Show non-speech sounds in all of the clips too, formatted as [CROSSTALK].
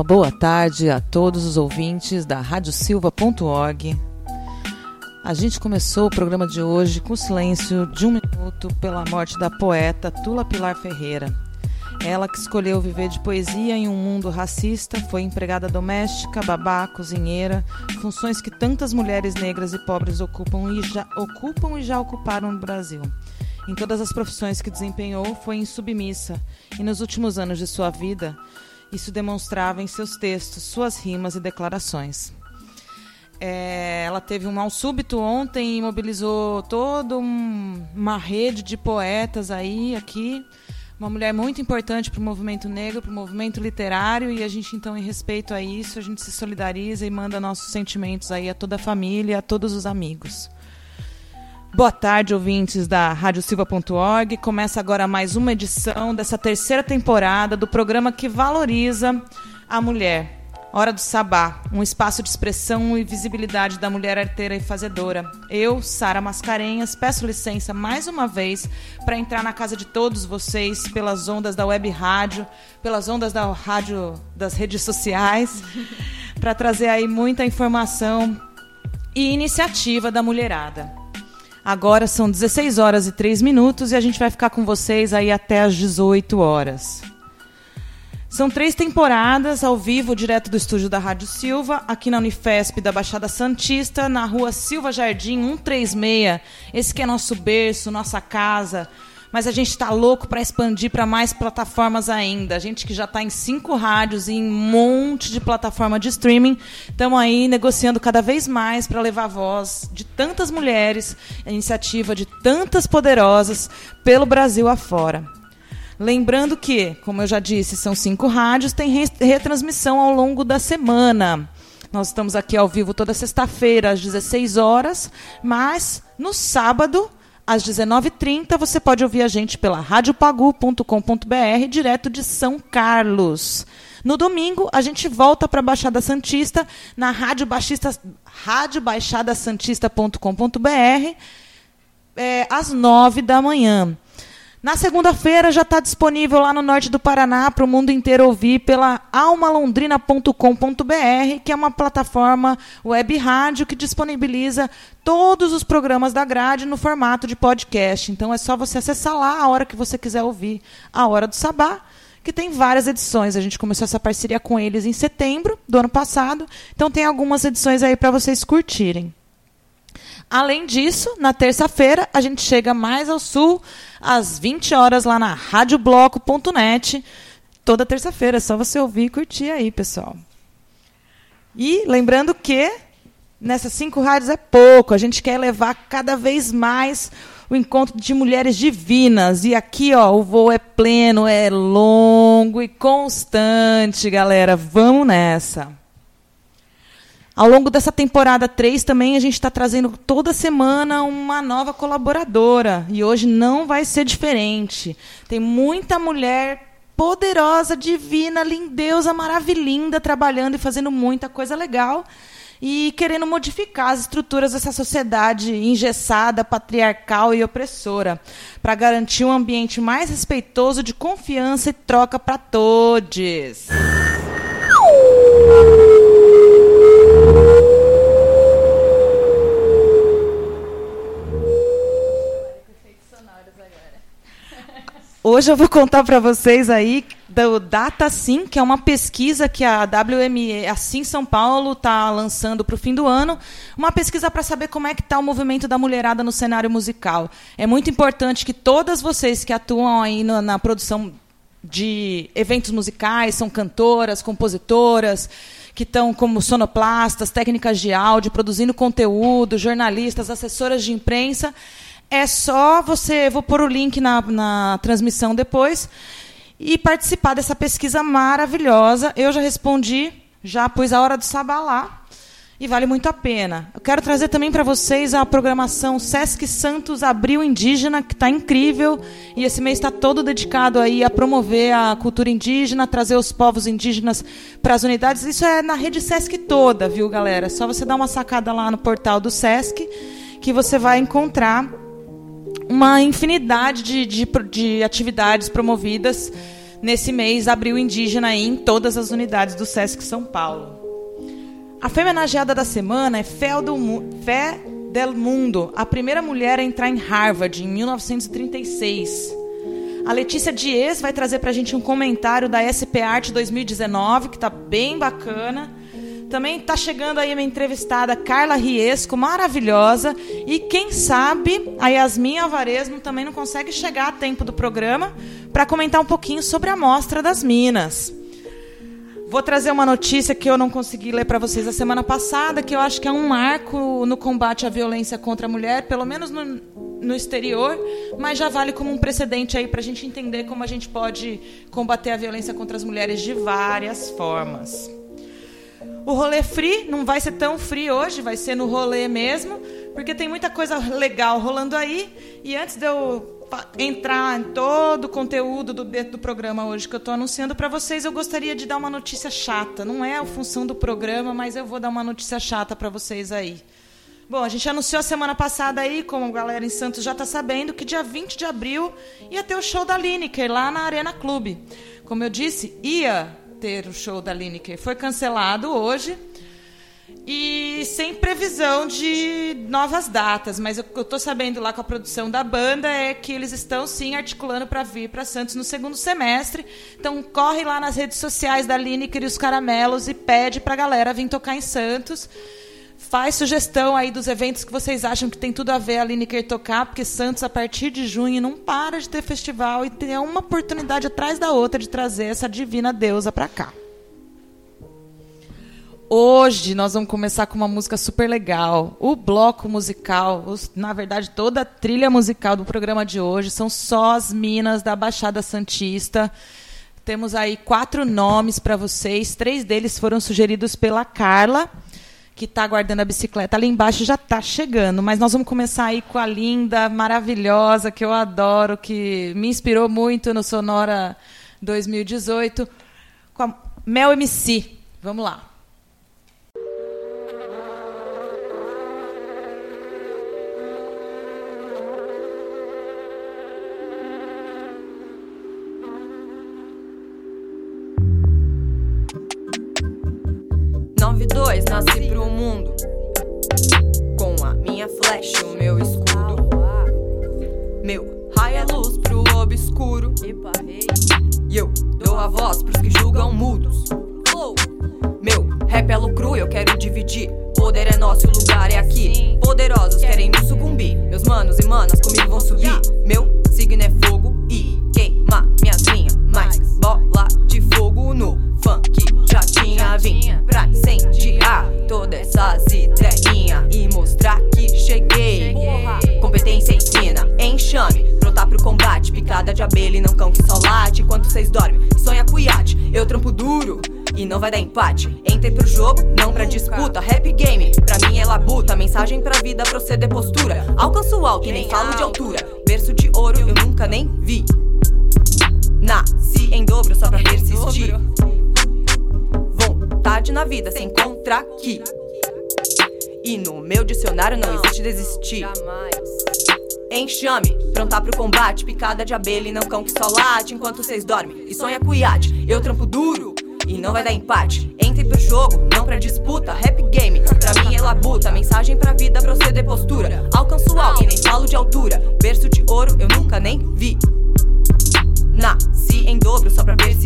Uma boa tarde a todos os ouvintes da radiosilva.org. A gente começou o programa de hoje com o silêncio de um minuto pela morte da poeta Tula Pilar Ferreira. Ela que escolheu viver de poesia em um mundo racista, foi empregada doméstica, babá, cozinheira, funções que tantas mulheres negras e pobres ocupam e já, ocupam e já ocuparam no Brasil. Em todas as profissões que desempenhou, foi insubmissa, e nos últimos anos de sua vida, isso demonstrava em seus textos, suas rimas e declarações. É, ela teve um mal súbito ontem e mobilizou toda um, uma rede de poetas aí, aqui. Uma mulher muito importante para o movimento negro, para o movimento literário, e a gente, então, em respeito a isso, a gente se solidariza e manda nossos sentimentos aí a toda a família, a todos os amigos. Boa tarde, ouvintes da radiosilva.org. Começa agora mais uma edição dessa terceira temporada do programa que valoriza a mulher. Hora do Sabá, um espaço de expressão e visibilidade da mulher arteira e fazedora. Eu, Sara Mascarenhas, peço licença mais uma vez para entrar na casa de todos vocês pelas ondas da web rádio, pelas ondas da rádio das redes sociais, [LAUGHS] para trazer aí muita informação e iniciativa da mulherada. Agora são 16 horas e 3 minutos e a gente vai ficar com vocês aí até às 18 horas. São três temporadas ao vivo, direto do estúdio da Rádio Silva, aqui na Unifesp da Baixada Santista, na rua Silva Jardim 136. Esse que é nosso berço, nossa casa, mas a gente está louco para expandir para mais plataformas ainda. A gente que já está em cinco rádios e em um monte de plataforma de streaming, estamos aí negociando cada vez mais para levar a voz de tantas mulheres, a iniciativa de tantas poderosas pelo Brasil afora. Lembrando que, como eu já disse, são cinco rádios, tem retransmissão ao longo da semana. Nós estamos aqui ao vivo toda sexta-feira às 16 horas, mas no sábado às 19h30, você pode ouvir a gente pela radiopagu.com.br, direto de São Carlos. No domingo, a gente volta para a Baixada Santista, na Rádio Baixista, radiobaixadasantista.com.br, é, às 9 da manhã. Na segunda-feira já está disponível lá no norte do Paraná para o mundo inteiro ouvir pela almalondrina.com.br, que é uma plataforma web rádio que disponibiliza todos os programas da grade no formato de podcast. Então é só você acessar lá a hora que você quiser ouvir a Hora do Sabá, que tem várias edições. A gente começou essa parceria com eles em setembro do ano passado, então tem algumas edições aí para vocês curtirem. Além disso, na terça-feira, a gente chega mais ao sul, às 20 horas, lá na radiobloco.net. Toda terça-feira, é só você ouvir e curtir aí, pessoal. E lembrando que nessas cinco rádios é pouco, a gente quer levar cada vez mais o encontro de mulheres divinas. E aqui, ó, o voo é pleno, é longo e constante, galera. Vamos nessa. Ao longo dessa temporada 3 também a gente está trazendo toda semana uma nova colaboradora. E hoje não vai ser diferente. Tem muita mulher poderosa, divina, lindeusa, maravilhinda, trabalhando e fazendo muita coisa legal e querendo modificar as estruturas dessa sociedade engessada, patriarcal e opressora, para garantir um ambiente mais respeitoso, de confiança e troca para todos. Hoje eu vou contar para vocês aí do Data Sim, que é uma pesquisa que a WME, assim São Paulo, está lançando para o fim do ano. Uma pesquisa para saber como é que está o movimento da mulherada no cenário musical. É muito importante que todas vocês que atuam aí na, na produção de eventos musicais, são cantoras, compositoras, que estão como sonoplastas, técnicas de áudio, produzindo conteúdo, jornalistas, assessoras de imprensa, é só você, vou pôr o link na, na transmissão depois, e participar dessa pesquisa maravilhosa. Eu já respondi, já pus a hora do sabá lá, e vale muito a pena. Eu quero trazer também para vocês a programação Sesc Santos Abril Indígena, que está incrível, e esse mês está todo dedicado aí a promover a cultura indígena, trazer os povos indígenas para as unidades. Isso é na rede Sesc toda, viu, galera? É só você dar uma sacada lá no portal do Sesc, que você vai encontrar uma infinidade de, de, de atividades promovidas nesse mês Abril Indígena em todas as unidades do SESC São Paulo. A homenageada da semana é Fé Del Mundo, a primeira mulher a entrar em Harvard em 1936. A Letícia Dias vai trazer para a gente um comentário da SP Art 2019, que está bem bacana. Também está chegando aí minha entrevistada Carla Riesco, maravilhosa. E quem sabe a Yasmin Alvaresmo também não consegue chegar a tempo do programa para comentar um pouquinho sobre a Mostra das Minas. Vou trazer uma notícia que eu não consegui ler para vocês a semana passada, que eu acho que é um marco no combate à violência contra a mulher, pelo menos no, no exterior, mas já vale como um precedente aí para a gente entender como a gente pode combater a violência contra as mulheres de várias formas. O rolê free não vai ser tão free hoje, vai ser no rolê mesmo, porque tem muita coisa legal rolando aí. E antes de eu entrar em todo o conteúdo do, do programa hoje que eu estou anunciando para vocês, eu gostaria de dar uma notícia chata. Não é a função do programa, mas eu vou dar uma notícia chata para vocês aí. Bom, a gente anunciou a semana passada aí, como a galera em Santos já está sabendo, que dia 20 de abril ia ter o show da Lineker lá na Arena Clube. Como eu disse, ia ter o show da Lineker. Foi cancelado hoje e sem previsão de novas datas. Mas o que eu estou sabendo lá com a produção da banda é que eles estão sim articulando para vir para Santos no segundo semestre. Então corre lá nas redes sociais da Lineker e os Caramelos e pede para a galera vir tocar em Santos. Faz sugestão aí dos eventos que vocês acham que tem tudo a ver a Lineker tocar, porque Santos, a partir de junho, não para de ter festival e tem uma oportunidade atrás da outra de trazer essa divina deusa para cá. Hoje nós vamos começar com uma música super legal. O bloco musical, os, na verdade, toda a trilha musical do programa de hoje são só as minas da Baixada Santista. Temos aí quatro nomes para vocês. Três deles foram sugeridos pela Carla que está guardando a bicicleta ali embaixo já está chegando. Mas nós vamos começar aí com a linda, maravilhosa, que eu adoro, que me inspirou muito no Sonora 2018, com a Mel MC. Vamos lá. Picada de abelha e não cão que só late enquanto vocês dormem e sonha com iate. Eu trampo duro e não vai dar empate. Entre pro jogo, não pra disputa. Rap game, pra mim é labuta. Mensagem pra vida, proceder postura. Alcanço alto e nem falo de altura. Berço de ouro eu nunca nem vi. Nasci em dobro só pra persistir.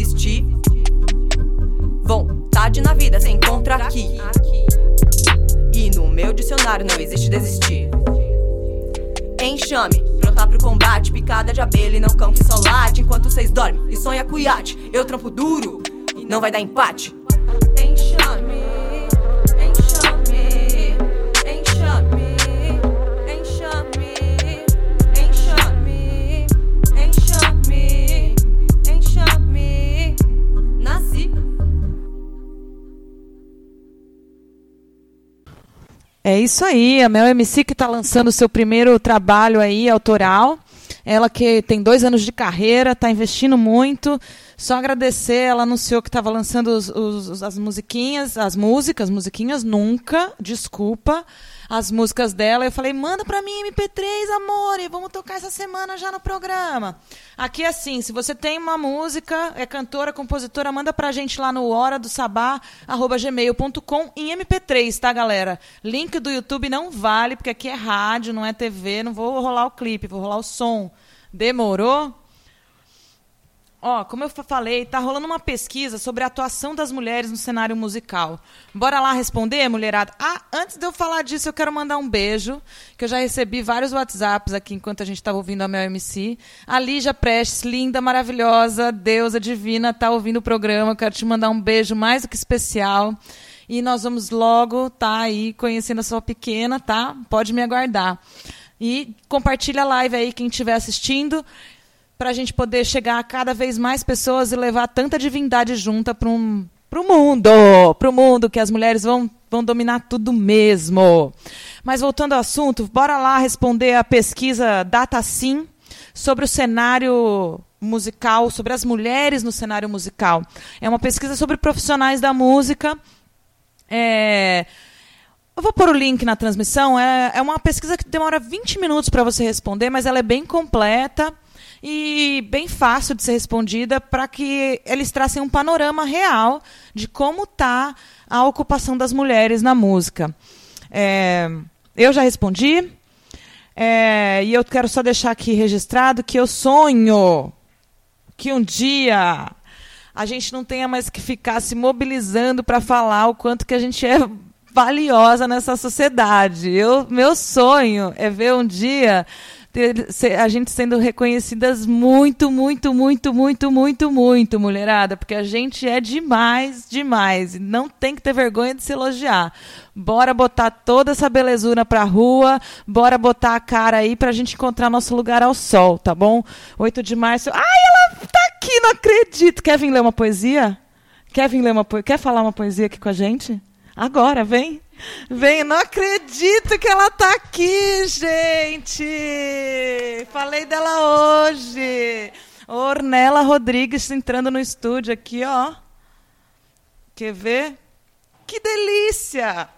Trampo duro e não vai dar empate. Enxame. É isso aí, a Mel MC que está lançando o seu primeiro trabalho aí, autoral. Ela que tem dois anos de carreira, está investindo muito, Só agradecer, ela anunciou que estava lançando os, os, as musiquinhas, as músicas, musiquinhas nunca, desculpa, as músicas dela. Eu falei, manda para mim MP3, amor, e vamos tocar essa semana já no programa. Aqui é assim, se você tem uma música, é cantora, compositora, manda pra gente lá no hora do sabá, arroba gmail.com em MP3, tá, galera? Link do YouTube não vale, porque aqui é rádio, não é TV, não vou rolar o clipe, vou rolar o som. Demorou? Ó, como eu falei, tá rolando uma pesquisa sobre a atuação das mulheres no cenário musical. Bora lá responder, mulherada? Ah, antes de eu falar disso, eu quero mandar um beijo, que eu já recebi vários WhatsApps aqui enquanto a gente estava ouvindo a Mel MC. A Lígia Prestes, linda, maravilhosa, deusa divina, tá ouvindo o programa. Eu quero te mandar um beijo mais do que especial. E nós vamos logo tá aí conhecendo a sua pequena, tá? Pode me aguardar. E compartilha a live aí, quem estiver assistindo para a gente poder chegar a cada vez mais pessoas e levar tanta divindade junta para o mundo, para o mundo, que as mulheres vão, vão dominar tudo mesmo. Mas voltando ao assunto, bora lá responder a pesquisa DataSim sobre o cenário musical, sobre as mulheres no cenário musical. É uma pesquisa sobre profissionais da música. É... Eu vou pôr o link na transmissão. É, é uma pesquisa que demora 20 minutos para você responder, mas ela é bem completa e bem fácil de ser respondida para que eles tracem um panorama real de como está a ocupação das mulheres na música. É, eu já respondi. É, e eu quero só deixar aqui registrado que eu sonho que um dia a gente não tenha mais que ficar se mobilizando para falar o quanto que a gente é valiosa nessa sociedade. Eu, meu sonho é ver um dia a gente sendo reconhecidas muito, muito, muito, muito, muito, muito, mulherada, porque a gente é demais, demais. Não tem que ter vergonha de se elogiar. Bora botar toda essa belezura pra rua, bora botar a cara aí pra gente encontrar nosso lugar ao sol, tá bom? 8 de março. Ai, ela tá aqui, não acredito. Vir ler uma poesia? Quer vir ler uma poesia? Quer falar uma poesia aqui com a gente? Agora, vem. Vem, não acredito que ela tá aqui, gente! Falei dela hoje. Ornella Rodrigues entrando no estúdio aqui, ó. Quer ver? Que delícia!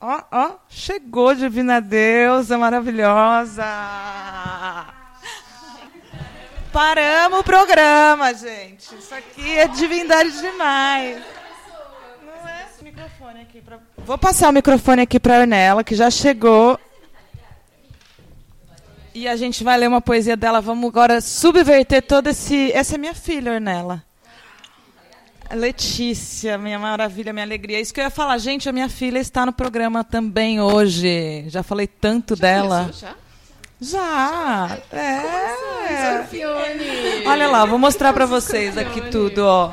Ó, ó, chegou Divina Deusa maravilhosa. Paramos o programa, gente. Isso aqui é divindade demais microfone aqui pra... Vou passar o microfone aqui para a Ornella, que já chegou. E a gente vai ler uma poesia dela. Vamos agora subverter todo esse. Essa é minha filha, Ornella. Letícia, minha maravilha, minha alegria. Isso que eu ia falar, gente, a minha filha está no programa também hoje. Já falei tanto já dela. Já? Já. É. Assim, Olha lá, vou mostrar para vocês aqui tudo, ó.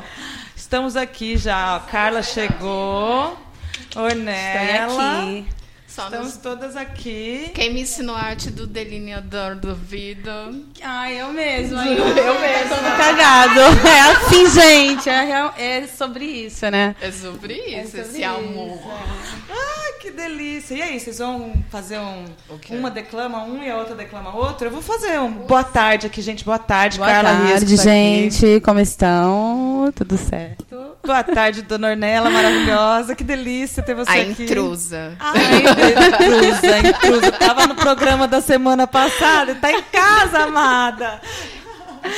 Estamos aqui já. Carla chegou. Ornella. Estou aqui. Só Estamos nos... todas aqui. Quem me ensinou a arte do delineador do vidro? Ai, eu mesma. [LAUGHS] Eu, eu mesma. Todo cagado. É assim, gente. É, é sobre isso, né? É sobre isso, é sobre esse isso, amor. É. Ai, que delícia. E aí, vocês vão fazer um. Uma declama um e a outra declama outro? Eu vou fazer um. Boa tarde aqui, gente. Boa tarde, Boa Carla tarde, tá gente. Aqui. Como estão? Tudo certo? Boa tarde, dona Ornella, maravilhosa. Que delícia ter você a aqui. A intrusa. Ai, intrusa, intrusa. Tava no programa da semana passada e tá em casa, amada.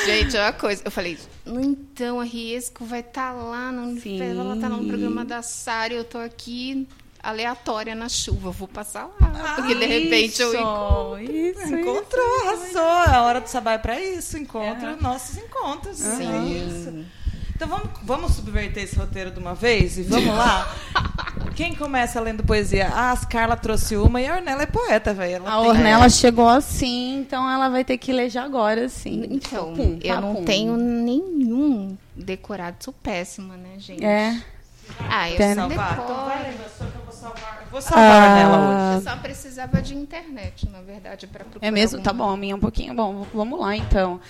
Gente, é uma coisa. Eu falei, então a Riesco vai estar tá lá no Sim. ela tá no programa da Sara, eu tô aqui aleatória na chuva, vou passar lá, ah, porque de repente isso, eu encontro. Isso, encontrou, isso, arrasou. A hora do sabá é para isso, encontro é. nossos encontros. Sim. É isso. Então vamos, vamos subverter esse roteiro de uma vez e vamos lá? [LAUGHS] Quem começa lendo poesia? Ah, a Carla trouxe uma e a Ornella é poeta, velho. A Ornella é. chegou assim, então ela vai ter que ler já agora, sim. Então, pum, eu não pum. tenho nenhum decorado. Sou péssima, né, gente? É. Ah, eu Tem. salvar. Então vai lendo que eu vou salvar. Vou salvar ah, a Ornella hoje. Eu só precisava de internet, na verdade, para procurar. É mesmo? Algum... Tá bom, a minha é um pouquinho. Bom, vamos lá, então.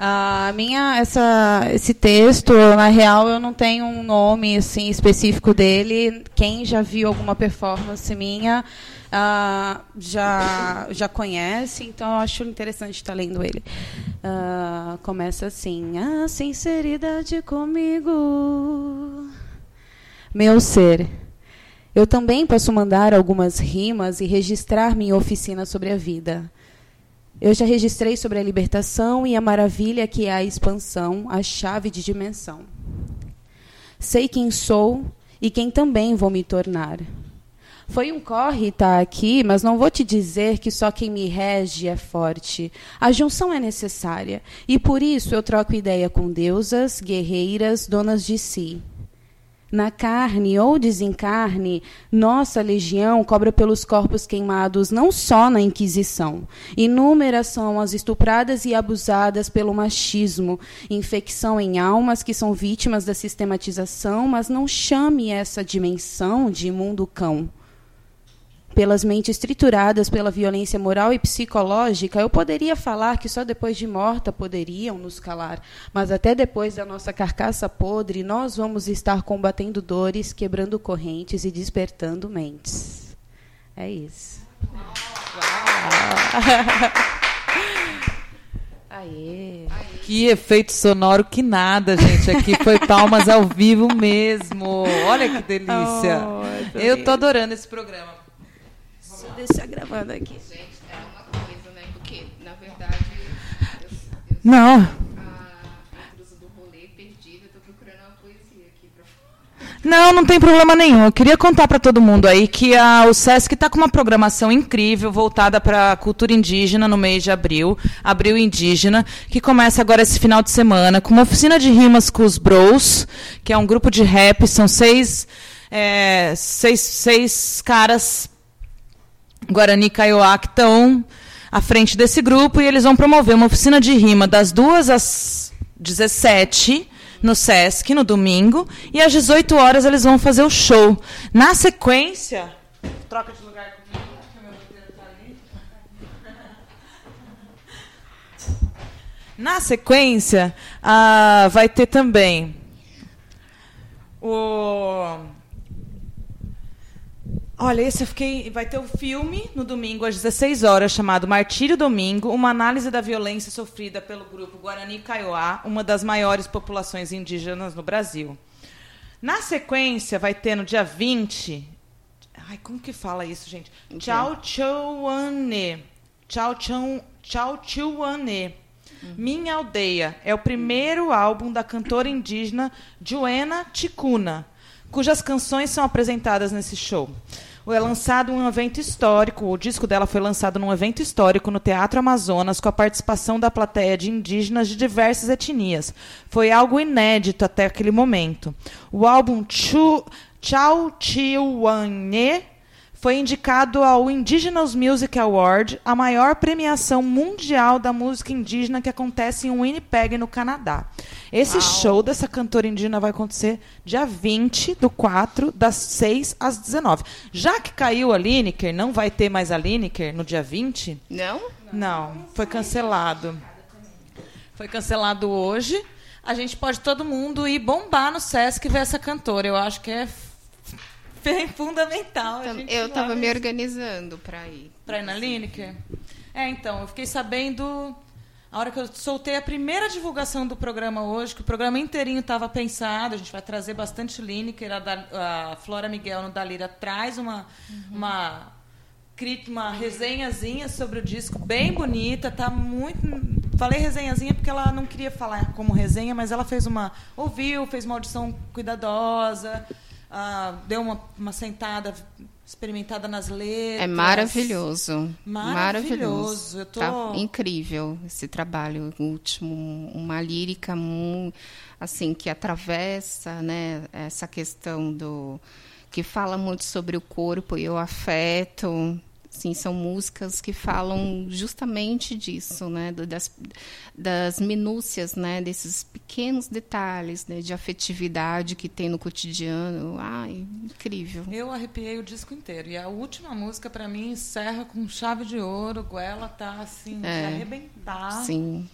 A minha essa esse texto, na real, eu não tenho um nome assim específico dele. Quem já viu alguma performance minha uh, já, já conhece, então eu acho interessante estar lendo ele. Uh, começa assim: A sinceridade comigo, meu ser. Eu também posso mandar algumas rimas e registrar minha oficina sobre a vida. Eu já registrei sobre a libertação e a maravilha que é a expansão, a chave de dimensão. Sei quem sou e quem também vou me tornar. Foi um corre estar aqui, mas não vou te dizer que só quem me rege é forte. A junção é necessária, e por isso eu troco ideia com deusas, guerreiras, donas de si. Na carne ou desencarne, nossa legião cobra pelos corpos queimados não só na Inquisição. Inúmeras são as estupradas e abusadas pelo machismo, infecção em almas que são vítimas da sistematização, mas não chame essa dimensão de mundo cão pelas mentes trituradas pela violência moral e psicológica, eu poderia falar que só depois de morta poderiam nos calar, mas até depois da nossa carcaça podre, nós vamos estar combatendo dores, quebrando correntes e despertando mentes. É isso. [LAUGHS] Aê. Que efeito sonoro que nada, gente. Aqui foi palmas ao vivo mesmo. Olha que delícia. [LAUGHS] Oh, eu tô adorando esse programa deixar gravando aqui. Gente, é uma coisa, né? Porque, na verdade, eu, eu Não. A intrusa do rolê perdida, eu tô procurando uma poesia aqui pra não, não tem problema nenhum. Eu queria contar para todo mundo aí que a, o SESC está com uma programação incrível voltada para a cultura indígena no mês de abril, Abril Indígena, que começa agora esse final de semana com uma oficina de rimas com os Bros, que é um grupo de rap, são seis, é, seis, seis caras Guarani Kaiowá que estão à frente desse grupo e eles vão promover uma oficina de rima das 2 às 17 no SESC no domingo e às 18 horas eles vão fazer o show. Na sequência, troca de lugar comigo. Na sequência, uh, vai ter também o Olha, esse eu fiquei. Vai ter o um filme no domingo às 16 horas chamado Martírio Domingo, uma análise da violência sofrida pelo grupo Guarani Kaiowá, uma das maiores populações indígenas no Brasil. Na sequência, vai ter no dia 20. Ai, como que fala isso, gente? Tchau Chauane. Tchau Tchau Chuane. Uhum. Minha Aldeia. É o primeiro álbum da cantora indígena Joena Ticuna, cujas canções são apresentadas nesse show é lançado um evento histórico. O disco dela foi lançado num evento histórico no Teatro Amazonas, com a participação da plateia de indígenas de diversas etnias. Foi algo inédito até aquele momento. O álbum Chau Chiuane foi indicado ao Indigenous Music Award, a maior premiação mundial da música indígena que acontece em Winnipeg, no Canadá. Esse Uau. show dessa cantora indígena vai acontecer dia 20 do 4, das 6 às 19. Já que caiu a Lineker, não vai ter mais a Lineker no dia 20? Não? Não, foi cancelado. Foi cancelado hoje. A gente pode todo mundo ir bombar no Sesc ver essa cantora. Eu acho que é bem fundamental. eu estava me organizando para ir. Para ir na Lineker? É, então, eu fiquei sabendo a hora que eu soltei a primeira divulgação do programa hoje, que o programa inteirinho estava pensado, a gente vai trazer bastante Lineker, a, a Flora Miguel no Dalira traz uma, uhum. uma, uma resenhazinha sobre o disco, bem bonita, tá muito. Falei resenhazinha porque ela não queria falar como resenha, mas ela fez uma. ouviu, fez uma audição cuidadosa ah, deu uma, uma sentada experimentada nas letras. É maravilhoso. Maravilhoso. maravilhoso. Tô... Tá incrível esse trabalho último, uma lírica assim que atravessa, né, essa questão do que fala muito sobre o corpo e o afeto, Sim, são músicas que falam justamente disso, né? Das, das minúcias, né? Desses pequenos detalhes né? de afetividade que tem no cotidiano. Ai, incrível. Eu arrepiei o disco inteiro. E a última música, para mim, encerra com chave de ouro. Goela tá, assim, é, de arrebentar. Sim.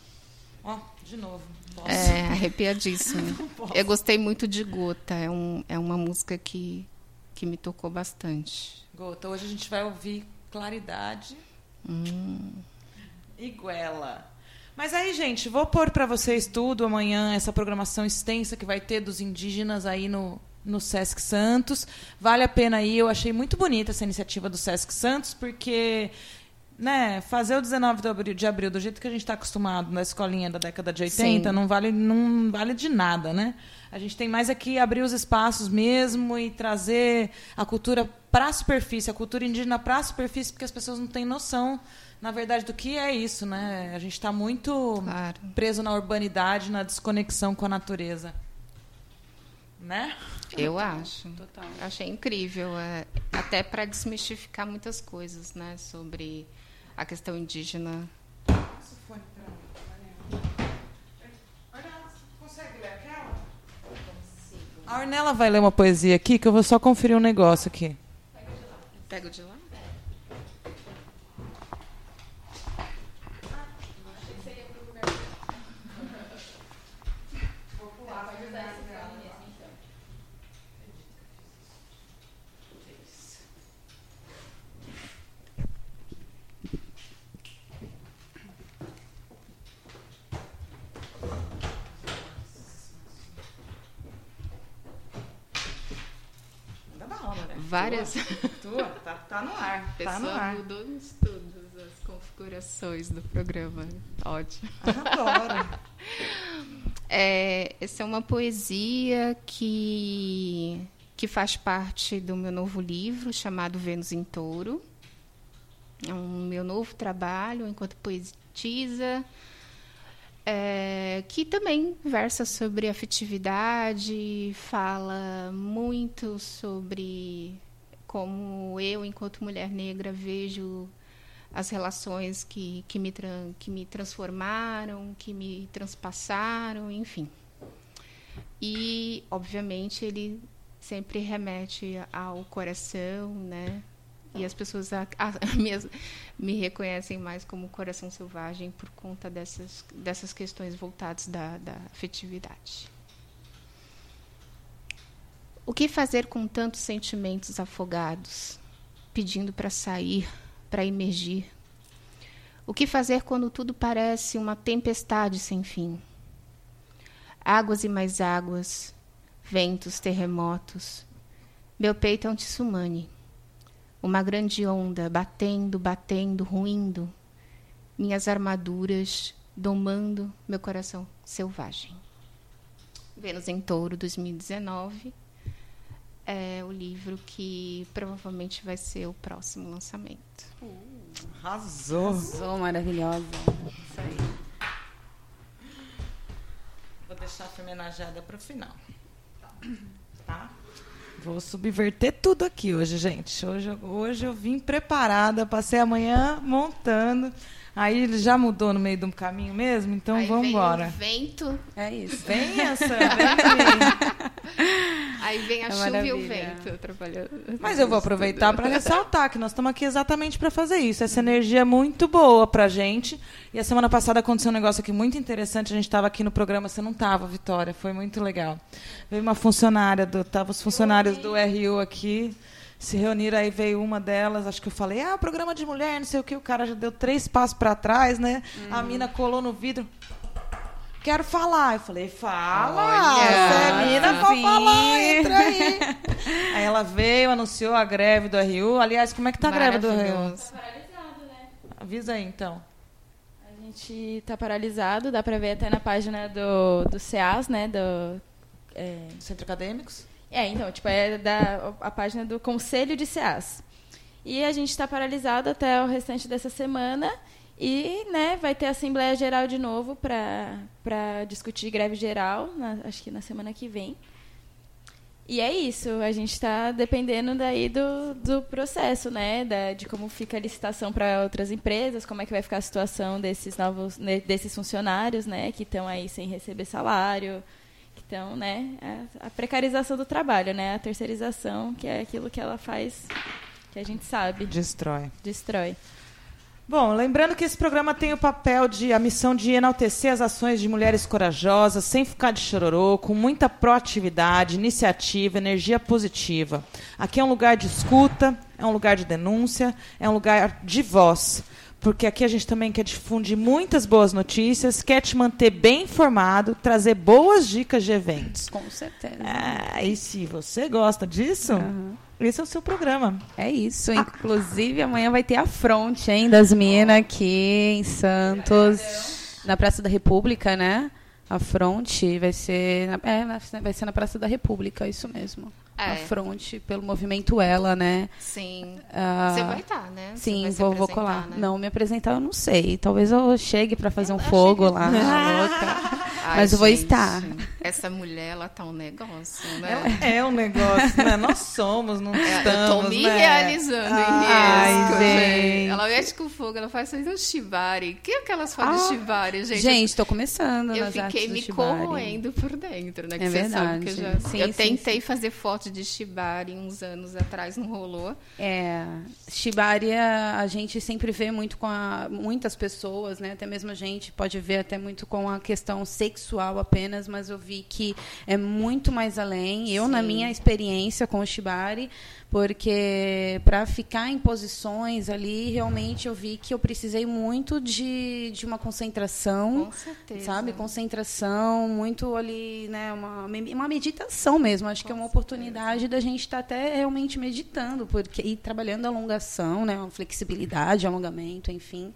Ó, de novo. Posso? É, arrepiadíssimo. [LAUGHS] Eu gostei muito de Gota. É, um, é uma música que que me tocou bastante. Gota, hoje a gente vai ouvir Claridade Hum. Mas aí, gente, vou pôr para vocês tudo amanhã, essa programação extensa que vai ter dos indígenas aí no, no Sesc Santos. Vale a pena ir, eu achei muito bonita essa iniciativa do Sesc Santos, porque né, fazer o 19 de abril, de abril do jeito que a gente está acostumado na escolinha da década de 80 Sim. não vale, não vale de nada, né? A gente tem mais aqui abrir os espaços mesmo e trazer a cultura para a superfície, a cultura indígena para a superfície, porque as pessoas não têm noção, na verdade, do que é isso, né? A gente está muito Claro. preso na urbanidade, na desconexão com a natureza. Né? Eu acho. Total. Achei incrível, é, até para desmistificar muitas coisas, né, sobre a questão indígena. A Ornella vai ler uma poesia aqui, que eu vou só conferir um negócio aqui. Pego de lá? Várias Tua, tá, tá no ar. pessoas Tá no ar. mudou nos estudos as configurações do programa. Ótimo. Adoro. [LAUGHS] É, essa é uma poesia que, que faz parte do meu novo livro chamado Vênus em Touro. É um meu novo trabalho enquanto poetisa, é, que também versa sobre afetividade, fala muito sobre como eu, enquanto mulher negra, vejo as relações que, que, me, que me transformaram, que me transpassaram, enfim. E, obviamente, ele sempre remete ao coração, né? E as pessoas a, a, [LAUGHS] me, me reconhecem mais como coração selvagem por conta dessas, dessas questões voltadas da, da afetividade. O que fazer com tantos sentimentos afogados, pedindo para sair, para emergir? O que fazer quando tudo parece uma tempestade sem fim? Águas e mais águas, ventos, terremotos. Meu peito é um tsunami. Uma grande onda batendo, batendo, ruindo. Minhas armaduras domando meu coração selvagem. Vênus em Touro 2019 é o livro que provavelmente vai ser o próximo lançamento. Arrasou. Sou maravilhosa. Isso aí. Vou deixar a homenageada para o final. Tá? Vou subverter tudo aqui hoje, gente. Hoje, hoje eu vim preparada, passei a manhã montando. Aí ele já mudou no meio do caminho mesmo, então Aí vamos vem embora. o vento, É isso. Vem [LAUGHS] essa, vem aqui. aí vem a É chuva e o vento. Mas eu vou aproveitar para ressaltar que nós estamos aqui exatamente para fazer isso. Essa energia é muito boa para gente. E a semana passada aconteceu um negócio aqui muito interessante. A gente estava aqui no programa, você não estava, Vitória. Foi muito legal. Veio uma funcionária, do, tava os funcionários do RU aqui. Se reuniram, aí veio uma delas, acho que eu falei, ah, programa de mulher, não sei o que, o cara já deu três passos para trás, né? A mina colou no vidro. Quero falar. Eu falei, fala, Olha, você é mina, pode sim. falar, entra aí. [LAUGHS] Aí ela veio, anunciou a greve do RU. Aliás, como é que tá a greve do RU? Maravilhoso. Paralisado, né? Avisa aí, então. A gente tá paralisado, dá pra ver até na página do, do CEAS, né? Do, é, Centro Acadêmicos? É, então, tipo, é da, a página do Conselho de CEAS. E a gente está paralisado até o restante dessa semana e, né, vai ter Assembleia Geral de novo para discutir greve geral, na- acho que na semana que vem. E é isso, a gente está dependendo daí do, do processo, né? Da, de como fica a licitação para outras empresas, como é que vai ficar a situação desses novos, desses funcionários, né? Que estão aí sem receber salário, que estão, né? A, a precarização do trabalho, né? A terceirização, que é aquilo que ela faz, que a gente sabe, Destrói. destrói. Bom, lembrando que esse programa tem o papel de a missão de enaltecer as ações de mulheres corajosas, sem ficar de chororô, com muita proatividade, iniciativa, energia positiva. Aqui é um lugar de escuta, é um lugar de denúncia, é um lugar de voz. Porque aqui a gente também quer difundir muitas boas notícias, quer te manter bem informado, trazer boas dicas de eventos. Com certeza. É, e se você gosta disso, Aham. esse é o seu programa. É isso. Inclusive, amanhã vai ter a fronte, hein, das minas aqui em Santos, na Praça da República, né? A fronte vai ser. Na, é, vai ser na Praça da República, isso mesmo. A É. fronte pelo movimento Ela, né? Sim. Ah, Você vai estar, né? Você Sim, vou, vou colar. né? Não, me apresentar eu não sei. Talvez eu chegue pra fazer um fogo lá, [LAUGHS] louca. Ai, Mas eu vou gente, estar. Essa mulher, ela tá um negócio, né? Ela é um negócio, né? Nós somos, não É, estamos, eu tô me né? realizando Ai, em risco, gente. Ela mexe com fogo, ela faz um shibari. O que é aquelas fotos Ah, de shibari, gente? Gente, tô começando eu fiquei me corroendo por dentro, né? Que É você sabe que eu, verdade. já, Sim, eu sim, tentei fazer foto de shibari uns anos atrás, não rolou. É, Shibari a, a gente sempre vê muito com a, muitas pessoas, né? Até mesmo a gente pode ver até muito com a questão sexual apenas, mas eu vi que é muito mais além. Eu na Sim. minha experiência com o Shibari, porque para ficar em posições ali, realmente eu vi que eu precisei muito de, de uma concentração Com certeza. sabe concentração muito ali né uma, uma meditação mesmo acho que é uma oportunidade da gente estar até realmente meditando porque e trabalhando a alongação né a flexibilidade alongamento enfim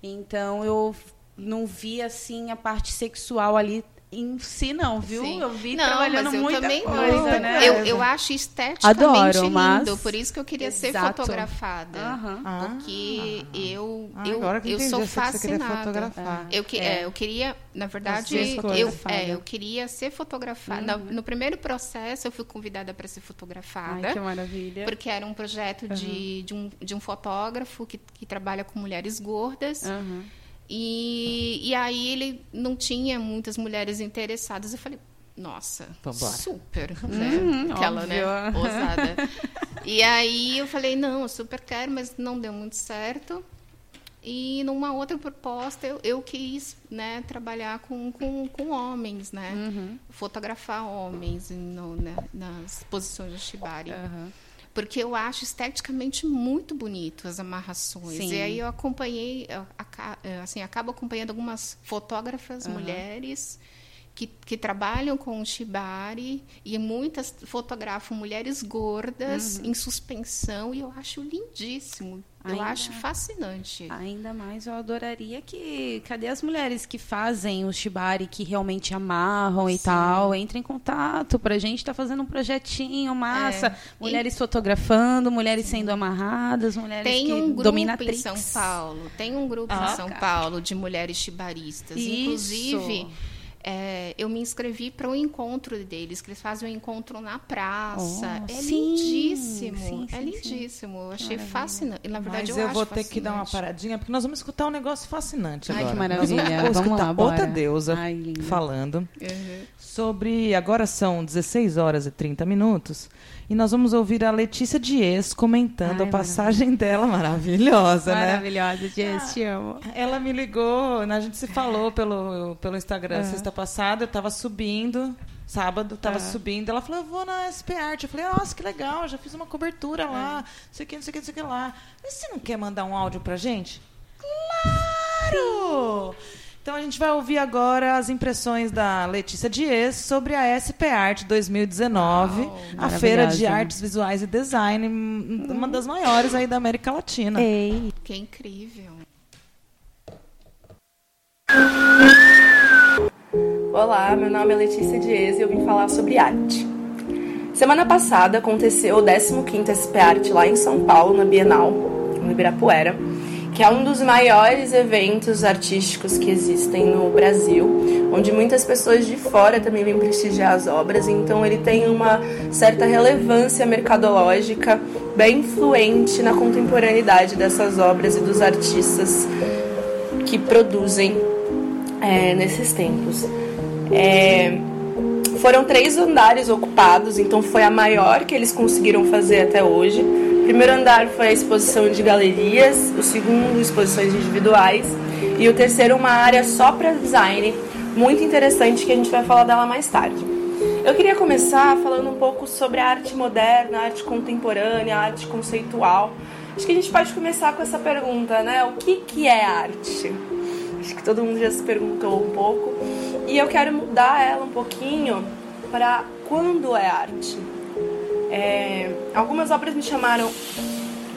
então eu não vi assim a parte sexual ali em si não viu Sim. eu vi Não, trabalhando mas eu muita também coisa não. né Eu, eu acho esteticamente Adoro, lindo, mas- por isso que eu queria ser Exato. fotografada. Aham. Ah. Porque eu, Ah, eu, agora que eu entendi, sou que fascinada. fotografar. Eu, que, É. é, eu queria, na verdade, Você ser eu, fotografada. é, eu queria ser fotografada. No, no primeiro processo, eu fui convidada para ser fotografada. Ai, que maravilha Porque era um projeto de, de, um, de um fotógrafo que, que trabalha com mulheres gordas. Aham. E, e aí ele não tinha muitas mulheres interessadas. Eu falei, nossa, Vambora. super, né? Hum, Aquela, né? óbvio. [LAUGHS] Ousada. E aí eu falei, não, eu super quero, mas não deu muito certo. E numa outra proposta eu, eu quis né, trabalhar com, com, com homens, né? Uhum. Fotografar homens no, né, nas posições do Shibari. Aham. Porque eu acho esteticamente muito bonito as amarrações. Sim. E aí eu acompanhei, assim, acabo acompanhando algumas fotógrafas Aham. mulheres que, que trabalham com o shibari e muitas fotografam mulheres gordas em suspensão e eu acho lindíssimo. Eu Ainda- acho fascinante. Ainda mais eu adoraria que. Cadê as mulheres que fazem o shibari, que realmente amarram e Sim. tal? Entre em contato pra gente estar fazendo um projetinho massa. É. Mulheres fotografando, mulheres sendo amarradas, mulheres Tem que um grupo em. São Paulo, tem um grupo Ah, em São cara. Paulo de mulheres chibaristas. Isso. Inclusive, é, eu me inscrevi para o encontro deles, que eles fazem um encontro na praça. Oh, é sim, lindíssimo, sim, é sim, lindíssimo. Eu achei maravilha. fascinante. Na verdade, Mas eu, eu, acho vou ter que dar uma fascinante. paradinha, porque nós vamos escutar um negócio fascinante Ai, agora. que Nós vamos maravilha. Vamos escutar lá, bora. outra deusa Ai, falando Uhum. sobre... Agora são 16 horas e 30 minutos. E nós vamos ouvir a Letícia Dias comentando Ai, a passagem dela maravilhosa, né? Maravilhosa, Jess, te amo. Ela me ligou, a gente se falou pelo, pelo Instagram Aham. sexta passada, eu tava subindo, sábado, tava Aham. subindo, ela falou, eu vou na SP Art. Eu falei, nossa, que legal, já fiz uma cobertura lá, não sei o que, não sei o que, não sei o que lá. Mas você não quer mandar um áudio pra gente? Claro! Então a gente vai ouvir agora as impressões da Letícia Dias sobre a SP Art 2019, Uau, a feira de artes visuais e design, uma das maiores aí da América Latina. Ei, Que incrível. Olá, meu nome é Letícia Dias e eu vim falar sobre arte. Semana passada aconteceu o 15º SP Art lá em São Paulo, na Bienal, no Ibirapuera, que é um dos maiores eventos artísticos que existem no Brasil, onde muitas pessoas de fora também vêm prestigiar as obras, então ele tem uma certa relevância mercadológica bem influente na contemporaneidade dessas obras e dos artistas que produzem é, nesses tempos. É, foram três andares ocupados, então foi a maior que eles conseguiram fazer até hoje. O primeiro andar foi a exposição de galerias, o segundo, exposições individuais, e o terceiro, uma área só para design, muito interessante, que a gente vai falar dela mais tarde. Eu queria começar falando um pouco sobre a arte moderna, a arte contemporânea, a arte conceitual. Acho que a gente pode começar com essa pergunta, né? O que, que é arte? Acho que todo mundo já se perguntou um pouco. E eu quero mudar ela um pouquinho para quando é arte. É, algumas obras me chamaram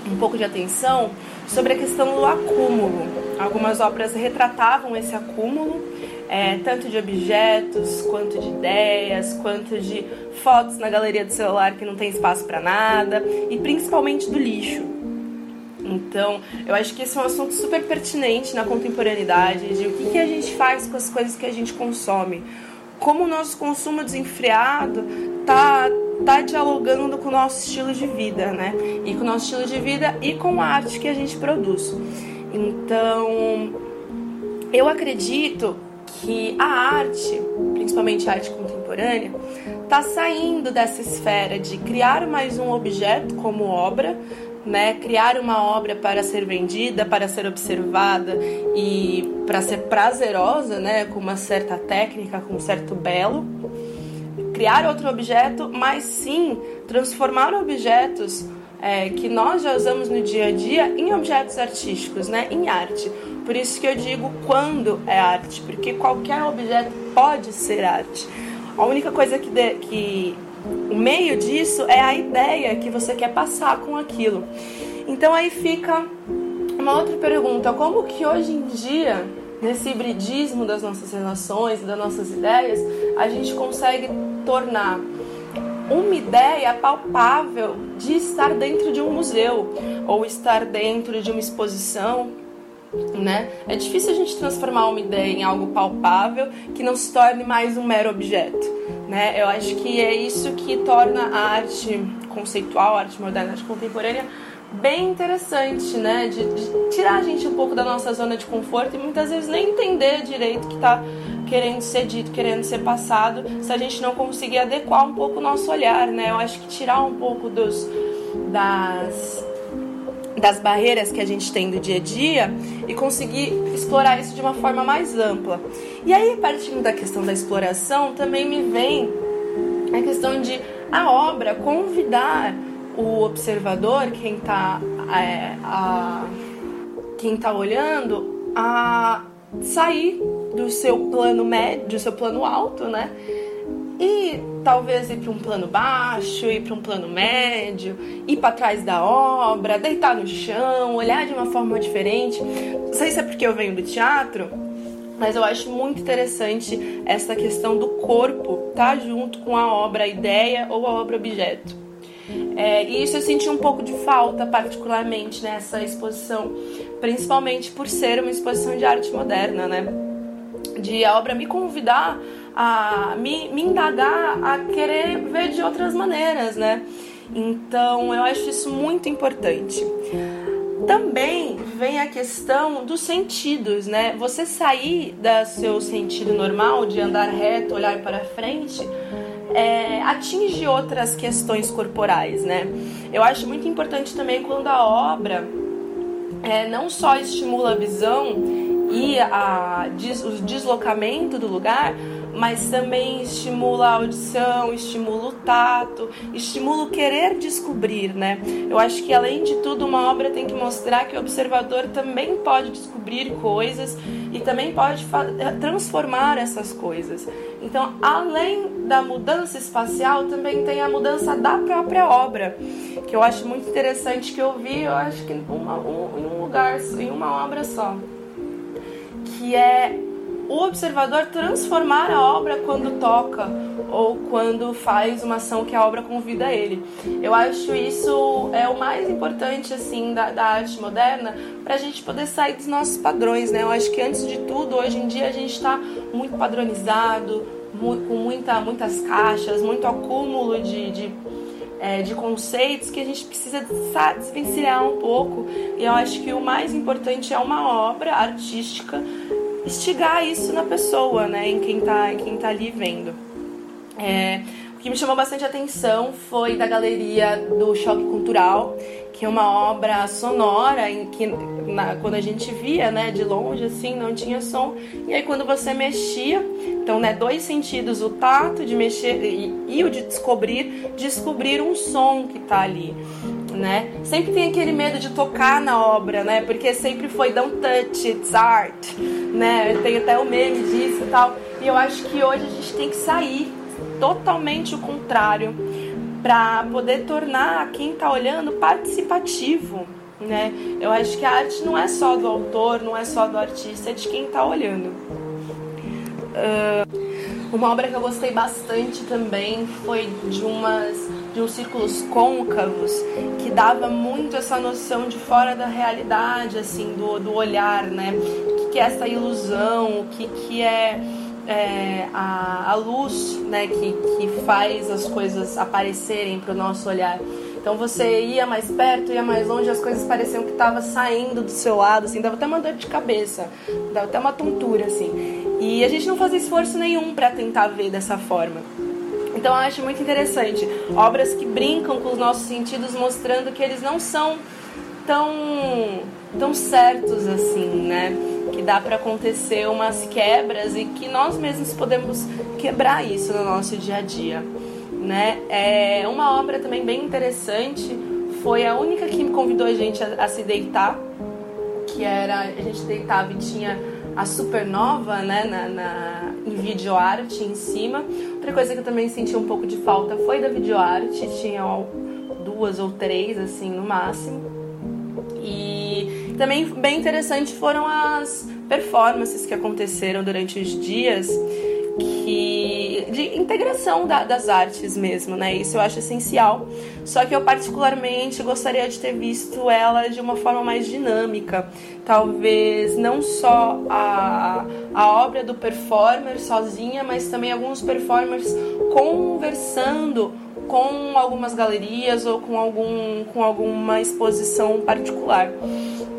um pouco de atenção sobre a questão do acúmulo. Algumas obras retratavam esse acúmulo, é, tanto de objetos, quanto de ideias, quanto de fotos na galeria do celular que não tem espaço para nada, e principalmente do lixo. Então, eu acho que esse é um assunto super pertinente na contemporaneidade, de o que, que a gente faz com as coisas que a gente consome. Como o nosso consumo desenfreado tá tá dialogando com o nosso estilo de vida, né? E com o nosso estilo de vida e com a arte que a gente produz. Então, eu acredito que a arte, principalmente a arte contemporânea, está saindo dessa esfera de criar mais um objeto como obra, né? Criar uma obra para ser vendida, para ser observada e para ser prazerosa, né? Com uma certa técnica, com um certo belo criar outro objeto, mas sim transformar objetos é, que nós já usamos no dia a dia em objetos artísticos, né, em arte. Por isso que eu digo quando é arte, porque qualquer objeto pode ser arte. A única coisa que, de, que o meio disso é a ideia que você quer passar com aquilo. Então aí fica uma outra pergunta: como que hoje em dia nesse hibridismo das nossas relações, das nossas ideias, a gente consegue tornar uma ideia palpável de estar dentro de um museu ou estar dentro de uma exposição, né? É difícil a gente transformar uma ideia em algo palpável que não se torne mais um mero objeto, né? Eu acho que é isso que torna a arte conceitual, a arte moderna, a arte contemporânea bem interessante, né? De, de, tirar a gente um pouco da nossa zona de conforto e muitas vezes nem entender direito o que está querendo ser dito, querendo ser passado, se a gente não conseguir adequar um pouco o nosso olhar, né? Eu acho que tirar um pouco dos das das barreiras que a gente tem do dia a dia e conseguir explorar isso de uma forma mais ampla. E aí, partindo da questão da exploração, também me vem a questão de a obra convidar o observador, quem está é, quem tá olhando, a sair do seu plano médio, do seu plano alto, né? E talvez ir para um plano baixo, ir para um plano médio, ir para trás da obra, deitar no chão, olhar de uma forma diferente. Não sei se é porque eu venho do teatro, mas eu acho muito interessante essa questão do corpo estar tá junto com a obra a ideia ou a obra objeto. É, e isso eu senti um pouco de falta, particularmente nessa exposição, principalmente por ser uma exposição de arte moderna, né? De a obra me convidar a me, me indagar a querer ver de outras maneiras, né? Então eu acho isso muito importante. Também vem a questão dos sentidos, né? Você sair do seu sentido normal de andar reto, olhar para frente é, atinge outras questões corporais, né? Eu acho muito importante também quando a obra é, não só estimula a visão e a, o deslocamento do lugar, mas também estimula a audição, estimula o tato, estimula o querer descobrir, né? Eu acho que além de tudo uma obra tem que mostrar que o observador também pode descobrir coisas e também pode transformar essas coisas. Então, além da mudança espacial, também tem a mudança da própria obra, que eu acho muito interessante que eu vi, eu acho que uma, um, em um lugar, em uma obra só, que é o observador transformar a obra quando toca ou quando faz uma ação que a obra convida ele. Eu acho isso é o mais importante assim da, da arte moderna para a gente poder sair dos nossos padrões, né? Eu acho que antes de tudo hoje em dia a gente está muito padronizado, muito, com muita, muitas caixas, muito acúmulo de, de é, de conceitos que a gente precisa desvencilhar um pouco. E eu acho que o mais importante é uma obra artística instigar isso na pessoa, né? Em quem tá, em quem tá ali vendo. É, o que me chamou bastante atenção foi da galeria do Choque Cultural, que é uma obra sonora em que na, quando a gente via, né, de longe assim, não tinha som. E aí quando você mexia, então, né, dois sentidos, o tato de mexer e, e o de descobrir, descobrir um som que tá ali. Né? Sempre tem aquele medo de tocar na obra, né? Porque sempre foi don't touch, it's art, né? Tem até o meme disso e tal. E eu acho que hoje a gente tem que sair totalmente o contrário para poder tornar quem está olhando participativo, né? Eu acho que a arte não é só do autor, não é só do artista, é de quem está olhando. Uh, uma obra que eu gostei bastante também foi de umas de uns círculos côncavos que dava muito essa noção de fora da realidade, assim, do, do olhar, né? O que, que é essa ilusão, o que, que é é, a, a luz né, que, que faz as coisas aparecerem para o nosso olhar. Então você ia mais perto, ia mais longe, as coisas pareciam que estavam saindo do seu lado, assim, dava até uma dor de cabeça, dava até uma tontura, assim. E a gente não fazia esforço nenhum para tentar ver dessa forma. Então eu acho muito interessante obras que brincam com os nossos sentidos, mostrando que eles não são tão tão certos assim, né? Que dá para acontecer umas quebras e que nós mesmos podemos quebrar isso no nosso dia a dia, né? É uma obra também bem interessante. Foi a única que me convidou a gente a, a se deitar, que era a gente deitava e tinha a supernova, né, na, na, em videoarte em cima. Outra coisa que eu também senti um pouco de falta foi da videoarte, tinha duas ou três, assim, no máximo. E também bem interessante foram as performances que aconteceram durante os dias que de integração da, das artes mesmo, né? Isso eu acho essencial. Só que eu particularmente gostaria de ter visto ela de uma forma mais dinâmica, talvez não só a, a obra do performer sozinha, mas também alguns performers conversando com algumas galerias ou com, algum, com alguma exposição particular.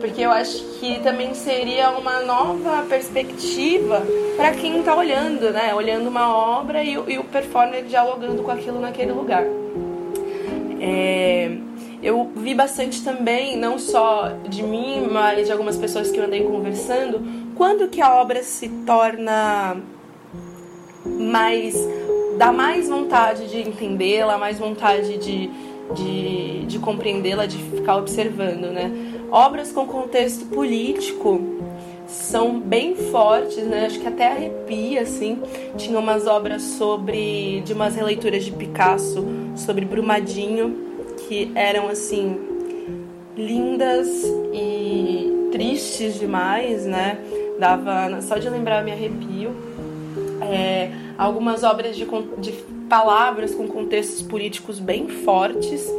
Porque eu acho que também seria uma nova perspectiva para quem está olhando, né? Olhando uma obra e, e, o performer dialogando com aquilo naquele lugar. É, eu vi bastante também, não só de mim, mas de algumas pessoas que eu andei conversando, quando que a obra se torna mais dá mais vontade de entendê-la, mais vontade de, de, de compreendê-la, de ficar observando, né? Obras com contexto político são bem fortes, né? Acho que até arrepia, assim. Tinha umas obras sobre... de umas releituras de Picasso sobre Brumadinho, que eram, assim, lindas e tristes demais, né? Dava... só de lembrar me arrepio. É, algumas obras de, de palavras com contextos políticos bem fortes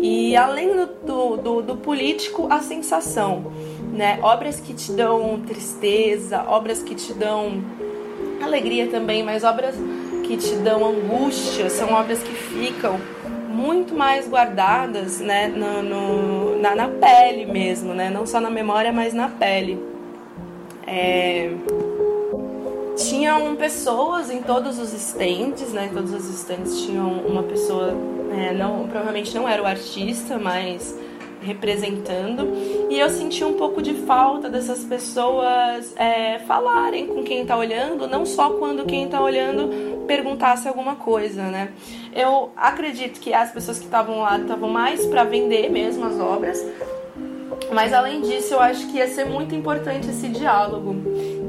e além do, do, do, político, a sensação, né? Obras que te dão tristeza, obras que te dão alegria também, mas obras que te dão angústia, são obras que ficam muito mais guardadas, né? No, no na, na, pele mesmo, né? Não só na memória, mas na pele. É tinham pessoas em todos os estandes, né? Todos os estandes tinham uma pessoa, é, não, provavelmente não era o artista, mas representando. E eu senti um pouco de falta dessas pessoas é, falarem com quem está olhando, não só quando quem está olhando perguntasse alguma coisa, né? Eu acredito que as pessoas que estavam lá estavam mais para vender mesmo as obras, mas além disso, eu acho que ia ser muito importante esse diálogo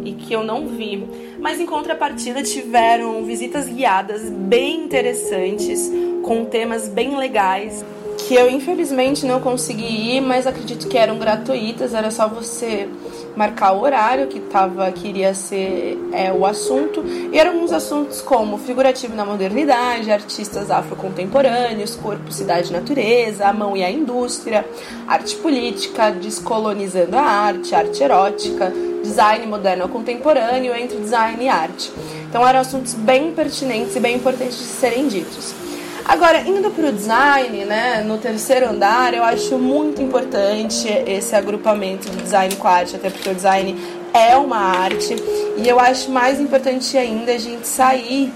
e que eu não vi. Mas em contrapartida tiveram visitas guiadas bem interessantes, com temas bem legais, que eu infelizmente não consegui ir, mas acredito que eram gratuitas, era só você marcar o horário que tava, que iria ser é, o assunto. E eram alguns assuntos como figurativo na modernidade, artistas afrocontemporâneos, corpo, cidade natureza, a mão e a indústria, arte política, descolonizando a arte, arte erótica, design moderno contemporâneo entre design e arte. Então eram assuntos bem pertinentes e bem importantes de serem ditos. Agora, indo para o design, né, no terceiro andar, eu acho muito importante esse agrupamento do design com arte, até porque o design é uma arte. E eu acho mais importante ainda a gente sair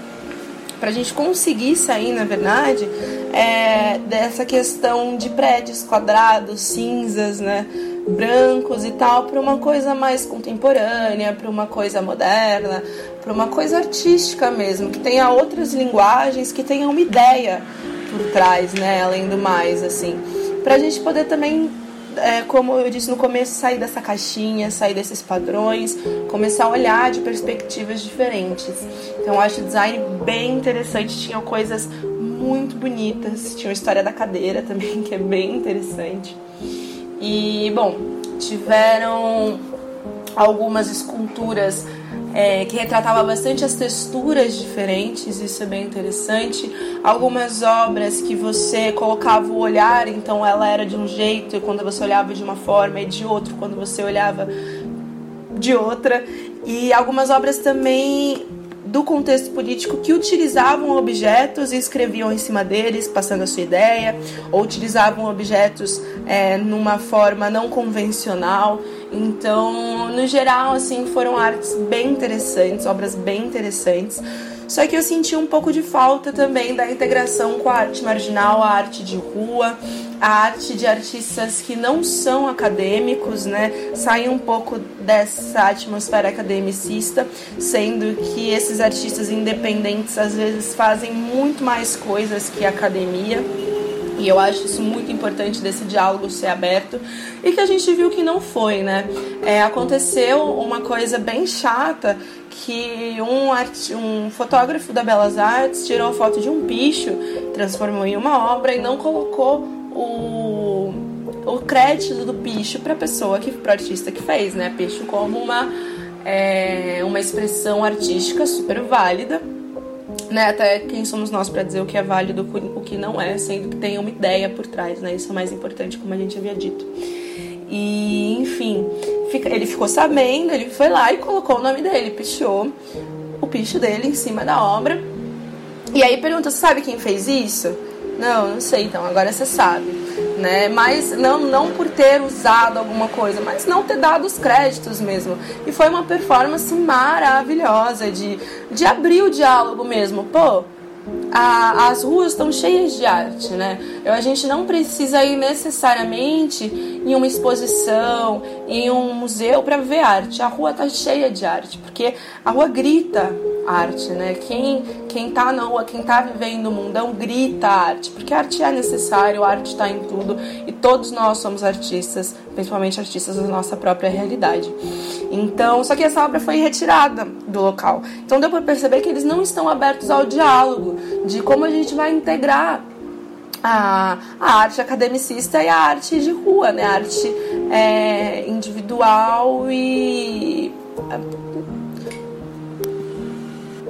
para a gente conseguir sair, na verdade, é, dessa questão de prédios quadrados, cinzas, né? Brancos e tal, para uma coisa mais contemporânea, para uma coisa moderna, para uma coisa artística mesmo, que tenha outras linguagens, que tenha uma ideia por trás, né, além do mais, assim, para a gente poder também é, como eu disse no começo, sair dessa caixinha, sair desses padrões, começar a olhar de perspectivas diferentes. Então eu acho o design bem interessante, tinha coisas muito bonitas, tinha a história da cadeira também, [LAUGHS] que é bem interessante. E, bom, tiveram algumas esculturas é, que retratavam bastante as texturas diferentes, isso é bem interessante. Algumas obras que você colocava o olhar, então ela era de um jeito, e quando você olhava de uma forma, e de outro quando você olhava de outra. E algumas obras também do contexto político que utilizavam objetos e escreviam em cima deles, passando a sua ideia, ou utilizavam objetos é, numa forma não convencional. Então, no geral, assim, foram artes bem interessantes, obras bem interessantes. Só que eu senti um pouco de falta também da integração com a arte marginal, a arte de rua, a arte de artistas que não são acadêmicos, né? Saem um pouco dessa atmosfera academicista, sendo que esses artistas independentes às vezes fazem muito mais coisas que a academia. E eu acho isso muito importante desse diálogo ser aberto e que a gente viu que não foi, né? É, aconteceu uma coisa bem chata que um, art, um fotógrafo da Belas Artes tirou foto de um bicho, transformou em uma obra e não colocou o, o crédito do bicho para a pessoa que para artista que fez, né? Bicho como uma é, uma expressão artística super válida, né? Até quem somos nós para dizer o que é válido, o que não é, sendo que tem uma ideia por trás, né? Isso é o mais importante, como a gente havia dito. E, enfim, ele ficou sabendo, ele foi lá e colocou o nome dele, pichou o picho dele em cima da obra. E aí pergunta, você sabe quem fez isso? Não, não sei, então agora você sabe. Né? Mas não, não por ter usado alguma coisa, mas não ter dado os créditos mesmo. E foi uma performance maravilhosa de, de abrir o diálogo mesmo. Pô, a, as ruas estão cheias de arte, né? A gente não precisa ir necessariamente em uma exposição, em um museu para ver arte. A rua está cheia de arte, porque a rua grita arte, né? Quem quem tá na rua, quem tá vivendo o mundão grita arte, porque arte é necessário, arte está em tudo e todos nós somos artistas, principalmente artistas da nossa própria realidade. Então, só que essa obra foi retirada do local. Então deu para perceber que eles não estão abertos ao diálogo de como a gente vai integrar a, a arte academicista e a arte de rua, né? A arte é, individual e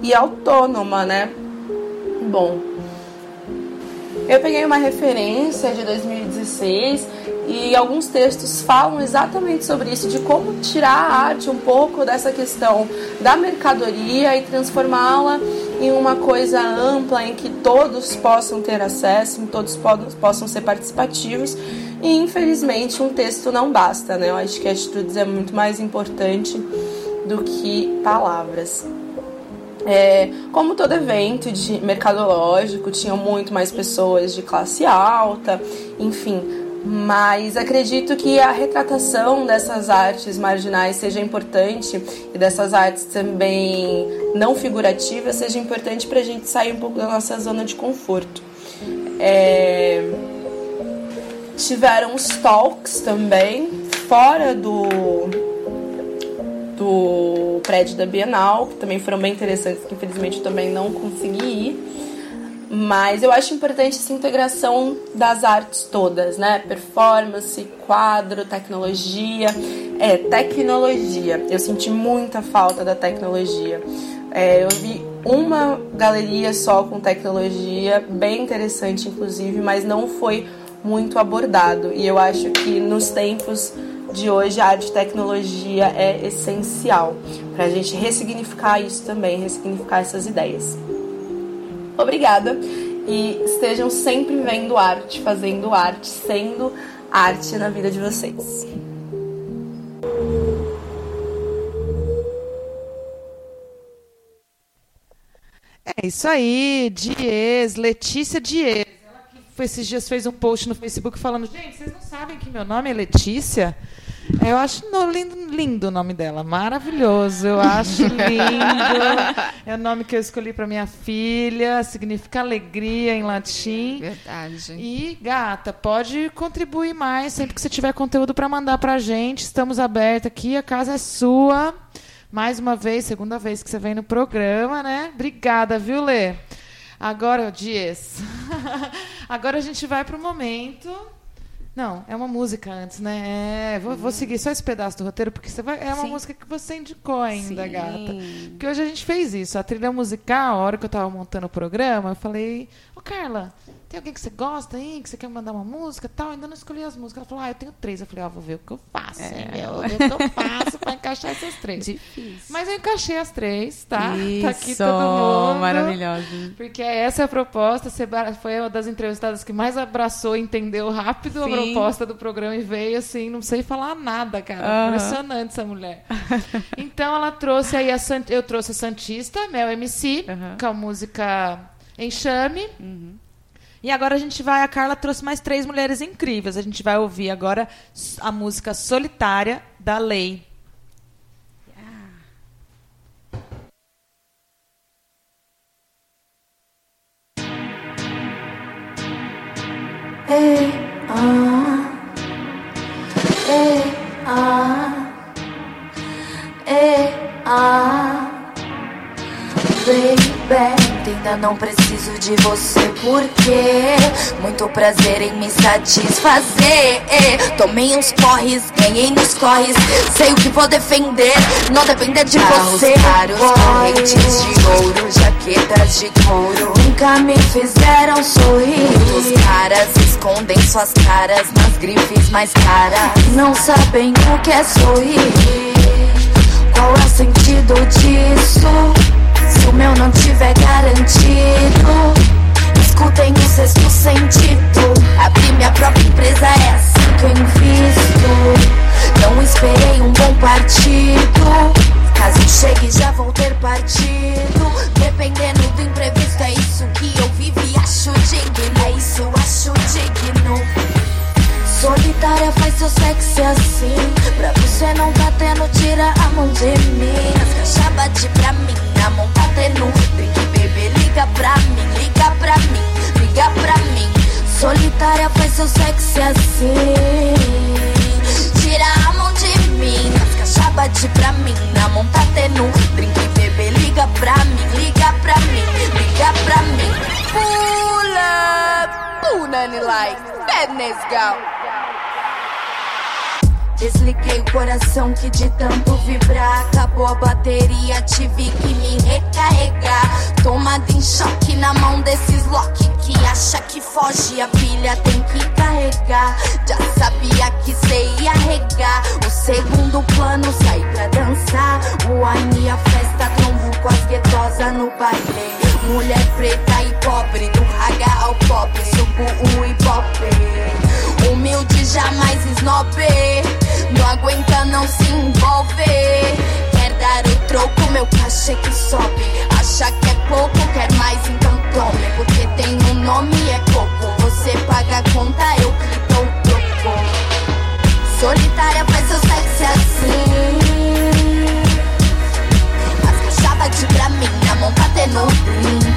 e autônoma, né? Bom, eu peguei uma referência de 2016 e alguns textos falam exatamente sobre isso, de como tirar a arte um pouco dessa questão da mercadoria e transformá-la em uma coisa ampla, em que todos possam ter acesso, em todos possam ser participativos. E infelizmente um texto não basta, né? Eu acho que atitudes é muito mais importante do que palavras. É, como todo evento de mercadológico, tinham muito mais pessoas de classe alta, enfim. Mas acredito que a retratação dessas artes marginais seja importante e dessas artes também não figurativas seja importante para a gente sair um pouco da nossa zona de conforto. É... Tiveram os talks também, fora do, do prédio da Bienal, que também foram bem interessantes, que infelizmente eu também não consegui ir. Mas eu acho importante essa integração das artes todas, né? Performance, quadro, tecnologia. É, tecnologia. Eu senti muita falta da tecnologia. É, eu vi uma galeria só com tecnologia, bem interessante inclusive, mas não foi muito abordado. E eu acho que nos tempos de hoje a arte e tecnologia é essencial para a gente ressignificar isso também, ressignificar essas ideias. Obrigada e estejam sempre vendo arte, fazendo arte, sendo arte na vida de vocês. É isso aí, Dias, Letícia Dias. Ela que esses dias fez um post no Facebook falando: gente, vocês não sabem que meu nome é Letícia? Eu acho no, lindo, lindo o nome dela, maravilhoso. Eu acho lindo. É o nome que eu escolhi para minha filha, significa alegria em latim. Verdade. E, gata, pode contribuir mais sempre que você tiver conteúdo para mandar para a gente. Estamos abertos aqui, a casa é sua. Mais uma vez, segunda vez que você vem no programa, né? Obrigada, viu, Lê? Agora, Dias. [LAUGHS] Agora a gente vai para o momento não, é uma música antes, né? É, vou, vou, seguir só esse pedaço do roteiro, porque você vai, é uma Sim. música que você indicou ainda, Sim. gata. Porque hoje a gente fez isso. A trilha musical, a hora que eu estava montando o programa, eu falei, ô Carla, tem alguém que você gosta aí, que você quer mandar uma música tal? Eu ainda não escolhi as músicas. Ela falou, ah, eu tenho três. Eu falei, ó, vou ver o que eu faço, é. hein, meu? Vou ver o que eu faço pra encaixar essas três. Difícil. Mas eu encaixei as três, tá? Isso, tá aqui todo mundo. maravilhoso. Porque essa é a proposta. Você foi uma das entrevistadas que mais abraçou e entendeu rápido Sim. a proposta do programa e veio assim, não sei falar nada, cara. Uhum. Impressionante essa mulher. então ela trouxe aí a Sant... eu trouxe a Santista, Mel MC, uhum. com a música Enxame. Uhum. E agora a gente vai. A Carla trouxe mais três mulheres incríveis. A gente vai ouvir agora a música Solitária da Lei. Ei, ah, ei, ah, ei, ah, baby ainda não preciso de você porque muito prazer em me satisfazer. Tomei uns corres, ganhei nos corres, sei o que vou defender, não depender de Carros você. Caros, correntes de ouro, jaquetas de couro, nunca me fizeram sorrir. Os caras escondem suas caras nas grifes mais caras, não sabem o que é sorrir. Qual é o sentido disso? Se o meu não tiver garantido, escutem o sexto sentido. Abrir minha própria empresa é assim que eu invisto. Não esperei um bom partido. Caso chegue, já vou ter partido. Dependendo do imprevisto, é isso que eu vivo e acho digno. Solitária faz seu sexy assim. Pra você não tá tendo, tira a mão de mim. Caixas bate pra mim, a mão tá tendo Drink, bebê, liga pra mim, liga pra mim, liga pra mim. Solitária faz seu sexy assim. Tira a mão de mim. Caixas bate pra mim, a mão tá tendo Drink, bebê, liga pra mim, liga pra mim, liga pra mim. Pull up, Punani like, badness girl Desliguei o coração que de tanto vibrar. Acabou a bateria, tive que me recarregar. Tomada em choque na mão desses lock Que acha que foge, a pilha tem que carregar. Já sabia que cê ia regar. O segundo plano, sair pra dançar. O wine, a festa, trombo com as guetosas no baile. Mulher preta e pobre, do raga ao pop Subo o hip hop. Humilde, jamais snob não aguenta não se envolver. Quer dar o troco, meu cachê que sobe. Acha que é pouco, quer mais, então tome. Porque tem um nome é pouco. Você paga a conta, eu que dou o troco. Solitária faz seu sexy assim. As caixas bate pra mim, a mão tá tendo drink.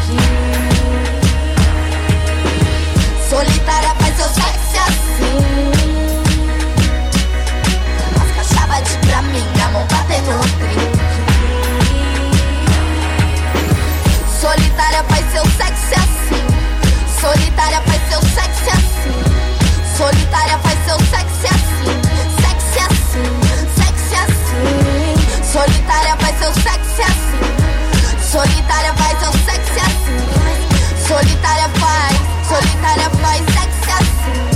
Solitária faz seu sexo assim. Solitária faz seu sexo assim. Sexy assim, sexy assim. Solitária faz seu sexo assim. Solitária faz seu sexo assim. Solitária faz, solitária faz sexo assim.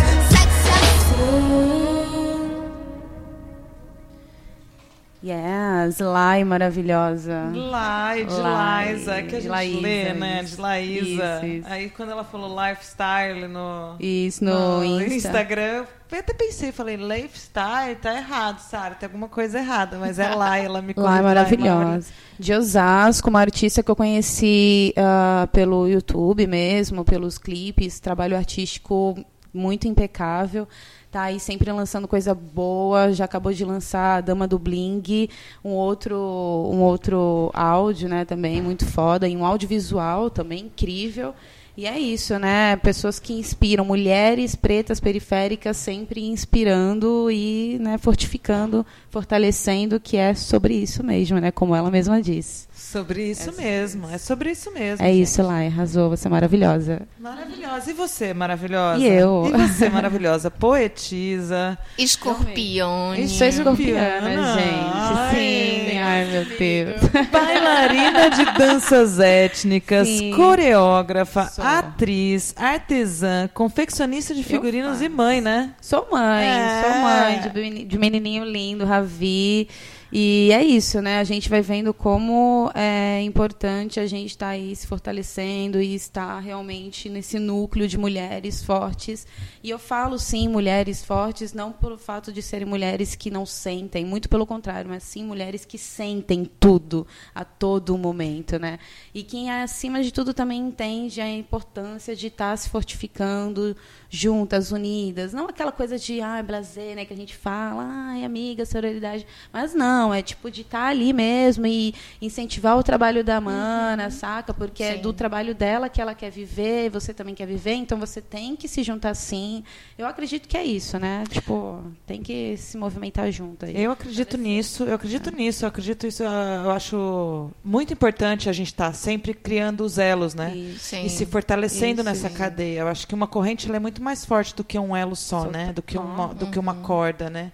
Meninas, Lai maravilhosa. Lai, de Lai, Liza, que a gente Laísa, lê, né? isso. De Laísa. Isso, isso. Aí quando ela falou lifestyle no, Isso, no, [LAUGHS] Insta. Instagram, eu até pensei, falei, lifestyle, tá errado, Sara, tem alguma coisa errada, mas é Lai, ela me [LAUGHS] é corrigiu, maravilhosa. De Osasco, uma artista que eu conheci ah, pelo YouTube mesmo, pelos clipes, trabalho artístico muito impecável. Tá aí sempre lançando coisa boa, já acabou de lançar a Dama do Bling, um outro, um outro áudio, né, também muito foda, e um audiovisual também incrível. E é isso, né? Pessoas que inspiram, mulheres pretas periféricas sempre inspirando e né, fortificando, fortalecendo, que é sobre isso mesmo, né? Como ela mesma disse. Sobre isso mesmo, é sobre isso mesmo. É gente. isso, Lai, arrasou, você é maravilhosa. Maravilhosa. E você, maravilhosa? E eu? E você, maravilhosa? [LAUGHS] Poetisa. Escorpione. Sou escorpiana, gente. Ai. Sim, ai meu Deus. Bailarina de [LAUGHS] danças étnicas, Sim. coreógrafa, Sou. atriz, artesã, confeccionista de figurinos e mãe, né? Sou mãe, É. sou mãe de, de menininho lindo, Ravi. E é isso, né? A gente vai vendo como é importante a gente estar aí se fortalecendo e estar realmente nesse núcleo de mulheres fortes. E eu falo sim mulheres fortes, não pelo fato de serem mulheres que não sentem, muito pelo contrário, mas sim mulheres que sentem tudo a todo momento, né? E quem acima de tudo também entende a importância de estar se fortificando juntas, unidas, não aquela coisa de ah, blazer, né, que a gente fala, ai, amiga, sororidade, mas não, é tipo de estar ali mesmo e incentivar o trabalho da mana, saca? Porque é Sim. do trabalho dela que ela quer viver, você também quer viver, então você tem que se juntar sim. Eu acredito que é isso, né? Tipo, tem que se movimentar junto aí. Eu acredito nisso, eu acredito nisso, eu acredito isso, eu acho muito importante a gente estar sempre criando os elos, né? Isso. E se fortalecendo Isso, nessa sim. cadeia. Eu acho que uma corrente ela é muito mais forte do que um elo só, Só né? Do que uma, do que uma corda, né?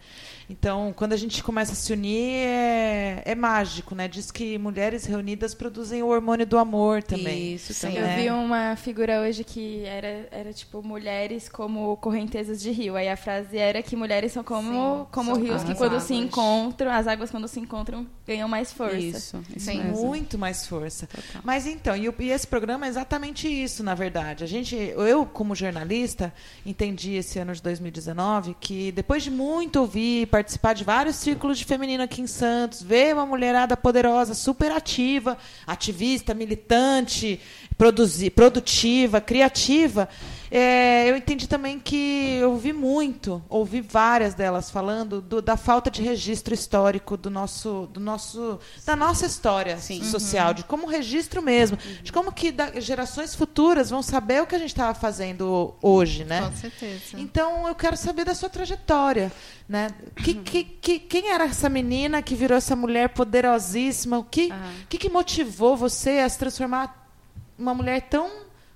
Então, quando a gente começa a se unir, é, é mágico, né? Diz que mulheres reunidas produzem o hormônio do amor também. Isso Sim. também. Eu É. vi uma figura hoje que era, era tipo mulheres como correntezas de rio. Aí a frase era que mulheres são como, Sim, como são rios que quando se águas. encontram, as águas quando se encontram ganham mais força. Isso, isso Sim. mesmo. Muito mais força. Total. Mas então, e, e esse programa é exatamente isso, na verdade. A gente, eu, como jornalista, entendi esse ano de 2019 que depois de muito ouvir, participar de vários círculos de feminino aqui em Santos, ver uma mulherada poderosa, super ativa, ativista, militante, produzi, produtiva, criativa, é, eu entendi também que eu ouvi muito, ouvi várias delas falando do- da falta de registro histórico do nosso, do nosso, da nossa história social, de como registro mesmo, de como que da- gerações futuras vão saber o que a gente estava fazendo hoje, né? Com certeza. Então eu quero saber da sua trajetória, né? Que, que, que- quem era essa menina que virou essa mulher poderosíssima? O que, que, que motivou você a se transformar uma mulher tão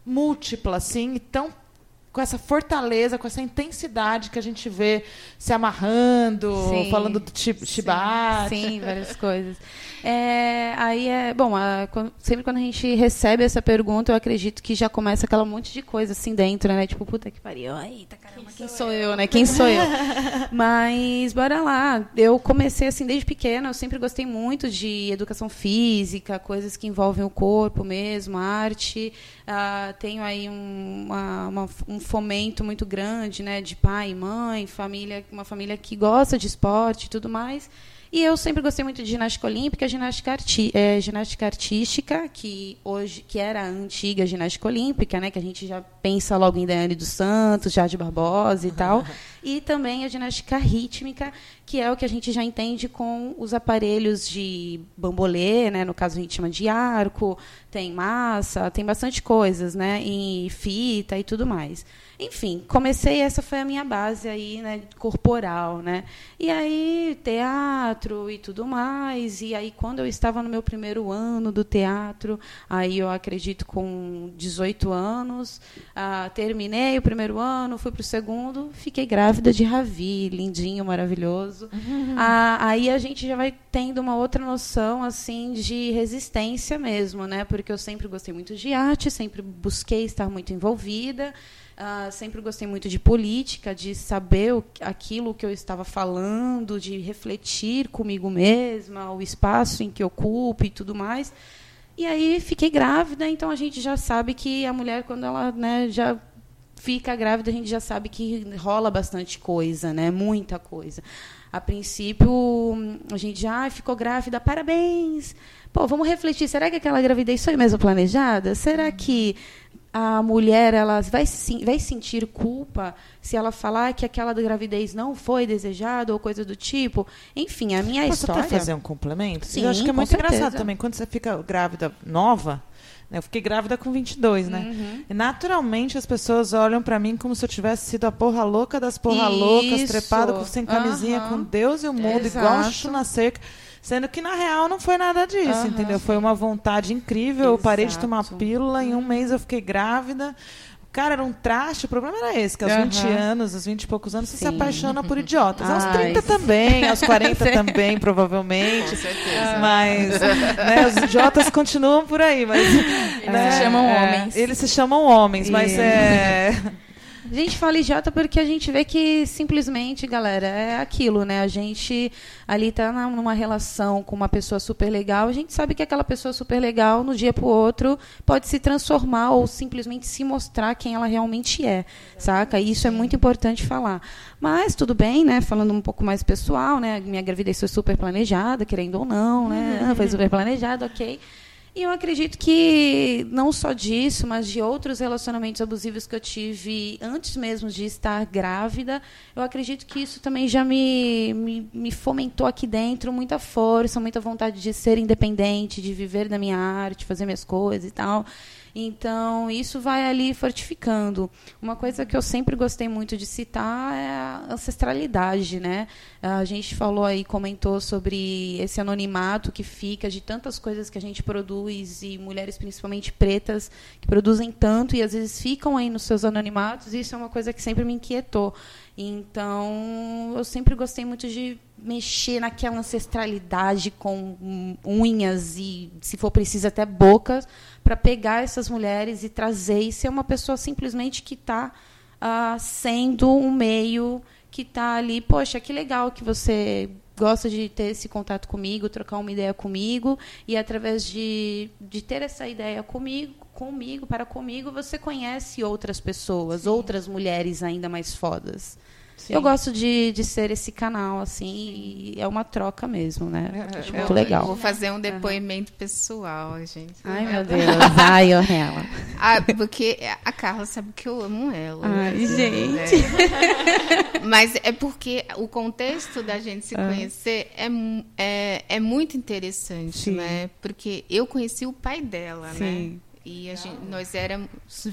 múltipla assim, e tão com essa fortaleza, com essa intensidade que a gente vê se amarrando, Sim. falando do chi- chibate. Sim, várias coisas. É, aí é. Bom, a- quando- sempre quando a gente recebe essa pergunta, eu acredito que já começa aquela monte de coisa assim dentro, né? Tipo, puta que pariu. Eita, caramba, quem, sou eu, né? Quem sou eu? [LAUGHS] Mas, bora lá. Eu comecei assim desde pequena, eu sempre gostei muito de educação física, coisas que envolvem o corpo mesmo, arte. Ah, tenho aí um, uma- uma- um fomento muito grande, né? De pai, mãe, família, uma família que gosta de esporte e tudo mais. E eu sempre gostei muito de ginástica olímpica, ginástica, arti eh, ginástica artística, que hoje que era a antiga ginástica olímpica, né, que a gente já pensa logo em Daiane dos Santos, Jade Barbosa e tal, [LAUGHS] e também a ginástica rítmica, que é o que a gente já entende com os aparelhos de bambolê, né, no caso a gente chama de arco, tem massa, tem bastante coisas, né, e fita e tudo mais. Enfim, comecei, essa foi a minha base aí, né, corporal, né? E aí, teatro e tudo mais. E aí, quando eu estava no meu primeiro ano do teatro, aí eu acredito com 18 anos, ah, terminei o primeiro ano, fui para o segundo, fiquei grávida grávida de Ravi, lindinho, maravilhoso. Uhum. Ah, aí a gente já vai tendo uma outra noção assim de resistência mesmo, né? Porque eu sempre gostei muito de arte, sempre busquei estar muito envolvida. ah, sempre gostei muito de política, de saber o, aquilo que eu estava falando, de refletir comigo mesma, o espaço em que ocupo e tudo mais. E aí fiquei grávida, então a gente já sabe que a mulher, quando ela né, já fica grávida, a gente já sabe que rola bastante coisa, né? Muita coisa. A princípio, a gente já "Ai, ficou grávida, parabéns. Pô, vamos refletir, será que aquela gravidez foi mesmo planejada? Será que a mulher ela vai, vai sentir culpa se ela falar que aquela gravidez não foi desejada ou coisa do tipo? Enfim, a minha Posso história... até fazer um complemento? Sim, eu acho que é muito certeza. engraçado também. Quando você fica grávida nova, eu fiquei grávida com 22, né? Uhum. E naturalmente as pessoas olham pra mim como se eu tivesse sido a porra louca das porra loucas, Isso. trepada com, sem camisinha, Aham. com Deus e o mundo, igual um Exato. chuchu na cerca. Sendo que, na real, não foi nada disso, Aham. entendeu? Foi uma vontade incrível. Eu parei de tomar Exato. pílula, em um mês eu fiquei grávida. Cara, era um traste. O problema era esse, que aos Aham. 20 anos, aos 20 e poucos anos, você se apaixona por idiotas. Aos Ai, 30 também, aos 40 [LAUGHS] também, provavelmente. Mas né, os idiotas continuam por aí. Mas, né, se chamam é, homens. Eles se chamam homens, mas é. [LAUGHS] A gente fala idiota porque a gente vê que simplesmente, galera, é aquilo, né? A gente ali tá numa relação com uma pessoa super legal, a gente sabe que aquela pessoa super legal, no dia pro outro, pode se transformar ou simplesmente se mostrar quem ela realmente é, saca? E isso é muito importante falar. Mas tudo bem, né? Falando um pouco mais pessoal, né? Minha gravidez foi super planejada, querendo ou não, né? Ah, Foi super planejada, ok. E eu acredito que não só disso, mas de outros relacionamentos abusivos que eu tive antes mesmo de estar grávida, eu acredito que isso também já me, me, me fomentou aqui dentro muita força, muita vontade de ser independente, de viver da minha arte, fazer minhas coisas e tal. Então, isso vai ali fortificando. Uma coisa que eu sempre gostei muito de citar é a ancestralidade, né? A gente falou aí, comentou sobre esse anonimato que fica de tantas coisas que a gente produz e mulheres principalmente pretas que produzem tanto e às vezes ficam aí nos seus anonimatos. E isso é uma coisa que sempre me inquietou. Então, eu sempre gostei muito de mexer naquela ancestralidade com unhas e, se for preciso, até bocas, para pegar essas mulheres e trazer e ser uma pessoa simplesmente que está sendo um meio que está ali. Poxa, que legal que você gosta de ter esse contato comigo, trocar uma ideia comigo e através de, de ter essa ideia comigo, comigo, para comigo, você conhece outras pessoas, outras mulheres ainda mais fodas. Eu gosto de, de ser esse canal, assim, e é uma troca mesmo, né? Acho muito Eu legal. Vou fazer um depoimento pessoal, gente. Ai, meu Deus. [LAUGHS] Ai, eu ela. Ah, porque a Carla sabe que eu amo ela. Ai, né? gente. É. [LAUGHS] Mas é porque o contexto da gente se conhecer é, é, é muito interessante, Sim. né? Porque eu conheci o pai dela, né? E a gente, nós éramos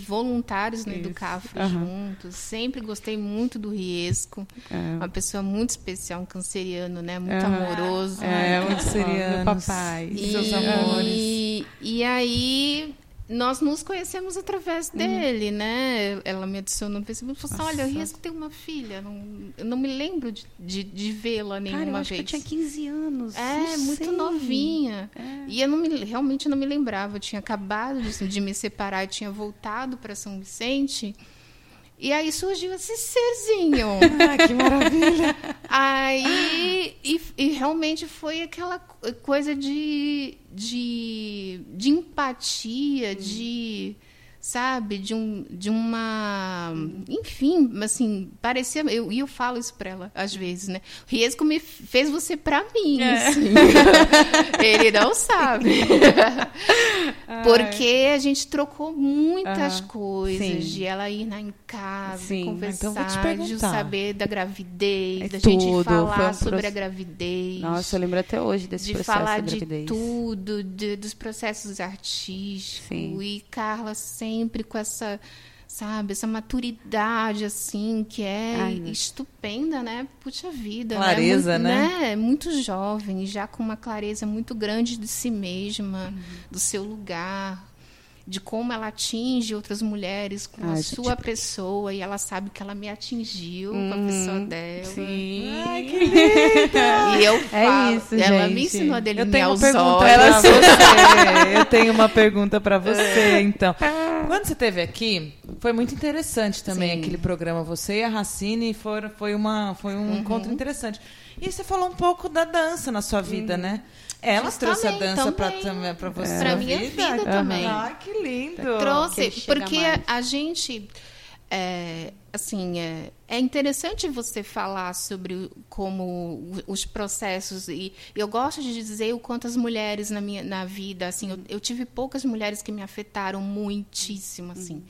voluntários no Isso. Educafro Aham. juntos. Sempre gostei muito do Riesco. É. Uma pessoa muito especial, um canceriano, né? Muito Aham. amoroso. É, Ai, um cancerianos. papai. E, Seus amores. E aí nós nos conhecemos através Uhum. dele, né? Ela me adicionou no Facebook e falou assim: olha, o Nossa. Riesco tem uma filha. Não, eu não me lembro de, de, de vê-la nenhuma Cara, eu acho vez. que eu tinha 15 anos. É, muito sei. novinha. É. E eu não me, realmente não me lembrava. Eu tinha acabado de, de me separar e tinha voltado para São Vicente. E aí surgiu esse serzinho. Ai, [LAUGHS] que maravilha. Aí, e, e realmente foi aquela co- coisa de, de, de empatia, de, sabe, de, um, de uma. Enfim, assim, parecia. Eu, e eu falo isso pra ela às vezes, né? O Riesco me fez você pra mim. assim. [LAUGHS] Ele não sabe. [LAUGHS] Porque a gente trocou muitas coisas, sim. de ela ir na em casa, Sim, conversar, então vou te de saber da gravidez, É da gente tudo, foi falar um sobre a gravidez. Nossa, eu lembro até hoje desse de processo falar da de tudo, de- dos processos artísticos. Sim. E Carla sempre com essa, sabe, essa maturidade, assim, que é Ai, estupenda, né? Puxa vida. Clareza, né? né? Muito, né? Muito jovem, já com uma clareza muito grande de si mesma, Uhum. do seu lugar. De como ela atinge outras mulheres com Ah, a sua pessoa e ela sabe que ela me atingiu com a pessoa dela. Sim. Ai, que [LAUGHS] linda! E eu falo, isso, ela gente. me ensinou a Eu delinear tenho uma os pergunta olhos. pra você. [LAUGHS] Eu tenho uma pergunta pra você, então. Quando você esteve aqui, foi muito interessante também Sim. aquele programa. Você e a Racine foram, foi, uma, foi um encontro interessante. E você falou um pouco da dança na sua vida, né? Ela trouxe a dança pra, também. também, pra você. Pra minha vida também. Ai, que lindo. trouxe porque mais? a gente é, assim é, é interessante você falar sobre como os processos e eu gosto de dizer o quanto as mulheres na minha na vida assim eu, eu tive poucas mulheres que me afetaram muitíssimo assim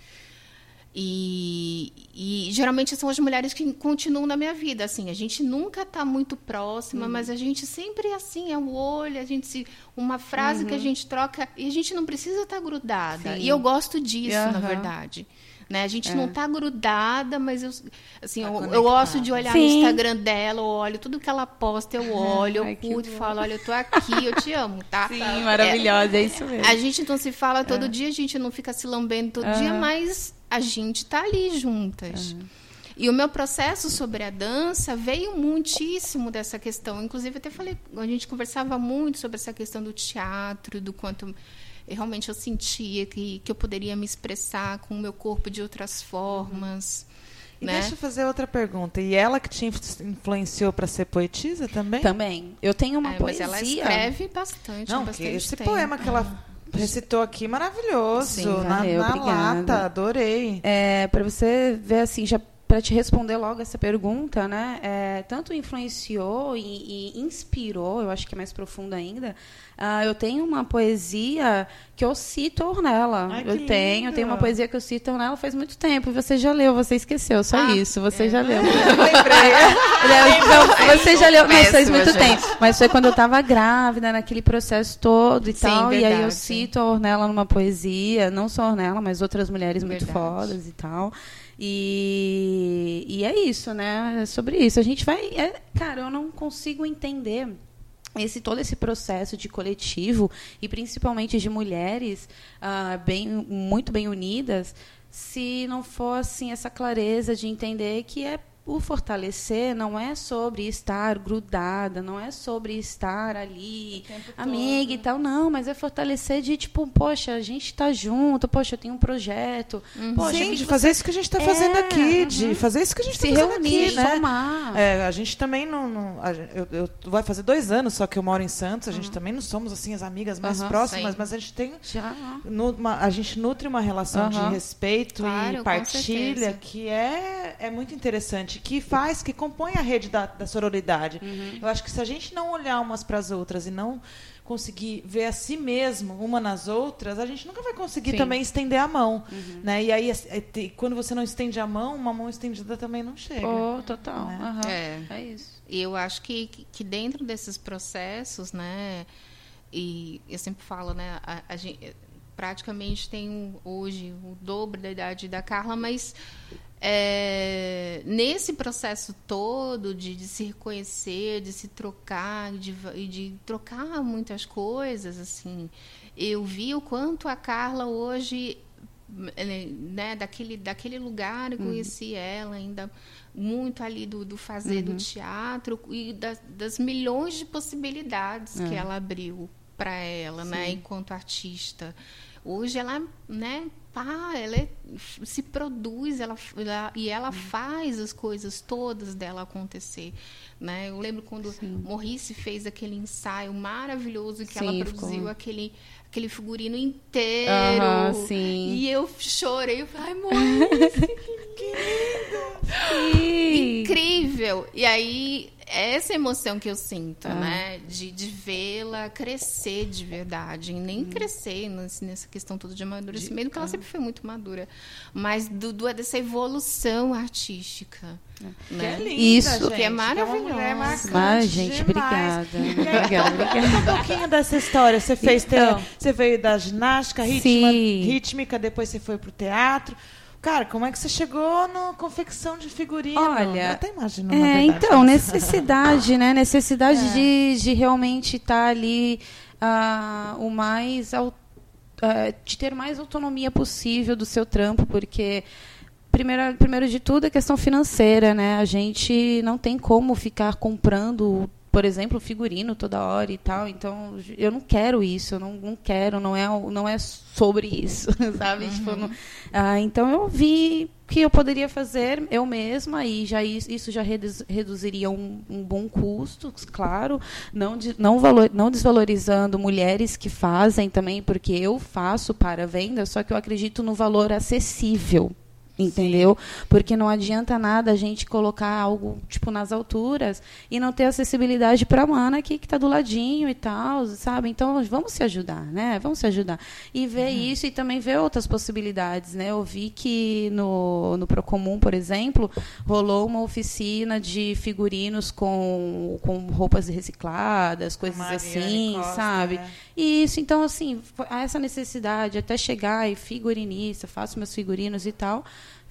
e, e geralmente são as mulheres que continuam na minha vida assim. A gente nunca está muito próxima mas a gente sempre assim é o olho a gente se uma frase que a gente troca e a gente não precisa estar grudada. Sim. e eu gosto disso na Aham. verdade né? A gente não tá grudada, mas eu, assim, Tá eu, gosto de olhar no Sim. Instagram dela, eu olho tudo que ela posta, eu [LAUGHS] olho, eu Ai, curto e falo, olha, eu tô aqui, eu te amo, tá? Sim, maravilhosa, é, isso mesmo. A gente não se fala todo dia, a gente não fica se lambendo todo dia, mas a gente tá ali juntas. E o meu processo sobre a dança veio muitíssimo dessa questão. Inclusive, até falei, a gente conversava muito sobre essa questão do teatro, do quanto eu, realmente eu sentia que, que eu poderia me expressar com o meu corpo de outras formas. E né? deixa eu fazer outra pergunta. E ela que te influ- influenciou pra ser poetisa também? Também. Eu tenho uma É, mas poesia. ela escreve bastante. Não, bastante que esse tempo. poema que ela recitou aqui, maravilhoso. Sim, na valeu, na obrigada. lata, adorei. É, para você ver assim, já para te responder logo essa pergunta, né? É, tanto influenciou e, e inspirou, eu acho que é mais profundo ainda. ah, eu tenho uma poesia que eu cito a Ornella. Ai, eu tenho, lindo. eu tenho uma poesia que eu cito a Ornella faz muito tempo. E você já leu, você esqueceu, só Ah, isso. Você é. já leu. [LAUGHS] [LAUGHS] Lembrei. Então, você já leu, não, faz muito gente. tempo. Mas foi quando eu estava grávida, naquele processo todo e Sim, tal. E aí eu verdade. cito a Ornella numa poesia, não só a Ornella, mas outras mulheres muito Verdade. fodas e tal. E, e é isso, né? É sobre isso. A gente vai. é- cara, eu não consigo entender esse todo esse processo de coletivo e principalmente de mulheres ah, bem muito bem unidas se não for assim essa clareza de entender que é o fortalecer não é sobre estar grudada, não é sobre estar ali amiga e tal, não, mas é fortalecer de tipo, poxa, a gente está junto, poxa, eu tenho um projeto, poxa, Sim, de você fazer isso que a gente está É, fazendo aqui, uhum. de fazer isso que a gente está fazendo reunir, aqui, né? somar. É, a gente também não. não- a eu, eu- vai fazer dois anos só que eu moro em Santos. A gente também não somos assim as amigas mais próximas, sim. mas a gente tem. Já. a gente nutre uma relação de respeito Claro, e partilha que é, é muito interessante, que faz, que compõe a rede da, da sororidade. Uhum. Eu acho que se a gente não olhar umas para as outras e não conseguir ver a si mesmo uma nas outras, a gente nunca vai conseguir Sim. também estender a mão, Uhum. né? E aí é- quando você não estende a mão, uma mão estendida também não chega. Oh, total. Né? aham. É. é isso. E eu acho que, que dentro desses processos, né, e eu sempre falo, né, a, a gente praticamente tem hoje o dobro da idade da Carla, mas é, nesse processo todo de, de se reconhecer, de se trocar, de, e de trocar muitas coisas, assim, eu vi o quanto a Carla hoje né, daquele, daquele lugar eu conheci ela ainda muito ali do, do fazer do teatro e das, das milhões de possibilidades que ela abriu para ela, né, enquanto artista. Hoje ela, né, pá, ela é- se produz, ela, ela- e ela faz as coisas todas dela acontecer, né? Eu lembro quando Morrice fez aquele ensaio maravilhoso que ela Sim, produziu ficou- aquele aquele figurino inteiro. Aham, sim. E eu chorei, eu falei, ai, Morrice, [LAUGHS] incrível. E aí, é essa emoção que eu sinto, Ah. né? De, de vê-la crescer de verdade. E nem crescer nesse- nessa questão toda de amadurecimento, porque ela sempre foi muito madura. Mas do, do- dessa evolução artística. Que Né? é linda, Isso. gente, Que é marcante Mas, gente, obrigada. Obrigada, um pouquinho dessa história. Você fez Então. você veio da ginástica rítmica, depois você foi pro teatro. Cara, como é que você chegou na confecção de figurino? Olha, eu até imagino, É, verdade. então, necessidade, né? Necessidade É. de, de realmente estar ali ah, o mais é, de ter mais autonomia possível do seu trampo, porque primeiro, primeiro de tudo, a questão financeira, né? A gente não tem como ficar comprando, por exemplo, figurino toda hora e tal. Então, eu não quero isso, eu não, não quero, não é, não é sobre isso, [LAUGHS] sabe? Uhum. Tipo, não, ah, então, eu vi que eu poderia fazer eu mesma e já isso já reduziria um, um bom custo, claro, não, de, não, valor, não desvalorizando mulheres que fazem também, porque eu faço para venda, só que eu acredito no valor acessível entendeu? Sim. Porque não adianta nada a gente colocar algo tipo nas alturas e não ter acessibilidade para a mana aqui que está do ladinho e tal, sabe? Então vamos se ajudar, né? Vamos se ajudar e ver uhum. isso e também ver outras possibilidades, né? Eu vi que no no Procomum, por exemplo, rolou uma oficina de figurinos com com roupas recicladas, coisas assim, Costa, sabe? É. E isso, então assim, essa necessidade até chegar e figurinista, faço meus figurinos e tal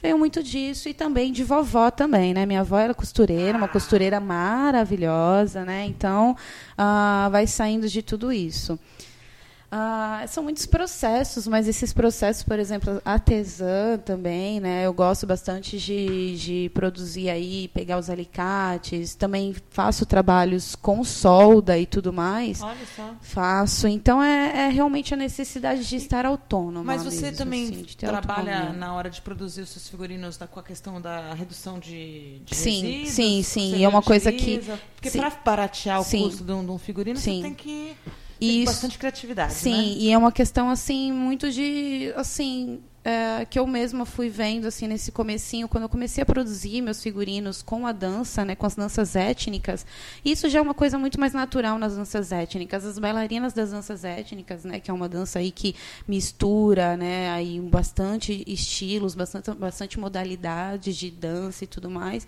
veio muito disso e também de vovó também, né? Minha avó era costureira, uma costureira maravilhosa, né? Então, uh, vai saindo de tudo isso. Ah, são muitos processos, mas esses processos, por exemplo, artesã também, né? Eu gosto bastante de, de produzir aí, pegar os alicates. Também faço trabalhos com solda e tudo mais. Olha só. Faço. Então é, é realmente a necessidade de estar autônoma. Mas você mesmo, também assim, trabalha autonomia. na hora de produzir os seus figurinos com a questão da redução de, de sim, resíduos? Sim, sim, sim. É uma coisa que. Porque para baratear o sim. custo de um, de um figurino, sim. você tem que isso, bastante criatividade, Sim, né? e é uma questão assim muito de assim é, que eu mesma fui vendo assim nesse comecinho quando eu comecei a produzir meus figurinos com a dança, né, com as danças étnicas. Isso já é uma coisa muito mais natural nas danças étnicas. As bailarinas das danças étnicas, né, que é uma dança aí que mistura, né, aí bastante estilos, bastante bastante modalidades de dança e tudo mais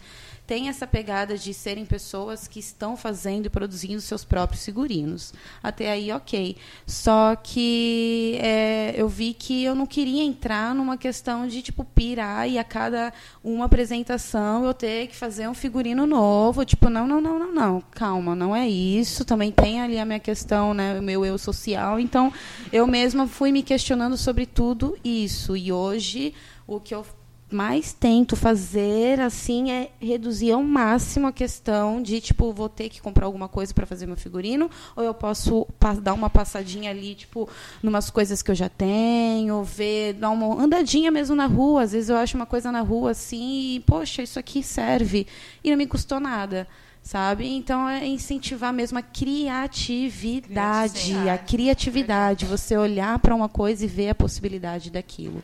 tem essa pegada de serem pessoas que estão fazendo e produzindo seus próprios figurinos. Até aí, ok. Só que é, eu vi que eu não queria entrar numa questão de tipo pirar e a cada uma apresentação eu ter que fazer um figurino novo. Tipo, não, não, não, não, não. Calma, não é isso. Também tem ali a minha questão, né, o meu eu social. Então, eu mesma fui me questionando sobre tudo isso. E hoje o que eu mais tento fazer assim é reduzir ao máximo a questão de tipo vou ter que comprar alguma coisa para fazer meu figurino ou eu posso dar uma passadinha ali tipo numas coisas que eu já tenho ver dar uma andadinha mesmo na rua. Às vezes eu acho uma coisa na rua assim e poxa isso aqui serve. E não me custou nada sabe? Então é incentivar mesmo a criatividade a criatividade. Você olhar para uma coisa e ver a possibilidade daquilo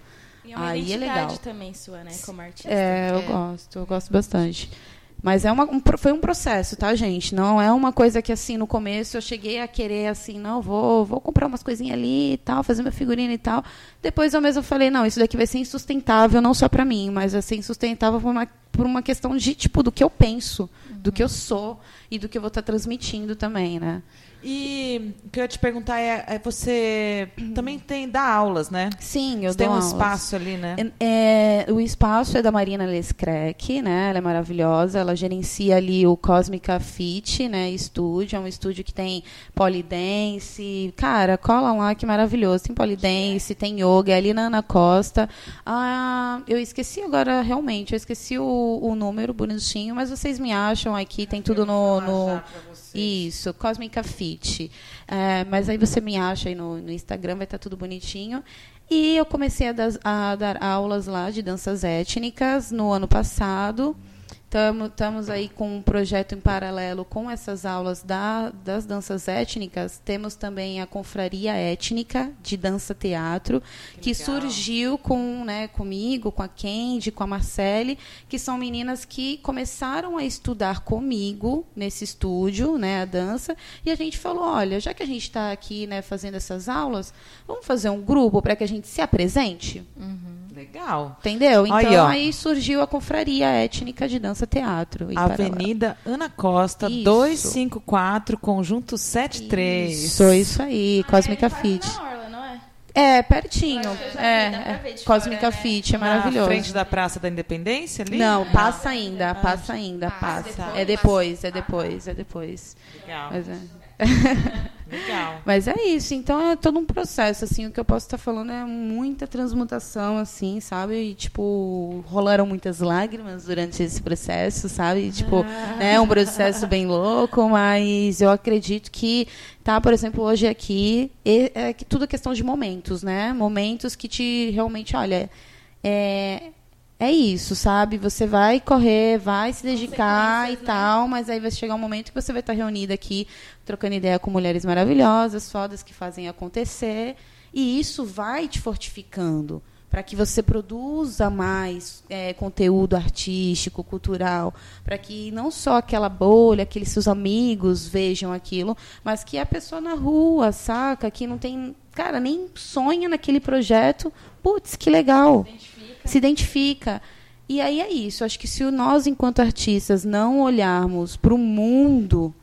e é uma Aí é legal. também sua, né, como artista. É, eu é. gosto, eu gosto bastante. Mas é uma, um, foi um processo, tá, gente? Não é uma coisa que, assim, no começo eu cheguei a querer, assim, não, vou, vou comprar umas coisinhas ali e tal, fazer minha figurina e tal. Depois eu mesmo falei, não, isso daqui vai ser insustentável, não só para mim, mas vai ser insustentável por uma, por uma questão de, tipo, do que eu penso, uhum. do que eu sou e do que eu vou estar tá transmitindo também, né? E o que eu ia te perguntar é, é você [CLEARS THROAT] também tem dá aulas, né? Sim, eu você dou tem um aulas. espaço ali, né? É, é, o espaço é da Marina Lescrec, né? Ela é maravilhosa. Ela gerencia ali o Cósmica Fit, né? Estúdio, é um estúdio que tem polidense. Cara, cola lá que maravilhoso. Tem polidense, tem yoga, é ali na Ana Costa. Ah, eu esqueci agora realmente, eu esqueci o, o número bonitinho, mas vocês me acham aqui, tem tudo no, no isso, Cósmica Fit. É, mas aí você me acha aí no, no Instagram, vai estar tudo bonitinho. E eu comecei a, das, a dar aulas lá de danças étnicas no ano passado. Estamos aí com um projeto em paralelo com essas aulas da, das danças étnicas. Temos também a Confraria Étnica de Dança Teatro, que, que surgiu com, né, comigo, com a Kendi, com a Marcele, que são meninas que começaram a estudar comigo nesse estúdio, né, a dança. E a gente falou: olha, já que a gente está aqui né, fazendo essas aulas, vamos fazer um grupo para que a gente se apresente? Uhum. Legal. Entendeu? Então aí, aí, surgiu a Confraria Étnica de Dança Teatro. Avenida Ana Costa, isso. 254, conjunto 73. Isso, isso aí, ah, Cósmica é, Fit. É? é, pertinho. É, é. Cósmica fora, Fit, né? é maravilhoso. Na frente da Praça da Independência ali? Não, passa ainda, passa ainda, passa. É depois, é depois, é depois. Legal. Mas é. [LAUGHS] Legal. Mas é isso, então é todo um processo, assim, o que eu posso estar falando é muita transmutação, assim, sabe? E, tipo, rolaram muitas lágrimas durante esse processo, sabe? E, tipo, é um processo bem louco, mas eu acredito que tá, por exemplo, hoje aqui, é, é que tudo é questão de momentos, né? Momentos que te realmente, olha, é, é isso, sabe? Você vai correr, vai se dedicar e tal, mas aí vai chegar um momento que você vai estar reunida aqui, trocando ideia com mulheres maravilhosas, fodas que fazem acontecer, e isso vai te fortificando para que você produza mais é, conteúdo artístico, cultural, para que não só aquela bolha, aqueles seus amigos vejam aquilo, mas que a pessoa na rua, saca, que não tem, cara, nem sonha naquele projeto, putz, que legal. Se identifica. E aí é isso. Acho que se nós, enquanto artistas, não olharmos para o mundo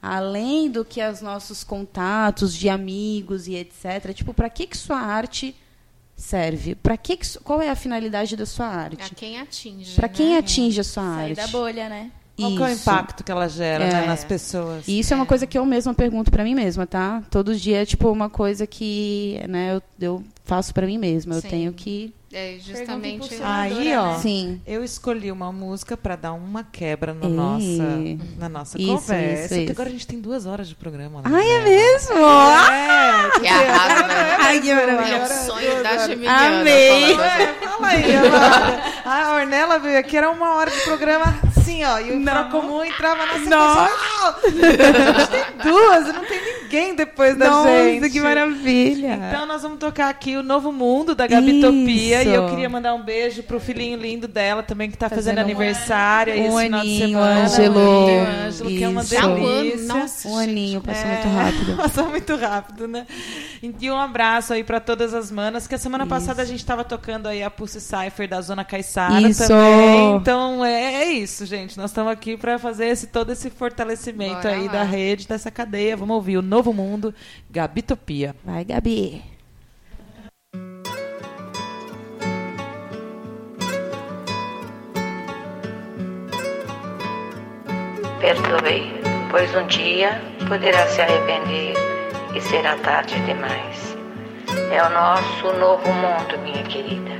além do que os nossos contatos de amigos e etc. Tipo, para que que sua arte serve? Para que, que qual é a finalidade da sua arte? quem atinge. Para quem né? atinge a sua Sair arte? da bolha, né? Qual que é o Isso. impacto que ela gera É. né, nas pessoas? E isso é uma coisa que eu mesma pergunto para mim mesma, tá? Todo dia é tipo uma coisa que, né, eu, eu faço para mim mesma. Eu Sim. tenho que, É justamente. Aí, ó. né? sim. Eu escolhi uma música para dar uma quebra no Ei. nossa, na nossa Isso, conversa. isso, porque isso. agora a gente tem duas horas de programa. né? Ai, é mesmo? É, Que arrasa, né? Ai, que É maravilha. um sonho da Geminiana. Amei. É, fala aí. A Ornella veio aqui, era uma hora de programa assim, ó. E o Não. comum entrava na sequência. Nossa. A gente tem duas, não tem ninguém depois da Nossa, gente. que maravilha. Então nós vamos tocar aqui o Novo Mundo da Gabi Topia. Isso. E eu queria mandar um beijo pro filhinho lindo dela também, que tá fazendo, Fazendo um- aniversário um esse final de aninho, semana. Ângelo. Um Ângelo, que é uma um ano, delícia. nossa. um aninho, passou É, muito rápido. [LAUGHS] Passou muito rápido, né? E um abraço aí pra todas as manas, que a semana Isso. passada a gente tava tocando aí a Pulse Cypher da Zona Caiçara Isso. também. Então é, é isso, gente. Nós estamos aqui pra fazer esse, todo esse fortalecimento Bora aí lá. da rede, dessa cadeia. Vamos ouvir o Novo Mundo, Gabitopia. Vai, Gabi. Perdoe, pois um dia poderá se arrepender e será tarde demais. É o nosso novo mundo, minha querida.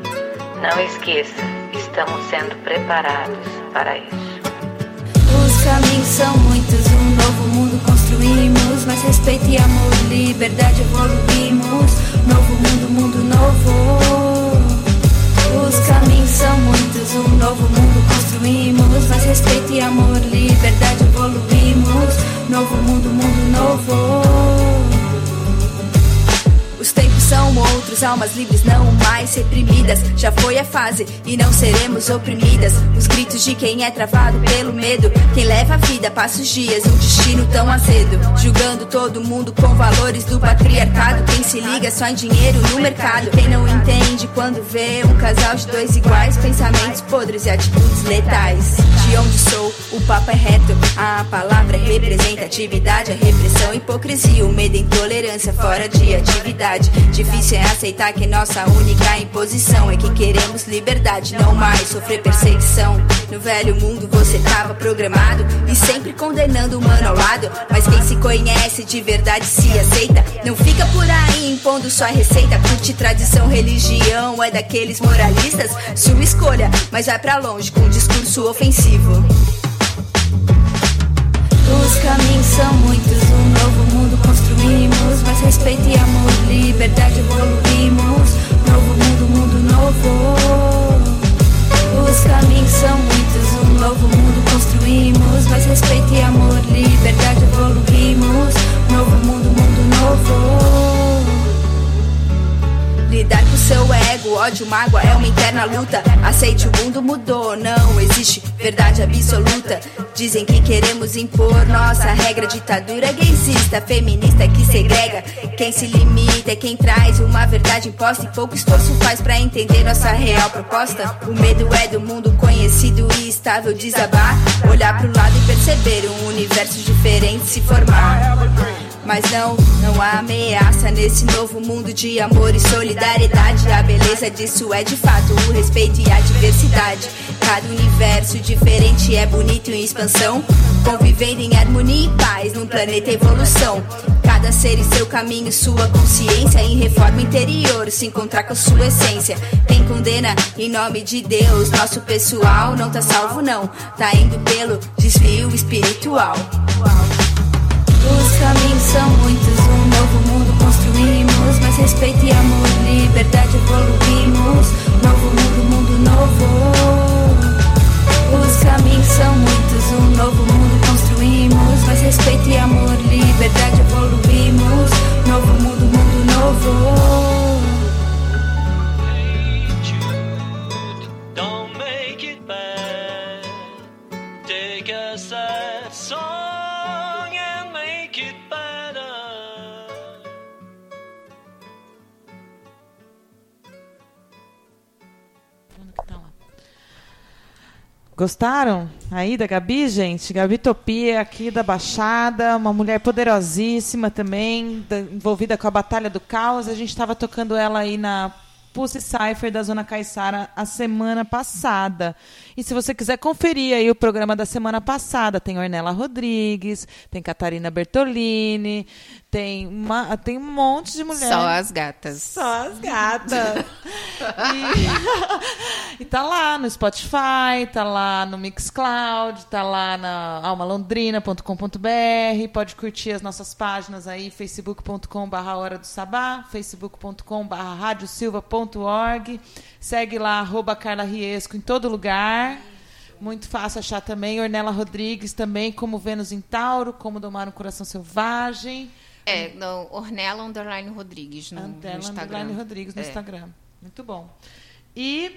Não esqueça, estamos sendo preparados para isso. Os caminhos são muitos, um novo mundo construímos. Mas respeito e amor, liberdade evoluímos. Novo mundo, mundo novo. Os caminhos são muitos, um novo mundo construímos. Mas respeito e amor, liberdade evoluímos. Novo mundo, mundo novo. São outros, almas livres não mais reprimidas. Já foi a fase e não seremos oprimidas. Os gritos de quem é travado pelo medo. Quem leva a vida passa os dias, um destino tão azedo. Julgando todo mundo com valores do patriarcado. Quem se liga só em dinheiro no mercado. Quem não entende quando vê um casal de dois iguais. Pensamentos podres e atitudes letais. De onde sou, o papo é reto. A palavra é representatividade, a repressão, hipocrisia, o medo, intolerância fora de atividade. Difícil é aceitar que nossa única imposição é que queremos liberdade, não mais sofrer perseguição. No velho mundo você tava programado e sempre condenando o humano ao lado. Mas quem se conhece de verdade se aceita. Não fica por aí impondo sua receita. Curte tradição, religião, é daqueles moralistas. Sua escolha, mas vai pra longe com um discurso ofensivo. Os caminhos são muitos, um novo Mas respeito e amor, liberdade evoluímos. Novo mundo, mundo novo. Os caminhos são muitos, um novo mundo construímos. Mas respeito e amor, liberdade evoluímos. Novo mundo, mundo novo. Lidar com seu ego, ódio, mágoa é uma interna luta. Aceite, o mundo mudou, não existe verdade absoluta. Dizem que queremos impor nossa regra, ditadura gaysista, feminista que segrega. Quem se limita é quem traz uma verdade imposta e pouco esforço faz pra entender nossa real proposta. O medo é do mundo conhecido e estável desabar. Olhar pro lado e perceber um universo diferente se formar. Mas não, não há ameaça nesse novo mundo de amor e solidariedade. A beleza disso é de fato o respeito e a diversidade. Cada universo diferente é bonito em expansão. Convivendo em harmonia e paz num planeta evolução. Cada ser em seu caminho, sua consciência em reforma interior, se encontrar com sua essência. Quem condena em nome de Deus, nosso pessoal não tá salvo não, tá indo pelo desvio espiritual. Os caminhos são muitos, um novo mundo construímos, mas respeito e amor, liberdade evoluímos, novo mundo, mundo novo. Os caminhos são muitos, um novo mundo construímos. Mas respeito e amor, liberdade evoluímos. Novo mundo, mundo novo. Gostaram aí da Gabi, gente? Gabi Topia, aqui da Baixada, uma mulher poderosíssima também, da- envolvida com a Batalha do Caos. A gente estava tocando ela aí na Pussy Cypher da Zona Caiçara a semana passada. E se você quiser conferir aí o programa da semana passada, tem Ornella Rodrigues, tem Catarina Bertolini, tem, uma, tem um monte de mulheres. Só as gatas. Só as gatas. e, [LAUGHS] e tá lá no Spotify, tá lá no Mixcloud, tá lá na almalondrina.com.br, pode curtir as nossas páginas aí, facebook.com barra Hora do Sabá, facebook.com barra radiosilva.org, segue lá, arroba Carla Riesco em todo lugar. Muito fácil achar também. Ornella Rodrigues também, como Vênus em Tauro, como Domar um Coração Selvagem. É, no Ornella Underline Rodrigues no, no Instagram. Underline Rodrigues no É. Instagram. Muito bom. E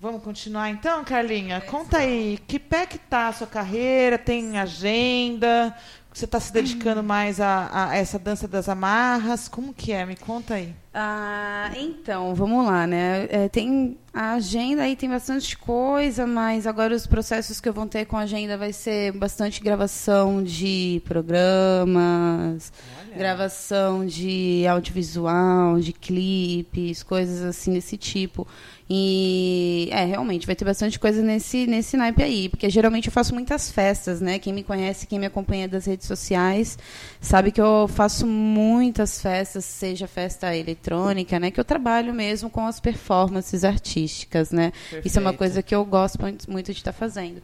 vamos continuar então, Carlinha? Conta aí, que pé que tá a sua carreira? Tem agenda? Você está se dedicando [CLEARS THROAT] mais a, a essa dança das amarras? Como que é? Me conta aí. Ah, então, vamos lá, né? É, tem a agenda aí tem bastante coisa, mas agora os processos que eu vou ter com a agenda vai ser bastante gravação de programas, gravação de audiovisual, de clipes, coisas assim desse tipo. E é, realmente vai ter bastante coisa nesse nesse naipe aí, porque geralmente eu faço muitas festas, né? Quem me conhece, quem me acompanha das redes sociais, sabe que eu faço muitas festas, seja festa eletrônica, né? Que eu trabalho mesmo com as performances artísticas, né? Isso é uma Perfeito. coisa que eu gosto muito de estar fazendo.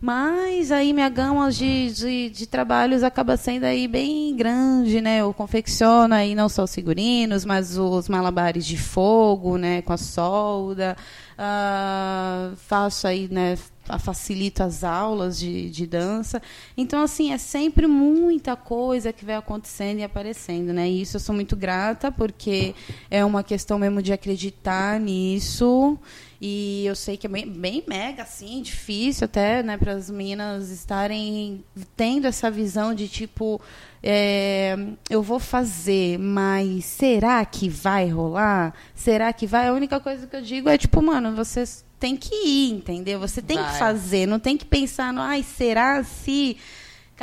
Mas aí minha gama de, de, de trabalhos acaba sendo aí bem grande, né? Eu confecciono aí não só os figurinos, mas os malabares de fogo, né? Com a solda. Ah, faço aí, né? Fa- Facilito as aulas de, de dança. Então, assim, é sempre muita coisa que vai acontecendo e aparecendo, né? E isso eu sou muito grata, porque é uma questão mesmo de acreditar nisso. E eu sei que é bem, bem mega, assim, difícil até, né, para as meninas estarem tendo essa visão de tipo, é, eu vou fazer, mas será que vai rolar? Será que vai? A única coisa que eu digo é tipo, mano, vocês tem que ir, entendeu? Você tem Vai. que fazer, não tem que pensar no, ai, será se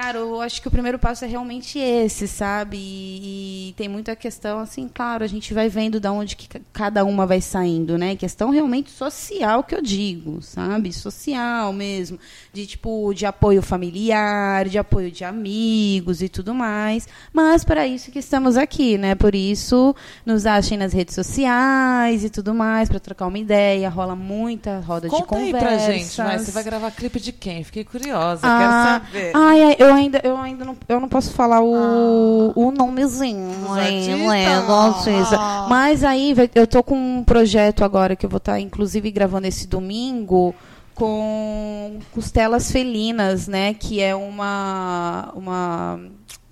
Cara, eu acho que o primeiro passo é realmente esse, sabe? E, e tem muita questão, assim, claro, a gente vai vendo da onde que ca- cada uma vai saindo, né? Questão realmente social que eu digo, sabe? Social mesmo. De tipo, de apoio familiar, de apoio de amigos e tudo mais. Mas para isso que estamos aqui, né? Por isso, nos achem nas redes sociais e tudo mais, para trocar uma ideia. Rola muita roda de Conta aí conversa. pra gente, vai. Você vai gravar clipe de quem? Fiquei curiosa, Ah, quero saber. Ai, ai, eu ainda, eu ainda não, eu não posso falar o, o nomezinho. Né, do artista. Ah. Mas aí eu tô com um projeto agora que eu vou estar, inclusive, gravando esse domingo com costelas felinas, né? Que é uma. uma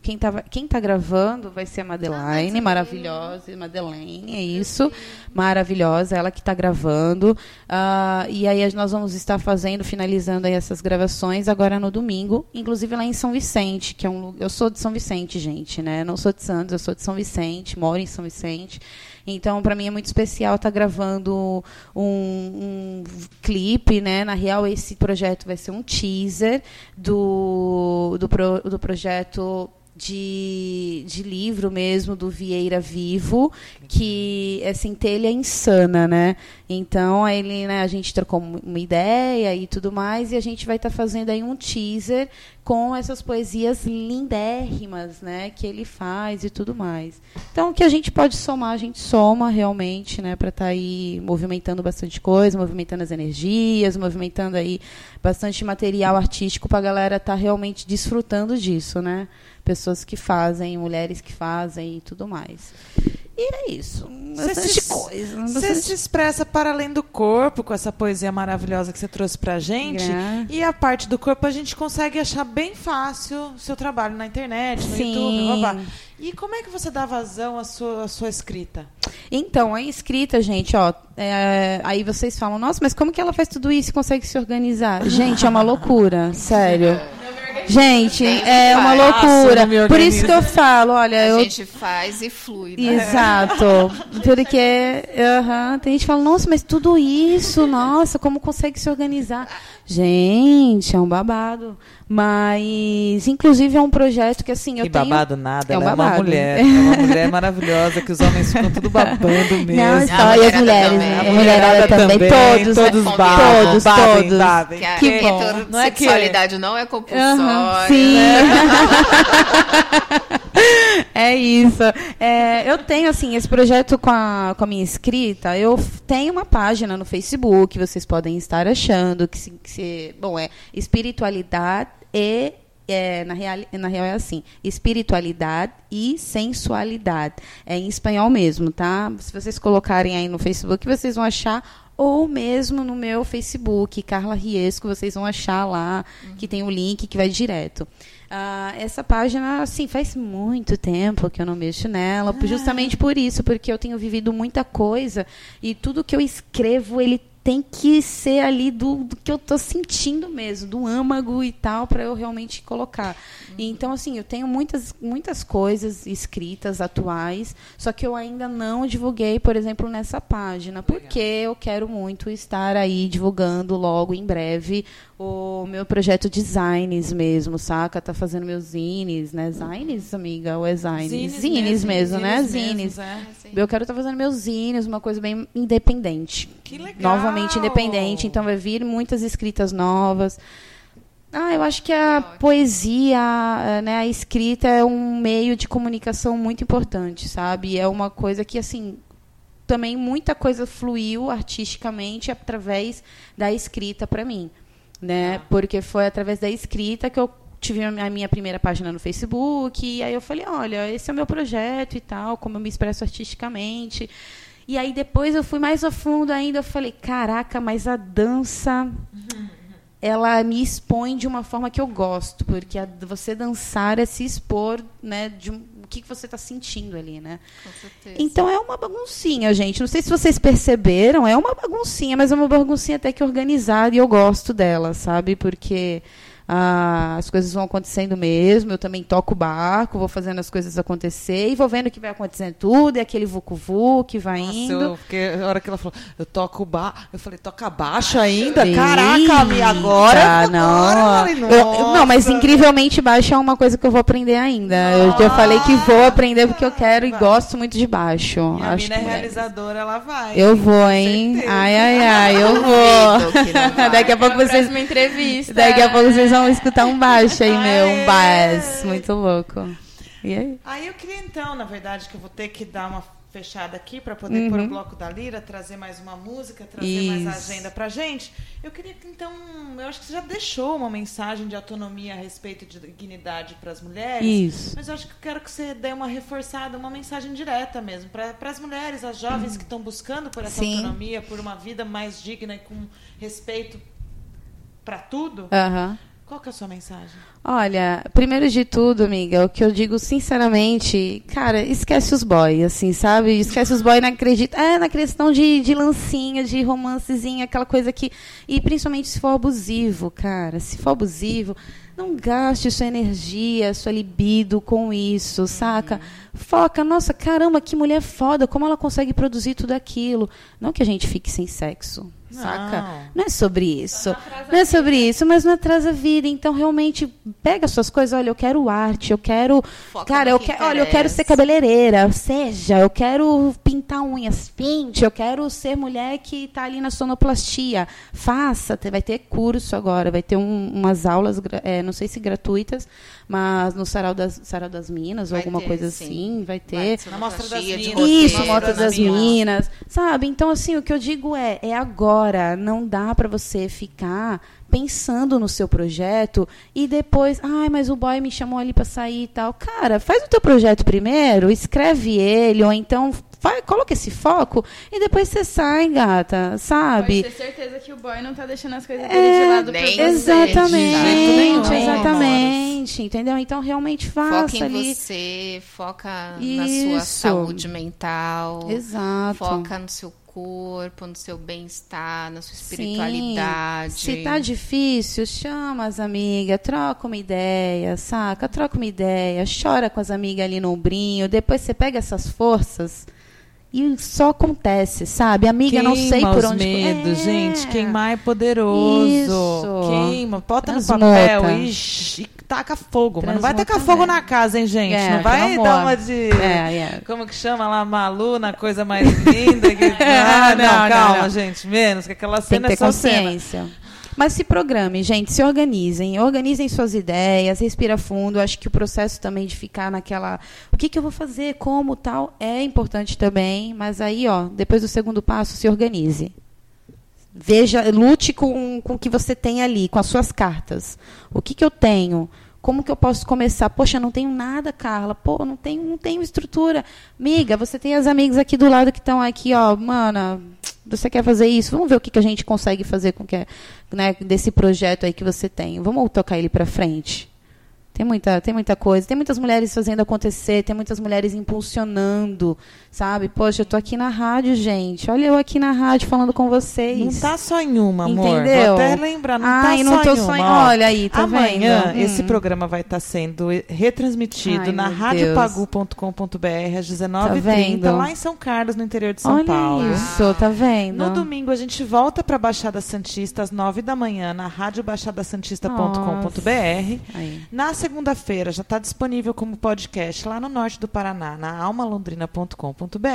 quem, tava, quem tá gravando vai ser a Madeleine, maravilhosa. Madeleine, é isso. Maravilhosa, ela que está gravando. Ah, e aí nós vamos estar fazendo, finalizando aí essas gravações agora no domingo, inclusive lá em São Vicente, que é um eu sou de São Vicente, gente, né? Não sou de Santos, eu sou de São Vicente, moro em São Vicente. Então, para mim é muito especial estar gravando um, um clipe, né? Na real, esse projeto vai ser um teaser do, do, pro- do projeto de, de livro mesmo do Vieira Vivo, que é Centelha Insana, né? Então ele, né, a gente trocou uma ideia e tudo mais, e a gente vai estar tá fazendo aí um teaser com essas poesias lindérrimas, né, que ele faz e tudo mais. Então, o que a gente pode somar, a gente soma realmente, né, para estar tá aí movimentando bastante coisa, movimentando as energias, movimentando aí bastante material artístico para a galera estar tá realmente desfrutando disso, né? Pessoas que fazem, mulheres que fazem e tudo mais. E é isso. Bastante se, coisa. Você se expressa para além do corpo com essa poesia maravilhosa que você trouxe pra gente. E a parte do corpo a gente consegue achar bem fácil o seu trabalho na internet, no Sim. YouTube, babá. E como é que você dá vazão à sua, à sua escrita? Então, a escrita, gente, ó, é, aí vocês falam, nossa, mas como que ela faz tudo isso e consegue se organizar? Gente, é uma loucura, [LAUGHS] sério. Gente, é uma loucura. Por isso que eu falo, olha, A eu gente faz e flui. Né? Exato. [LAUGHS] Porque aham, tem gente que fala, nossa, mas tudo isso, nossa, como consegue se organizar? Gente, é um babado. Mas, inclusive, é um projeto que, assim, eu que tenho... babado nada, É um ela é uma babado. mulher. [LAUGHS] É uma mulher maravilhosa que os homens ficam tudo babando mesmo. Não, só A e as mulheres, também. né? A A mulherada também, todos, todos né? babam, todos, babem, todos. babem. Que a Que bom. Não é que- heterossexualidade não é compulsória. Sim. [LAUGHS] é isso. É, eu tenho, assim, esse projeto com a, com a minha escrita, eu tenho uma página no Facebook, vocês podem estar achando, que se, que se- bom, é espiritualidade e é, na, real, na real é assim, espiritualidade e sensualidade. É em espanhol mesmo, tá? Se vocês colocarem aí no Facebook, vocês vão achar ou mesmo no meu Facebook, Carla Riesco, vocês vão achar lá que tem o link que vai direto. Ah, essa página, assim, faz muito tempo que eu não mexo nela, justamente por isso, porque eu tenho vivido muita coisa e tudo que eu escrevo, ele tem que ser ali do, do que eu tô sentindo mesmo, do âmago e tal, para eu realmente colocar. E Então, assim, eu tenho muitas, muitas coisas escritas, atuais, só que eu ainda não divulguei, por exemplo, nessa página, porque eu quero muito estar aí divulgando logo em breve o meu projeto Designs mesmo, saca? Tá fazendo meus zines, né? Zines, amiga? Ou é zines? Zines, mesmo, né? Zines. é. Eu quero estar fazendo meus zines, uma coisa bem independente. Que legal. Novamente independente. Então vai vir muitas escritas novas. Ah, eu acho que a ótimo. poesia, eh, né, a escrita é um meio de comunicação muito importante, sabe? É uma coisa que, assim, também muita coisa fluiu artisticamente através da escrita para mim, né? Porque foi através da escrita que eu tive a minha- primeira página no Facebook e aí eu falei, olha, esse é o meu projeto e tal, como eu me expresso artisticamente. E aí depois eu fui mais a fundo ainda, eu falei, caraca, mas a dança [LAUGHS] ela me expõe de uma forma que eu gosto, porque a- você dançar é se expor, né, de um- o que, que você está sentindo ali, né? Com certeza. Então é uma baguncinha, gente. Não sei se vocês perceberam, é uma baguncinha, mas é uma baguncinha até que organizada e eu gosto dela, sabe? Porque ah, as coisas vão acontecendo mesmo. Eu também toco o barco, vou fazendo as coisas acontecer e vou vendo que vai acontecendo tudo, e aquele vucu que vai Nossa, indo. eu fiquei, a hora que ela falou, eu toco ba... eu falei, toca baixo ainda? Eita, Caraca, Mi, agora? não. agora, eu falei, Eu- eu- não, mas incrivelmente baixo é uma coisa que eu vou aprender ainda. Eu já falei que vou aprender porque eu quero e gosto muito de baixo. E a Acho mina é realizadora, ela vai. eu vou, hein? certeza. Ai, ai, [LAUGHS] ai, eu vou. não. [LAUGHS] Daqui a pouco vocês. Próxima entrevista. Daqui a pouco vocês vão escutar um baixo aí, meu. Um bass. Muito louco. E aí? Aí eu queria então, na verdade, que eu vou ter que dar uma fechada aqui para poder pôr o bloco da Lira, trazer mais uma música, trazer mais Uhum. Isso. agenda pra gente. Eu queria que então, eu acho que você já deixou uma mensagem de autonomia a respeito de dignidade para as mulheres. Isso. Mas eu acho que eu quero que você dê uma reforçada, uma mensagem direta mesmo para as mulheres, as jovens que estão buscando por essa Sim. autonomia, por uma vida mais digna e com respeito para tudo. Aham. Qual que é a sua mensagem? Olha, primeiro de tudo, amiga, o que eu digo sinceramente, cara, esquece os boys, assim, sabe? Esquece os boys, não acredita. É, na questão de, de lancinha, de romancezinha, aquela coisa que. E principalmente se for abusivo, cara. Se for abusivo, não gaste sua energia, sua libido com isso, saca? Foca, nossa, caramba, que mulher foda, como ela consegue produzir tudo aquilo. Não que a gente fique sem sexo, saca? Não. Não é sobre isso. Não é sobre isso, mas não atrasa a vida. Então, realmente, pega suas coisas. Olha, eu quero arte, eu quero. Foca cara, eu que quero. Olha, eu quero ser cabeleireira. Seja, eu quero pintar unhas, pinte. Eu quero ser mulher que está ali na sonoplastia. Faça. te- Vai ter curso agora, vai ter um- umas aulas, é, não sei se gratuitas, mas no Sarau das, Sarau das Minas, ou Vai alguma ter, coisa sim. assim, vai Vai ter. ser Na Mostra das Minas. roteiro. Isso. Mota das Minas. Minas, sabe? Então, assim, o que eu digo é, é agora, não dá pra você ficar pensando no seu projeto e depois, ai, mas o boy me chamou ali pra sair e tal. Cara, faz o teu projeto primeiro, escreve ele, ou então vai, coloca esse foco e depois você sai, gata, sabe? Pode ter certeza que o boy não tá deixando as coisas dele de lado pra você. Exatamente, exatamente, entendeu? Então realmente faça Foca em ali. você, foca na sua Isso. saúde mental. Exato. Foca no seu corpo, no seu bem-estar, na sua Sim. espiritualidade. Se tá difícil, chama as amigas, troca uma ideia, saca? Troca uma ideia, chora com as amigas ali no ombrinho, depois você pega essas forças e só acontece, sabe? Amiga, não sei Queima por onde... medos, É. gente. Queimar é poderoso. Isso. Queima, bota no papel e, e taca fogo. Mas não vai tacar fogo na casa, hein, gente? É, não vai dar uma de... É, é. Como que chama lá, Malu, na coisa mais linda. Que... [LAUGHS] Ah, não, Não, não, calma, não. gente. Menos, que aquela Tem cena que é ter só cena. consciência. Mas se programe, gente, se organizem, organizem suas ideias, respira fundo. Acho que o processo também de ficar naquela, o que, que eu vou fazer, como, tal, é importante também. Mas aí, ó, depois do segundo passo, se organize. Veja, lute com, com o que você tem ali, com as suas cartas. O que, que eu tenho? Como que eu posso começar? Poxa, não tenho nada, Carla. Pô, não tenho, não tenho estrutura. Miga, você tem as amigas aqui do lado que estão aqui, ó, mana, você quer fazer isso? Vamos ver o que, que a gente consegue fazer com que, né, desse projeto aí que você tem. Vamos tocar ele para frente. Tem muita, tem muita coisa. Tem muitas mulheres fazendo acontecer, tem muitas mulheres impulsionando, sabe? Poxa, eu tô aqui na rádio, gente. Olha eu aqui na rádio falando com vocês. Não tá só em uma, amor. Entendeu? Vou até lembrar, não Ai, tá não só tô em só em- olha aí, tá Amanhã, vendo? esse Hum. programa vai estar sendo retransmitido Ai, na radiopagu.com.br às 19h30, vendo? lá em São Carlos, no interior de São Olha Paulo. isso, tá vendo? No domingo a gente volta para Baixada Santista às 9 da manhã na radiobaixadasantista.com.br. Na segunda-feira já está disponível como podcast lá no norte do Paraná, na almalondrina.com.br.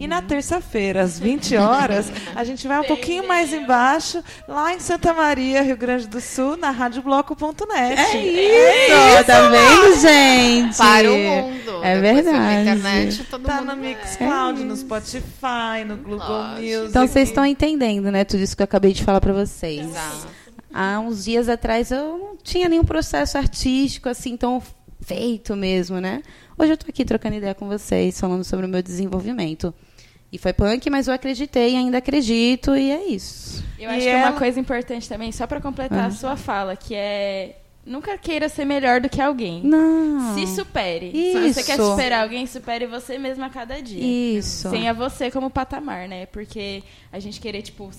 E na terça-feira, às 20 horas, [LAUGHS] a gente vai um pouquinho mais embaixo, lá em Santa Maria, Rio Grande do Sul, na radiobloco.net. É isso, tá vendo, gente? Para o mundo. É Depois verdade. Na internet, todo Tá mundo no Mixcloud, no Spotify, no Google Lógico. Music. Então vocês estão entendendo, né? Tudo isso que eu acabei de falar para vocês. Exato. Há uns dias atrás eu não tinha nenhum processo artístico assim tão feito mesmo, né? Hoje eu tô aqui trocando ideia com vocês, falando sobre o meu desenvolvimento. E foi punk, mas eu acreditei e ainda acredito, e é isso. Eu E acho que ela- uma coisa importante também, só pra completar Ah. a sua fala, que é nunca queira ser melhor do que alguém. Não. Se supere. Se você quer Isso. superar alguém, supere você mesmo a cada dia. Isso. Tenha você como patamar, né? Porque a gente querer, tipo,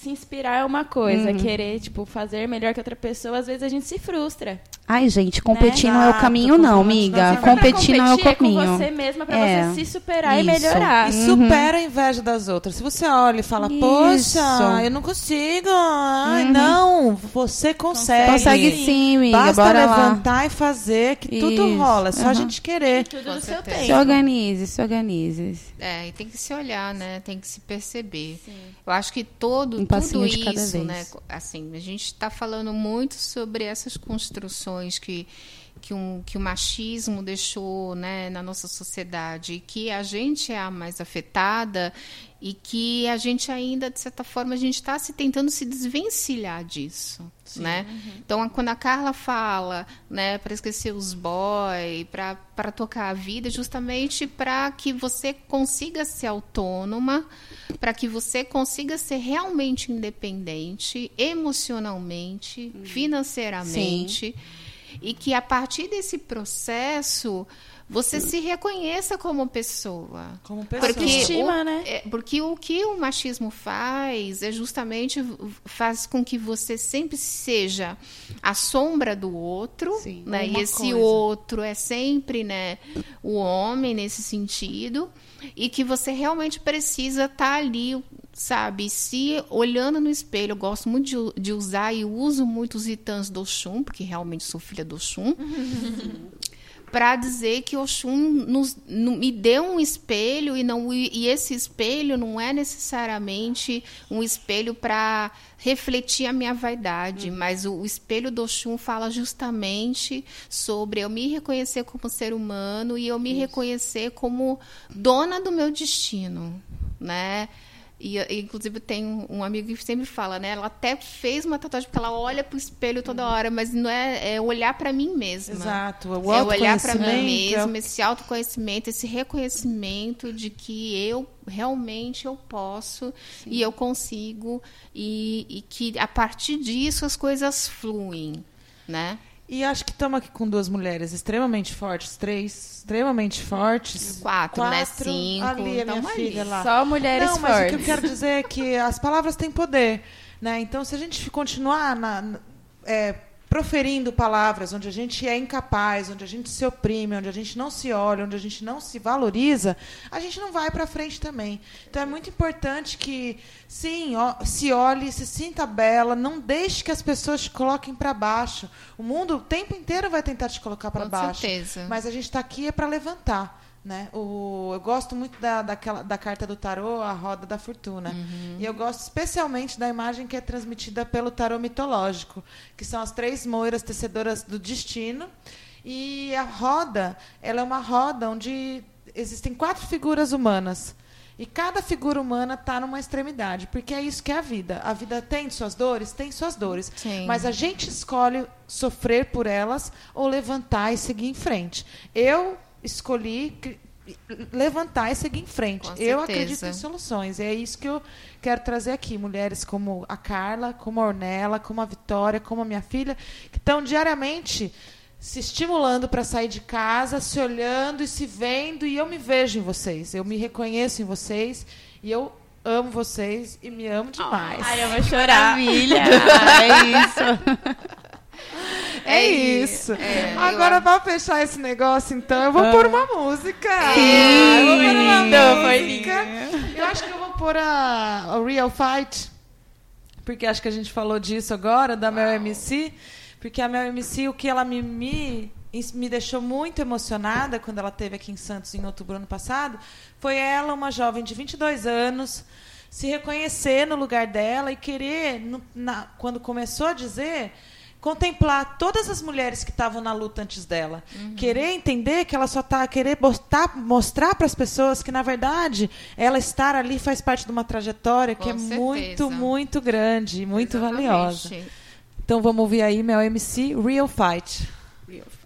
se inspirar é uma coisa. Uhum. Querer, tipo, fazer melhor que outra pessoa, às vezes a gente se frustra. Ai, gente, competir não é o caminho, não, competir amiga. não é o Pra Competir não é o caminho. com você mesma pra É. você se superar Isso. e melhorar. E supera a inveja das outras. Se você olha e fala, Isso. poxa, eu não consigo. Ai, não, você consegue. Consegue sim, amiga. Basta Bora lá. levantar e fazer que tudo Isso. rola. É só a Aham. gente querer. Tudo Com no seu certeza. Se tempo. organize, se organize. É, e tem que se olhar, né? Tem que se perceber. Eu acho que todo, tudo passinho de cada isso, vez. né? Assim, a gente está falando muito sobre essas construções que que, um, que o machismo deixou né, na nossa sociedade que a gente é a mais afetada e que a gente ainda, de certa forma, a gente está se tentando se desvencilhar disso. Né? Então, a- quando a Carla fala né, para esquecer os boy, para tocar a vida, justamente para que você consiga ser autônoma, para que você consiga ser realmente independente, emocionalmente, financeiramente, e que a partir desse processo você se reconheça como pessoa. Como pessoa. Porque Autoestima, o, né? é, porque o que o machismo faz é justamente faz com que você sempre seja a sombra do outro, Sim, né? E esse coisa. outro é sempre, né, o homem nesse sentido, e que você realmente precisa estar ali, sabe, se olhando no espelho. Eu gosto muito de, de usar e uso muito os itãs do Oxum, porque realmente sou filha do Oxum [LAUGHS] para dizer que Oxum nos, nu- me deu um espelho e não e esse espelho não é necessariamente um espelho para refletir a minha vaidade, mas o, o espelho do Oxum fala justamente sobre eu me reconhecer como ser humano e eu me reconhecer como dona do meu destino, né? E, inclusive, tem um, amigo que sempre fala, né? Ela até fez uma tatuagem porque ela olha pro espelho toda hora, mas não é, é olhar para mim mesma. Exato. O É olhar para mim é mesma, esse autoconhecimento, esse reconhecimento de que eu realmente eu posso e eu consigo e, e que a partir disso as coisas fluem, né? E acho que estamos aqui com duas mulheres extremamente fortes, três extremamente fortes. Quatro, né? Cinco, Ali, a minha tamo filha ali. lá. Só mulheres Não, mas o que eu fortes. quero dizer é que as palavras têm poder. Né? Então, se a gente continuar na- na- é, proferindo palavras onde a gente é incapaz, onde a gente se oprime, onde a gente não se olha, onde a gente não se valoriza, a gente não vai para frente também. Então, é muito importante que, sim, ó, se olhe, se sinta bela, não deixe que as pessoas te coloquem para baixo. O mundo o tempo inteiro vai tentar te colocar para Com baixo. certeza. Mas a gente está aqui é para levantar. Né? O, eu gosto muito da, daquela, da carta do tarô, a roda da fortuna. E eu gosto especialmente da imagem que é transmitida pelo tarô mitológico, que são as três moiras tecedoras do destino. E a roda, ela é uma roda onde existem quatro figuras humanas. E cada figura humana está numa extremidade, porque é isso que é a vida. A vida tem suas dores? Tem suas dores. Sim. Mas a gente escolhe sofrer por elas ou levantar e seguir em frente. Eu escolhi levantar e seguir em frente. Eu acredito em soluções. E é isso que eu quero trazer aqui. Mulheres como a Carla, como a Ornella, como a Vitória, como a minha filha, que estão diariamente se estimulando para sair de casa, se olhando e se vendo. E eu me vejo em vocês. Eu me reconheço em vocês. E eu amo vocês e me amo demais. Ai, eu vou chorar. Maravilha. [LAUGHS] é isso. [LAUGHS] É É isso. é, eu Agora, acho- pra fechar esse negócio, então, eu vou pôr uma música. Sim, eu vou pôr uma música. Eu acho que eu vou pôr a, a Real Fight, porque acho que a gente falou disso agora, da Mel MC. Porque a Mel MC, o que ela me, me, me deixou muito emocionada quando ela esteve aqui em Santos em outubro do ano passado, foi ela, uma jovem de 22 anos, se reconhecer no lugar dela e querer, no- na- quando começou a dizer, contemplar todas as mulheres que estavam na luta antes dela. Querer entender que ela só está querer botar, mostrar para as pessoas que, na verdade, ela estar ali faz parte de uma trajetória que Com é muito, certeza. muito grande, muito valiosa. Exatamente. Então vamos ouvir aí Mel MC Real Fight. O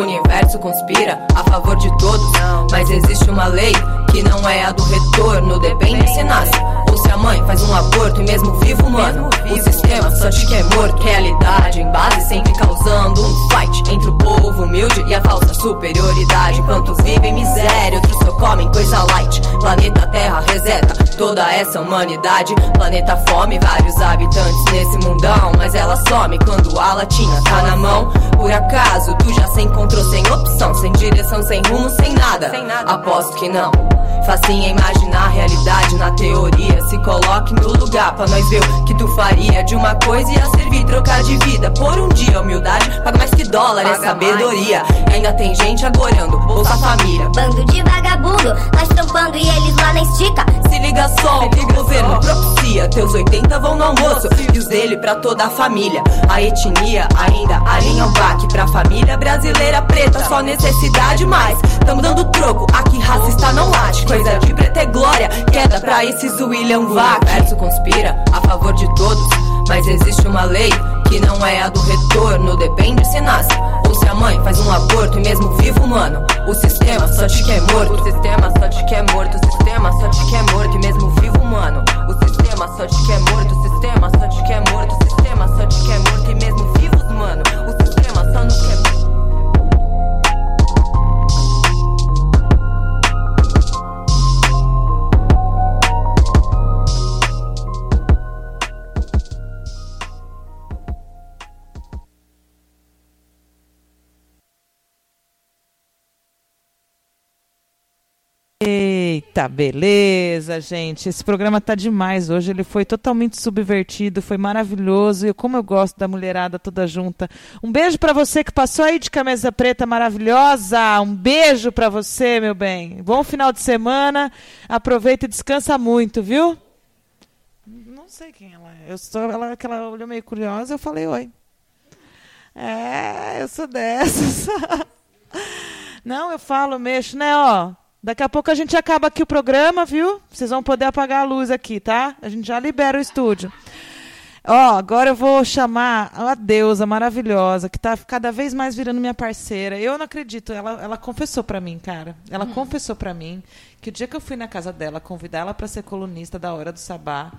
universo conspira a favor de todos, mas existe uma lei que não é a do retorno. Depende se nasce a mãe faz um aborto e mesmo vivo, mano. O sistema só te quer morto. Realidade em base sempre causando um fight entre o povo humilde e a falsa superioridade. Enquanto vivem miséria, outros só comem coisa light. Planeta Terra reseta toda essa humanidade. Planeta fome, vários habitantes nesse mundão, mas ela some quando a latinha tá na mão. Por acaso tu já se encontrou sem opção, sem direção, sem rumo, sem nada? Aposto que não. Facinho é imaginar a realidade na teoria. Se coloque no lugar pra nós ver o que tu faria de uma coisa e a servir trocar de vida. Por um dia, humildade paga mais que dólar, é sabedoria. E ainda tem gente agorando, Bolsa Família. Bando de vagabundo, nós trampando e eles lá na estica. Se liga só, o governo propicia. Teus 80 vão no almoço e os dele pra toda a família. A etnia ainda alinha o baque pra família brasileira preta. Só necessidade mais. Tamo dando troco, aqui racista não late. Coisa de preta é glória, queda pra esses William Vac. O universo conspira a favor de todos, mas existe uma lei que não é a do retorno. Depende se nasce ou se a mãe faz um aborto e mesmo vivo, mano. O sistema só te quer morto. O sistema só te quer morto. O sistema só te quer morto e mesmo vivo, mano. O sistema só te quer morto. O sistema só te quer morto. O sistema só te quer morto e mesmo vivos, mano. O sistema só nos quer Eita, beleza, gente. Esse programa tá demais hoje. Ele foi totalmente subvertido, foi maravilhoso. E como eu gosto da mulherada toda junta. Um beijo para você que passou aí de camisa preta maravilhosa. Um beijo para você, meu bem. Bom final de semana. Aproveita e descansa muito, viu? Não sei quem ela é. Eu sou ela que ela olhou meio curiosa, eu falei oi. É, eu sou dessas. [LAUGHS] Não, eu falo, mexo, né, ó. Daqui a pouco a gente acaba aqui o programa, viu? Vocês vão poder apagar a luz aqui, tá? A gente já libera o estúdio. Ó, agora eu vou chamar a deusa maravilhosa, que tá cada vez mais virando minha parceira. Eu não acredito, ela, ela confessou para mim, cara. Ela Hum. confessou para mim que o dia que eu fui na casa dela convidar ela para ser colunista da Hora do Sabá,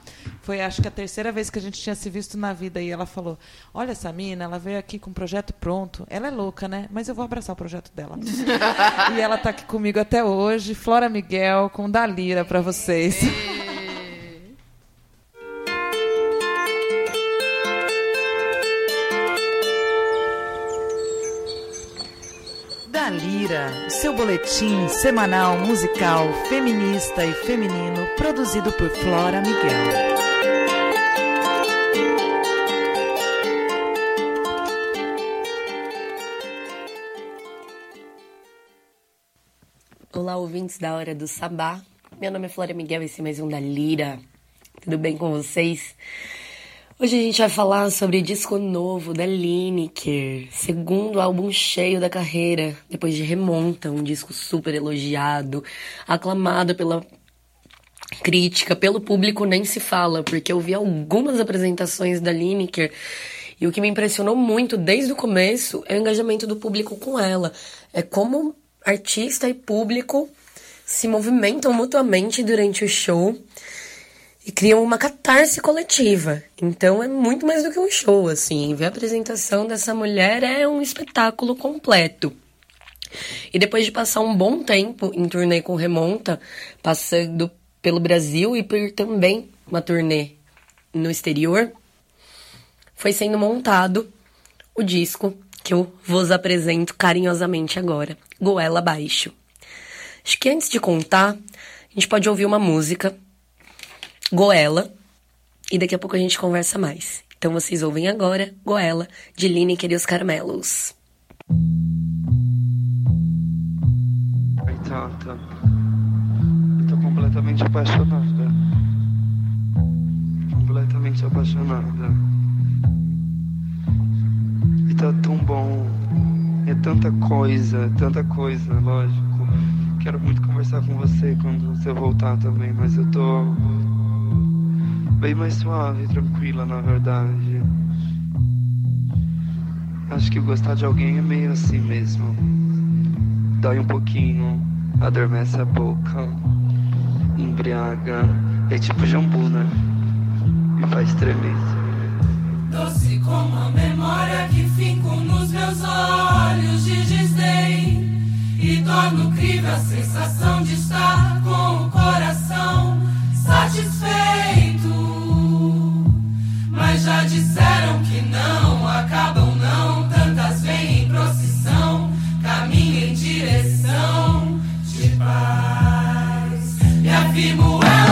foi acho que a terceira vez que a gente tinha se visto na vida e ela falou: "Olha essa mina, ela veio aqui com um projeto pronto. Ela é louca, né? Mas eu vou abraçar o projeto dela." [LAUGHS] e ela tá aqui comigo até hoje, Flora Miguel com Dalira para vocês. Dalira, seu boletim semanal musical feminista e feminino produzido por Flora Miguel. Olá, ouvintes da Hora do Sabá. Meu nome é Flora Miguel, esse é mais um da Lira. Tudo bem com vocês? Hoje a gente vai falar sobre disco novo da Lineker, segundo álbum cheio da carreira, depois de Remonta, um disco super elogiado, aclamado pela crítica, pelo público nem se fala, porque eu vi algumas apresentações da Lineker e o que me impressionou muito desde o começo é o engajamento do público com ela. É como artista e público se movimentam mutuamente durante o show e criam uma catarse coletiva. Então é muito mais do que um show, assim. Ver a apresentação dessa mulher é um espetáculo completo. E depois de passar um bom tempo em turnê com Remonta, passando pelo Brasil e por também uma turnê no exterior, foi sendo montado o disco que eu vos apresento carinhosamente agora, Goela Abaixo. Acho que antes de contar, a gente pode ouvir uma música, Goela, e daqui a pouco a gente conversa mais. Então vocês ouvem agora Goela, de Lineker e os Caramelos. Ai, Tata, eu tô completamente apaixonada. Completamente apaixonada. E tá tão bom. É tanta coisa, tanta coisa, lógico. Quero muito conversar com você quando você voltar também, mas eu tô bem mais suave, tranquila, na verdade. Acho que gostar de alguém é meio assim mesmo. Dói um pouquinho, adormece a boca, embriaga. É tipo jambu, né? Me faz tremer. Doce como a memória que finco nos meus olhos de desdém E torno crível a sensação de estar com o coração satisfeito. Mas já disseram que não acabam não. Tantas vêm em procissão, caminham em direção de paz. Me afirmo ela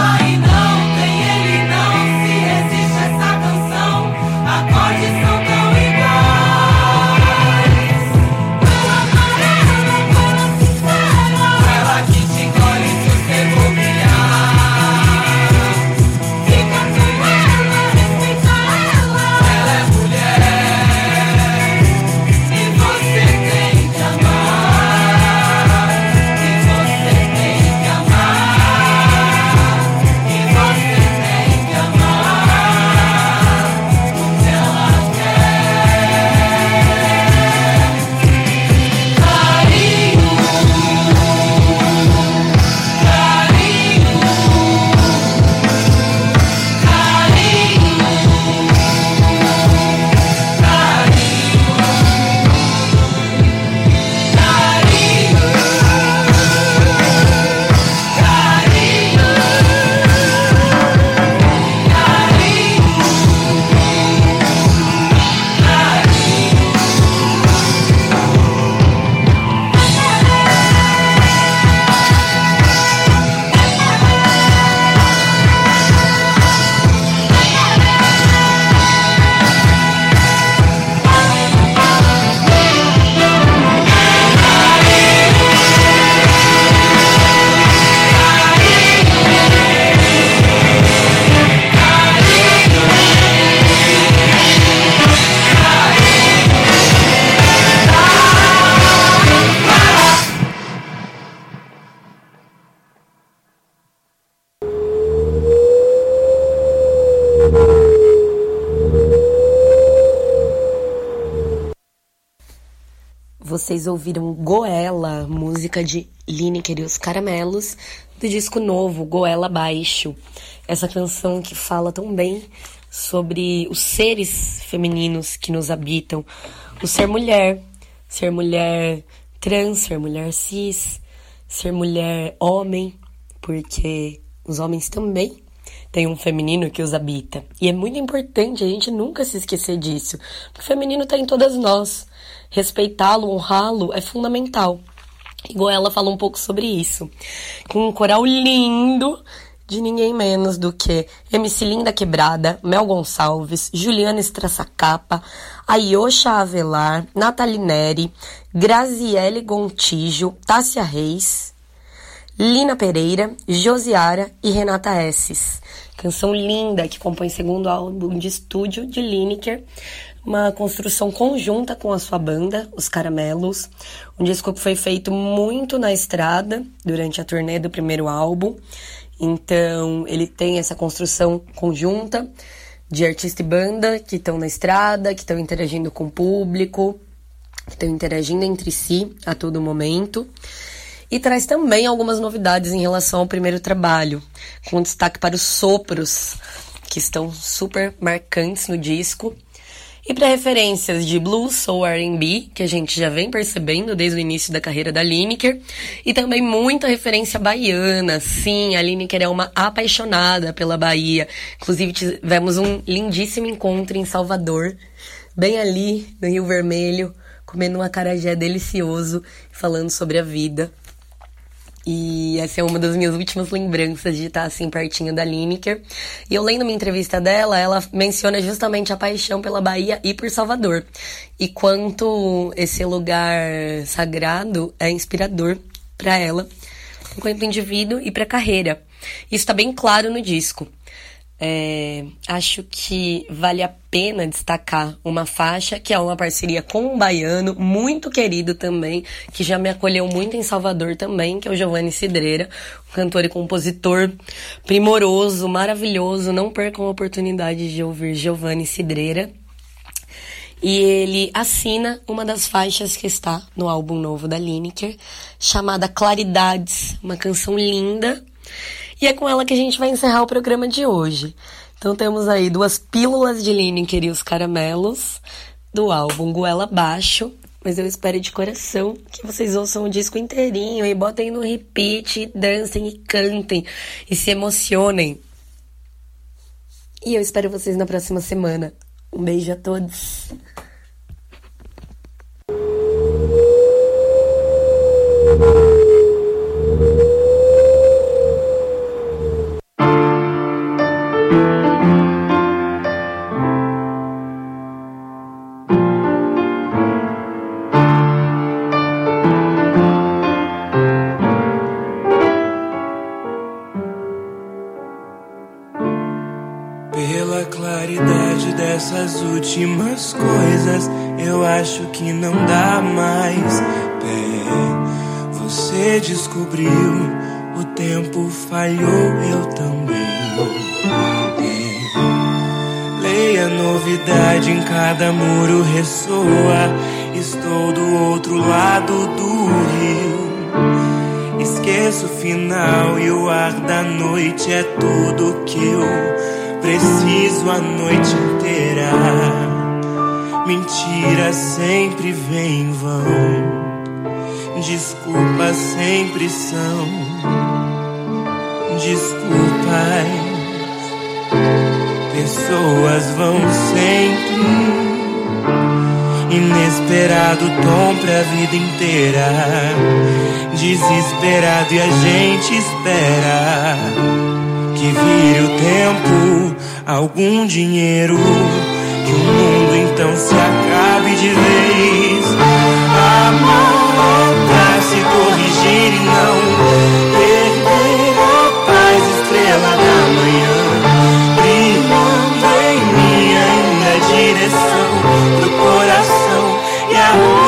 Vocês ouviram Goela, música de Lineker e os Caramelos, do disco novo, Goela Baixo. Essa canção que fala tão bem sobre os seres femininos que nos habitam. O ser mulher, ser mulher trans, ser mulher cis, ser mulher homem, porque os homens também têm um feminino que os habita. E é muito importante a gente nunca se esquecer disso, porque o feminino está em todas nós. Respeitá-lo, honrá-lo é fundamental. Igual ela fala um pouco sobre isso. Com um coral lindo de ninguém menos do que MC Linda Quebrada, Mel Gonçalves, Juliana Estraçacapa, Ayosha Avelar, Nathalie Neri, Graziele Gontijo, Tássia Reis, Lina Pereira, Josiara e Renata Esses. Canção linda que compõe segundo álbum de estúdio de Lineker, uma construção conjunta com a sua banda, Os Caramelos. Um disco que foi feito muito na estrada durante a turnê do primeiro álbum. Então, ele tem essa construção conjunta de artista e banda que estão na estrada, que estão interagindo com o público, que estão interagindo entre si a todo momento. E traz também algumas novidades em relação ao primeiro trabalho, com destaque para os sopros, que estão super marcantes no disco. E para referências de blues, soul, R&B, que a gente já vem percebendo desde o início da carreira da Lineker, e também muita referência baiana. Sim, a Lineker é uma apaixonada pela Bahia. Inclusive tivemos um lindíssimo encontro em Salvador, bem ali no Rio Vermelho, comendo um acarajé delicioso, falando sobre a vida. E essa é uma das minhas últimas lembranças de estar assim pertinho da Lineker. E eu lendo uma entrevista dela, ela menciona justamente a paixão pela Bahia e por Salvador. E quanto esse lugar sagrado é inspirador para ela, enquanto indivíduo e para carreira. Isso está bem claro no disco. É, acho que vale a pena destacar uma faixa que é uma parceria com um baiano muito querido também, que já me acolheu muito em Salvador também, que é o Giovanni Cidreira, um cantor e compositor primoroso, maravilhoso. Não percam a oportunidade de ouvir Giovanni Cidreira. E ele assina uma das faixas que está no álbum novo da Lineker, chamada Claridades, uma canção linda e é com ela que a gente vai encerrar o programa de hoje. Então temos aí duas pílulas de Lineker e os caramelos do álbum Goela Baixo. Mas eu espero de coração que vocês ouçam o disco inteirinho e botem no repeat, dancem e cantem e se emocionem. E eu espero vocês na próxima semana. Um beijo a todos. Últimas coisas, eu acho que não dá mais pé. Você descobriu, o tempo falhou, eu também. É. Leia novidade em cada muro ressoa. Estou do outro lado do rio. Esqueço o final e o ar da noite é tudo que eu preciso a noite inteira. Mentira sempre vem em vão. Desculpas sempre são desculpas. Pessoas vão sempre. Inesperado tom pra vida inteira. Desesperado e a gente espera que vire o tempo, algum dinheiro, que o mundo então se acabe de vez. Amor pra se corrigir e não perder a paz, estrela da manhã, brilhando em minha ainda direção do coração e a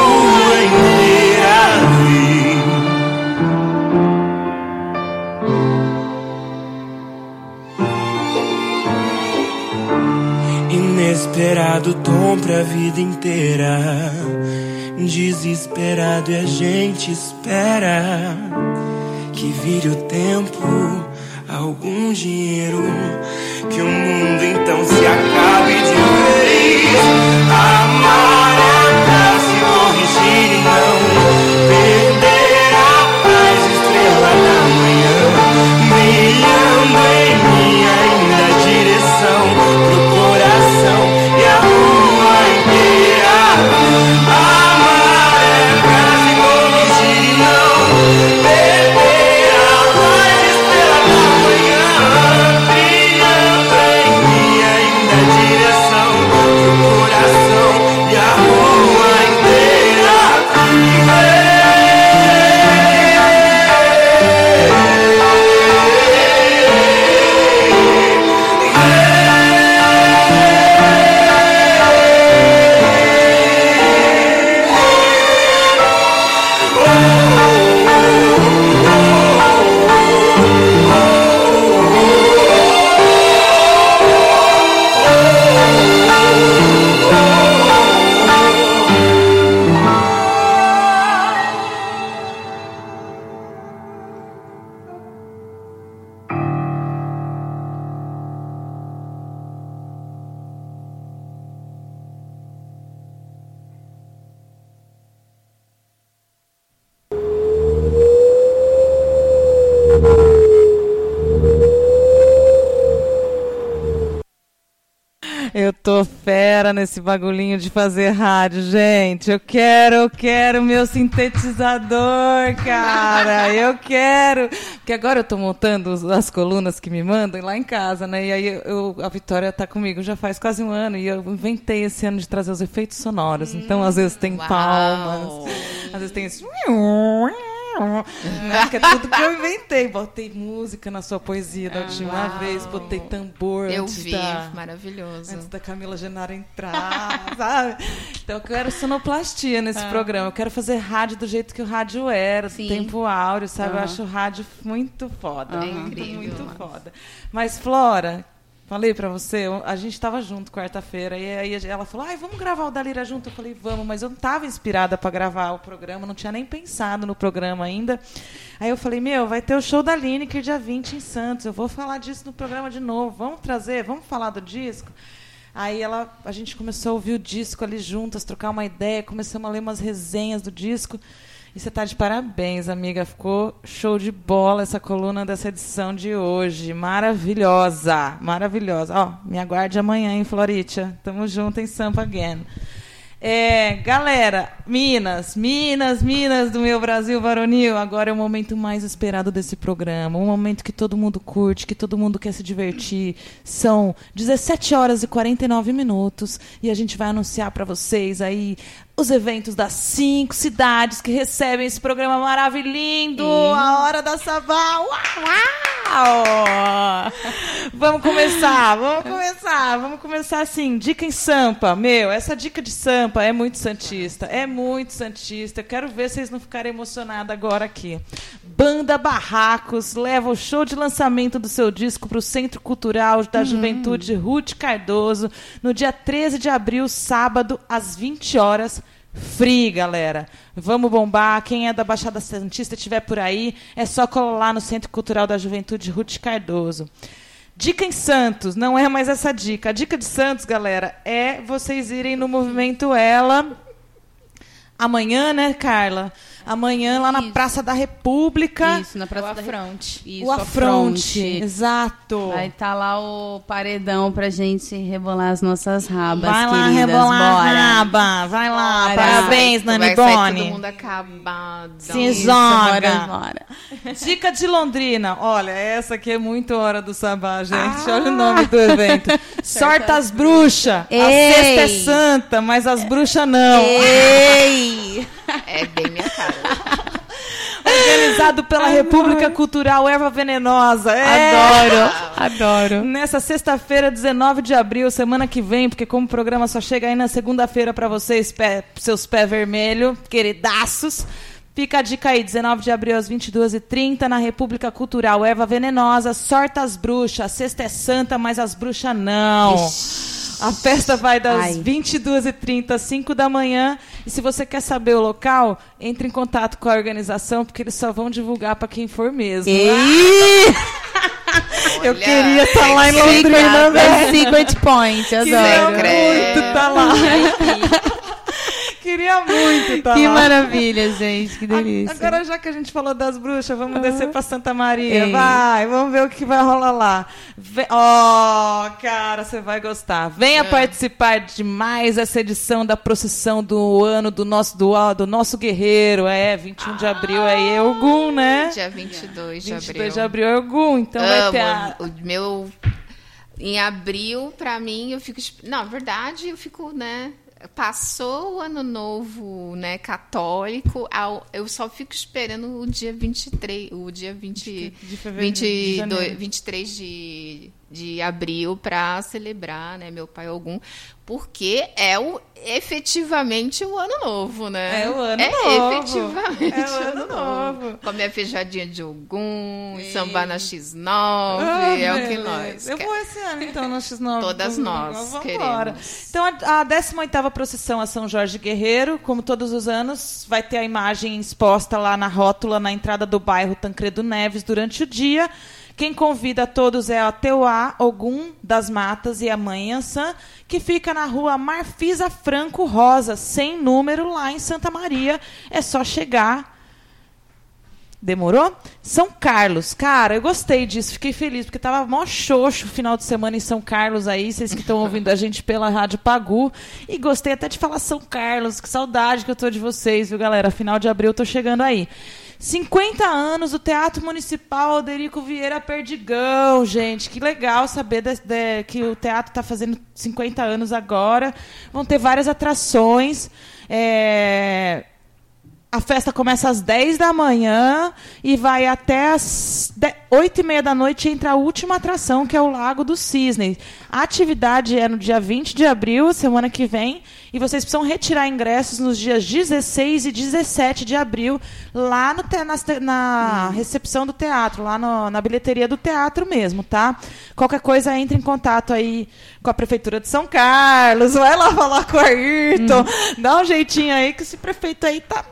Inesperado tom pra vida inteira. desesperado e a gente espera que vire o tempo, algum dinheiro, que o mundo então se acabe de vez. Amar é pra se corrigir e não fera nesse bagulhinho de fazer rádio, gente. Eu quero, eu quero meu sintetizador, cara. Eu quero. Porque agora eu tô montando as colunas que me mandam lá em casa, né? E aí eu, a Vitória tá comigo já faz quase um ano e eu inventei esse ano de trazer os efeitos sonoros. Então, às vezes tem uau. palmas, às vezes tem esse. Né? Que é tudo que eu inventei. Botei música na sua poesia da última Uau. vez, botei tambor Eu antes vi, da, maravilhoso. antes da Camila Genara entrar, [LAUGHS] sabe? Então eu quero sonoplastia nesse Ah. programa. Eu quero fazer rádio do jeito que o rádio era, do Sim. tempo áureo, sabe? Eu Aham. acho o rádio muito foda. É muito, incrível, Muito foda. Mas, Flora, falei pra você, a gente tava junto quarta-feira, e aí ela falou, ai, vamos gravar o Dalira junto? Eu falei, vamos, mas eu não tava inspirada pra gravar o programa, não tinha nem pensado no programa ainda. Aí eu falei, meu, vai ter o show da Lineker dia 20 em Santos, eu vou falar disso no programa de novo, vamos trazer, vamos falar do disco? Aí ela, a gente começou a ouvir o disco ali juntas, trocar uma ideia, começamos a ler umas resenhas do disco. E você tá de parabéns, amiga. Ficou show de bola essa coluna dessa edição de hoje. Maravilhosa, maravilhosa. Ó, me aguarde amanhã em Floritia. Tamo junto em Sampa Again. É, galera, Minas, Minas, Minas do meu Brasil varonil. Agora é o momento mais esperado desse programa. Um momento que todo mundo curte, que todo mundo quer se divertir. São 17 horas e 49 minutos e a gente vai anunciar para vocês aí os eventos das cinco cidades que recebem esse programa maravilhoso. A hora da Sabá. Uau, uau! Vamos começar, vamos começar, vamos começar assim. Dica em Sampa. Meu, essa dica de Sampa é muito santista, é muito santista. Eu quero ver vocês não ficarem emocionados agora aqui. Banda Barracos leva o show de lançamento do seu disco para o Centro Cultural da Juventude Ruth Cardoso no dia 13 de abril, sábado, às 20 horas. Free, galera. Vamos bombar. Quem é da Baixada Santista estiver por aí, é só colar lá no Centro Cultural da Juventude Ruth Cardoso. Dica em Santos, não é mais essa dica. A dica de Santos, galera, é vocês irem no movimento Ela amanhã, né, Carla? Amanhã lá na Praça da República. Isso, na Praça O da Afronte. Isso, o Afronte. Exato. Vai estar lá o paredão pra gente rebolar as nossas rabas, Vai lá queridas. rebolar Bora. a raba. Vai lá. Bora. Parabéns, Vai Nani todo Boni. mundo acabado. Se Isso, joga. bora, bora. [LAUGHS] Dica de Londrina. Olha, essa aqui é muito hora do sabá, gente. Olha o nome do evento. [LAUGHS] Sorta as bruxas. A sexta é santa, mas as bruxas não. Ei! [LAUGHS] É bem minha cara. [LAUGHS] Organizado pela República Cultural Erva Venenosa. É. Adoro, adoro. Nessa sexta-feira, 19 de abril, semana que vem, porque como o programa só chega aí na segunda-feira para vocês, pé, seus pés vermelhos, queridaços. Fica a dica aí, 19 de abril às 22h30, na República Cultural Erva Venenosa, sorta as bruxas. A sexta é santa, mas as bruxas não. A festa vai das Ai. 22h30 às 5 da manhã. E se você quer saber o local, entre em contato com a organização, porque eles só vão divulgar para quem for mesmo. Ei! [LAUGHS] Eu queria estar lá em Londrina, velho. Secret Point, adoro. muito estar lá. [LAUGHS] Queria muito estar Que lá. maravilha, gente, que delícia. Agora, já que a gente falou das bruxas, vamos descer para Santa Maria. Ei. Vai, vamos ver o que vai rolar lá. Ó, cara, você vai gostar. Venha participar de mais essa edição da procissão do ano do nosso, do, do nosso guerreiro. É, 21 de abril é Ogum, né? Dia 22 de 22 abril. de abril é Ogum. Então vai Amo. ter a... O meu. Em abril, pra mim, eu fico. Não, na verdade, eu fico, né? Passou o ano novo, né, católico, ao- eu só fico esperando o dia 23, o dia 20, de fevereiro, de 22, janeiro. 23 de, de abril para celebrar, né, meu pai algum, porque é o efetivamente o ano novo, né? É o ano é novo. efetivamente É o ano novo. Comer a feijadinha de Ogum, Ei. sambar na X9, Ah, é o que nós Eu quer. vou esse ano, então, no X9. [LAUGHS] Todas nós Vamos queremos. embora. Então, a, a 18ª procissão a São Jorge Guerreiro, como todos os anos, vai ter a imagem exposta lá na rótula, na entrada do bairro Tancredo Neves, durante o dia. Quem convida a todos é a Teuá Ogum das Matas e a Mãe Ançã, que fica na rua Marfisa Franco Rosa, sem número, lá em Santa Maria. É só chegar. Demorou? São Carlos. Cara, eu gostei disso, fiquei feliz, porque tava mó xoxo o final de semana em São Carlos aí, vocês que estão ouvindo a gente pela Rádio Pagu. E gostei até de falar São Carlos, que saudade que eu tô de vocês, viu, galera? Final de abril eu tô chegando aí. 50 anos do Teatro Municipal Alderico Vieira Perdigão, gente. Que legal saber de- de- que o teatro está fazendo 50 anos agora. Vão ter várias atrações. É, a festa começa às 10 da manhã e vai até às de- 8 e meia da noite entra a última atração, que é o Lago do Cisne. A atividade é no dia 20 de abril, semana que vem, e vocês precisam retirar ingressos nos dias 16 e 17 de abril, lá no te- na, na recepção do teatro, lá no- na bilheteria do teatro mesmo, tá? Qualquer coisa, entre em contato aí com a Prefeitura de São Carlos, vai lá falar com o Ayrton, dá um jeitinho aí que esse prefeito aí tá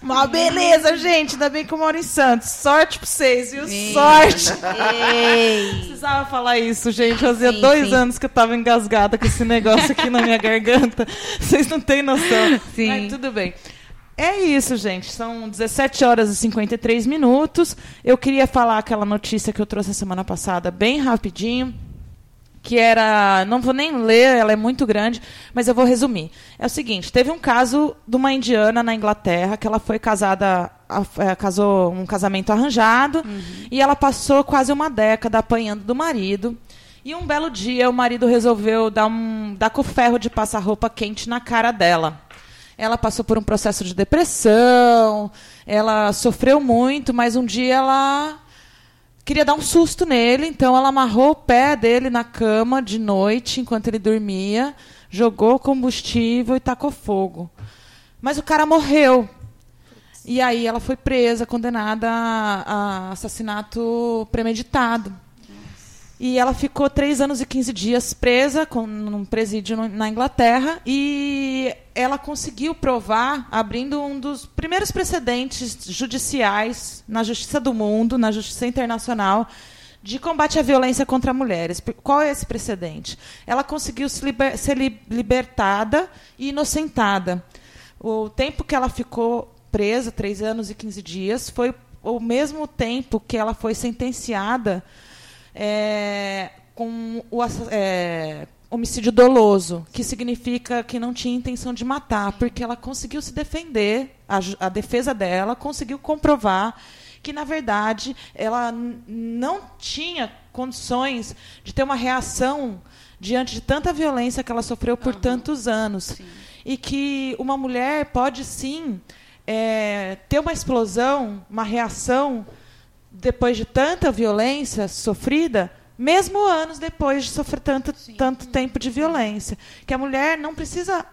uma beleza, gente. Ainda bem que eu moro em Santos. Sorte pra vocês, viu? Ei. Sorte! Ei. [LAUGHS] Precisava falar isso, gente. Fazia Sim, dois sim. anos que eu tava engasgada com esse negócio aqui na minha garganta. [LAUGHS] Vocês não têm noção. Sim. Mas tudo bem. É isso, gente. São 17 horas e 53 minutos. Eu queria falar aquela notícia que eu trouxe a semana passada bem rapidinho que era, não vou nem ler, ela é muito grande, mas eu vou resumir. É o seguinte, teve um caso de uma indiana na Inglaterra que ela foi casada, eh, casou um casamento arranjado e ela passou quase uma década apanhando do marido. E um belo dia o marido resolveu dar um dar com o ferro de passar roupa quente na cara dela. Ela passou por um processo de depressão, ela sofreu muito, mas um dia ela queria dar um susto nele, então ela amarrou o pé dele na cama de noite, enquanto ele dormia, jogou combustível e tacou fogo. Mas o cara morreu. E aí ela foi presa, condenada a, a assassinato premeditado. E ela ficou três anos e 15 dias presa com, num presídio na Inglaterra. E ela conseguiu provar, abrindo um dos primeiros precedentes judiciais na justiça do mundo, na justiça internacional, de combate à violência contra mulheres. Qual é esse precedente? Ela conseguiu se liber- ser li- libertada e inocentada. O tempo que ela ficou presa, três anos e 15 dias, foi o mesmo tempo que ela foi sentenciada é, com o é, homicídio doloso, que significa que não tinha intenção de matar, porque ela conseguiu se defender, a, a defesa dela conseguiu comprovar que, na verdade, ela não tinha condições de ter uma reação diante de tanta violência que ela sofreu por tantos anos. E que uma mulher pode, sim, é, ter uma explosão, uma reação depois de tanta violência sofrida, mesmo anos depois de sofrer tanto, tanto tempo de violência. Que a mulher não precisa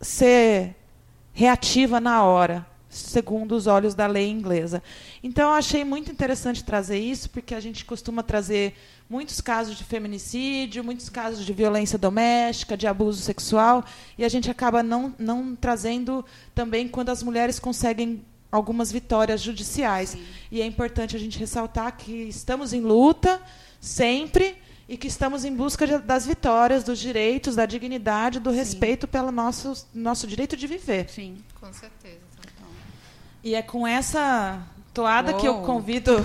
ser reativa na hora. segundo os olhos da lei inglesa. Então, eu achei muito interessante trazer isso, porque a gente costuma trazer muitos casos de feminicídio, muitos casos de violência doméstica, de abuso sexual, e a gente acaba não, não trazendo também quando as mulheres conseguem algumas vitórias judiciais. Sim. E é importante a gente ressaltar que estamos em luta sempre e que estamos em busca de, das vitórias, dos direitos, da dignidade, do Sim. respeito pelo nosso, nosso direito de viver. Sim, com certeza. E é com essa toada Uou. que eu convido. [LAUGHS]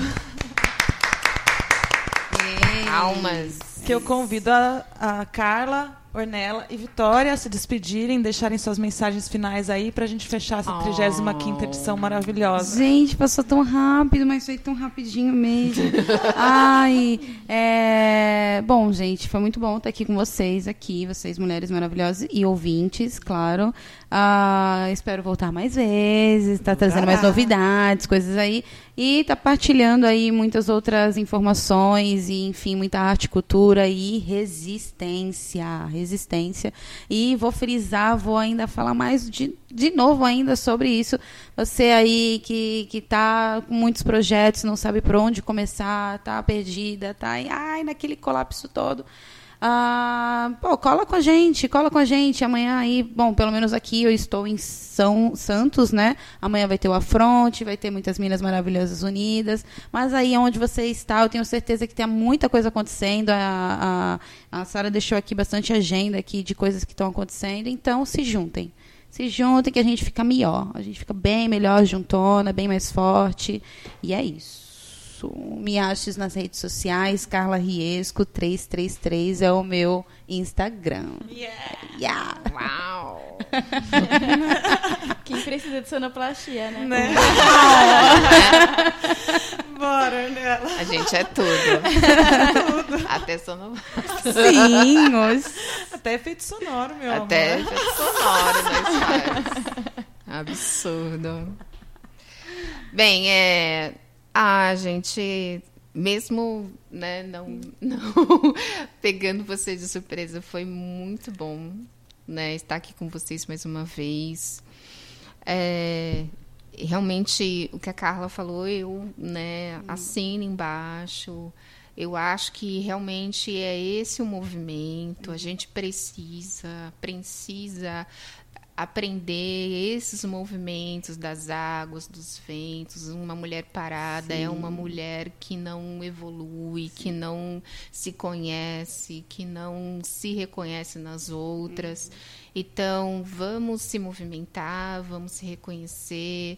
Almas. Que eu convido a, a Carla Ornella e Vitória se despedirem, deixarem suas mensagens finais aí pra gente fechar essa 35 edição maravilhosa. Gente, passou tão rápido, mas foi tão rapidinho mesmo. [LAUGHS] Ai, é... Bom, gente, foi muito bom estar aqui com vocês, aqui, vocês mulheres maravilhosas e ouvintes, claro. Uh, espero voltar mais vezes, tá trazendo mais novidades, coisas aí. E tá partilhando aí muitas outras informações e, enfim, muita arte, cultura e resistência. Resistência. E vou frisar, vou ainda falar mais de, de novo ainda sobre isso. Você aí que, que tá com muitos projetos, não sabe por onde começar, tá perdida, tá ai, naquele colapso todo. Ah, pô, cola com a gente, cola com a gente. Amanhã aí, bom, pelo menos aqui eu estou em São Santos, né? Amanhã vai ter o Afronte, vai ter muitas Minas Maravilhosas Unidas. Mas aí onde você está, eu tenho certeza que tem muita coisa acontecendo. A, a, a Sara deixou aqui bastante agenda aqui de coisas que estão acontecendo. Então, se juntem. Se juntem que a gente fica melhor. A gente fica bem melhor juntona, bem mais forte. E é isso isso. Me aches nas redes sociais, Carla Riesco 333 é o meu Instagram. Yeah. yeah. Uau! [LAUGHS] Quem precisa de sonoplastia, né? né? [LAUGHS] Bora, nela. A gente é tudo. [LAUGHS] tudo. Até sonoplastia. Sim, os... até efeito sonoro, meu Até amor. efeito sonoro nós faz. Absurdo. Bem, é ah, gente, mesmo né, não, [LAUGHS] não pegando vocês de surpresa, foi muito bom né, estar aqui com vocês mais uma vez. É, realmente, o que a Carla falou, eu né, assino embaixo. Eu acho que realmente é esse o movimento. A gente precisa, precisa aprender esses movimentos das águas, dos ventos. Uma mulher parada Sim. é uma mulher que não evolui, Sim. que não se conhece, que não se reconhece nas outras. Uhum. Então, vamos se movimentar, vamos se reconhecer.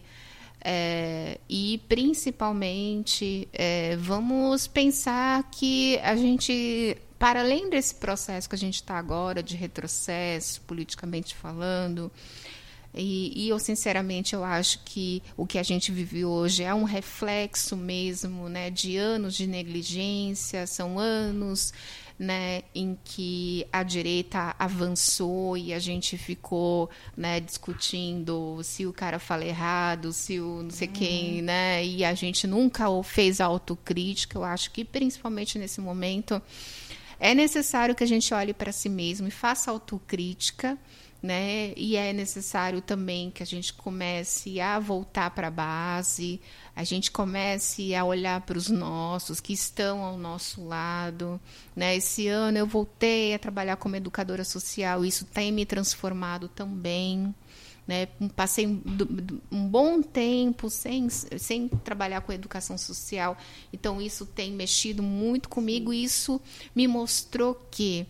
É, e principalmente é, vamos pensar que a gente para além desse processo que a gente está agora de retrocesso, politicamente falando, e, e, eu sinceramente eu acho que o que a gente vive hoje é um reflexo mesmo, né, de anos de negligência, são anos né, em que a direita avançou e a gente ficou né, discutindo se o cara fala errado, se o não sei uhum. quem, né, e a gente nunca fez autocrítica. Eu acho que principalmente nesse momento é necessário que a gente olhe para si mesmo e faça autocrítica, né? E é necessário também que a gente comece a voltar para a base, a gente comece a olhar para os nossos que estão ao nosso lado, né? Esse ano eu voltei a trabalhar como educadora social, isso tem me transformado também. Né? Passei um bom tempo sem, sem trabalhar com educação social, então isso tem mexido muito comigo. E isso me mostrou que,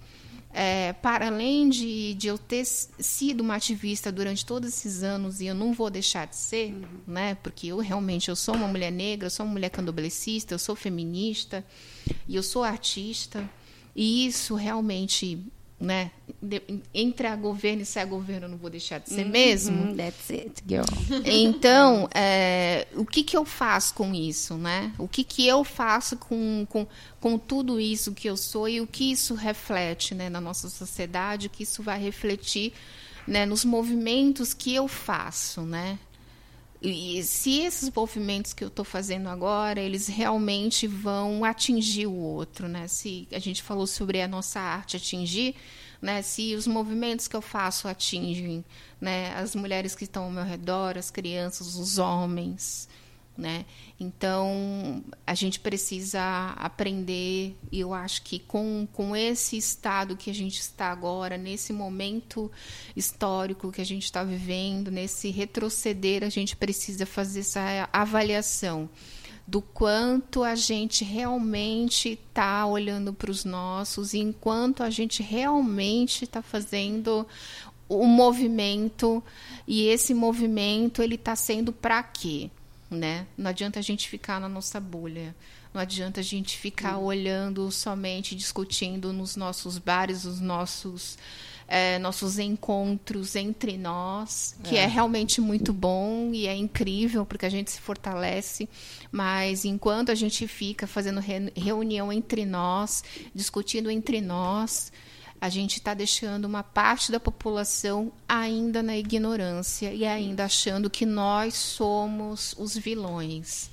é, para além de, de eu ter sido uma ativista durante todos esses anos e eu não vou deixar de ser, uhum. né? Porque eu realmente eu sou uma mulher negra, eu sou uma mulher candomblessista, eu sou feminista e eu sou artista. E isso realmente né? De, entre a governo e ser a governo, eu não vou deixar de ser -hmm. mesmo. That's it, girl. [LAUGHS] Então, é, o que, que eu faço com isso, né? O que, que eu faço com, com, com tudo isso que eu sou e o que isso reflete né, na nossa sociedade, o que isso vai refletir né, nos movimentos que eu faço, né? E se esses movimentos que eu estou fazendo agora, eles realmente vão atingir o outro, né? Se a gente falou sobre a nossa arte atingir, né? Se os movimentos que eu faço atingem, né, as mulheres que estão ao meu redor, as crianças, os homens, né? Então, a gente precisa aprender, e eu acho que com, com esse estado que a gente está agora, nesse momento histórico que a gente está vivendo, nesse retroceder, a gente precisa fazer essa avaliação do quanto a gente realmente está olhando para os nossos e enquanto a gente realmente está fazendo o movimento e esse movimento ele está sendo para quê? Né? Não adianta a gente ficar na nossa bolha. Não adianta a gente ficar olhando somente, discutindo nos nossos bares, os nossos é, nossos encontros entre nós, que é. é. realmente muito bom e é incrível porque a gente se fortalece. Mas enquanto a gente fica fazendo reunião entre nós, discutindo entre nós, a gente está deixando uma parte da população ainda na ignorância e ainda achando que nós somos os vilões.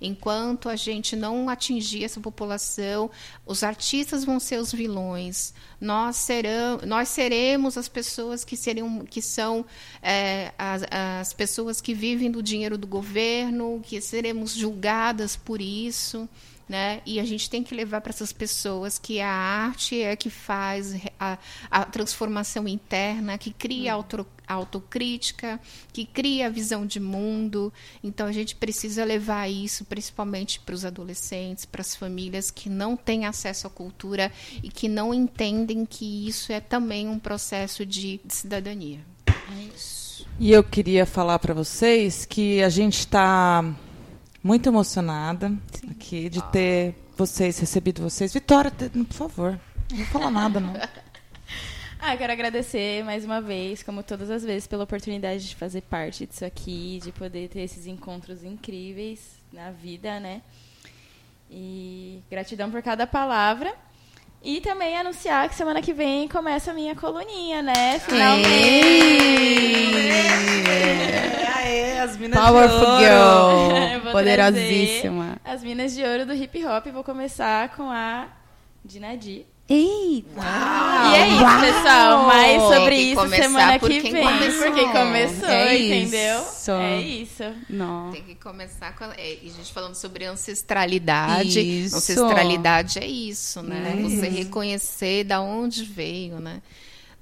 Enquanto a gente não atingir essa população, os artistas vão ser os vilões. Nós, serão, nós seremos as pessoas que, seriam, que são é, as, as pessoas que vivem do dinheiro do governo, que seremos julgadas por isso né? E a gente tem que levar para essas pessoas que a arte é que faz a, a transformação interna, que cria uhum. auto, autocrítica, que cria a visão de mundo. Então a gente precisa levar isso principalmente para os adolescentes, para as famílias que não têm acesso à cultura e que não entendem que isso é também um processo de, de cidadania. É isso. E eu queria falar para vocês que a gente está muito emocionada Sim. aqui de ter vocês, recebido vocês. Vitória, por favor, não vou falar nada, não. [LAUGHS] Ah, quero agradecer mais uma vez, como todas as vezes, pela oportunidade de fazer parte disso aqui, de poder ter esses encontros incríveis na vida, né? E gratidão por cada palavra. E também anunciar que semana que vem começa a minha coluninha, né? Finalmente! Aê, as minas Powerful de ouro. Girl! [LAUGHS] Poderosíssima. As minas de ouro do hip hop. Vou começar com a Dinadi. Eita! E é isso, Uau. pessoal. Mais sobre isso semana que vem. Começou. Porque começou, é entendeu? Isso. É isso. Não. Tem que começar com. É, a gente falando sobre ancestralidade. Isso. Ancestralidade é isso, né? É Você reconhecer da onde veio, né?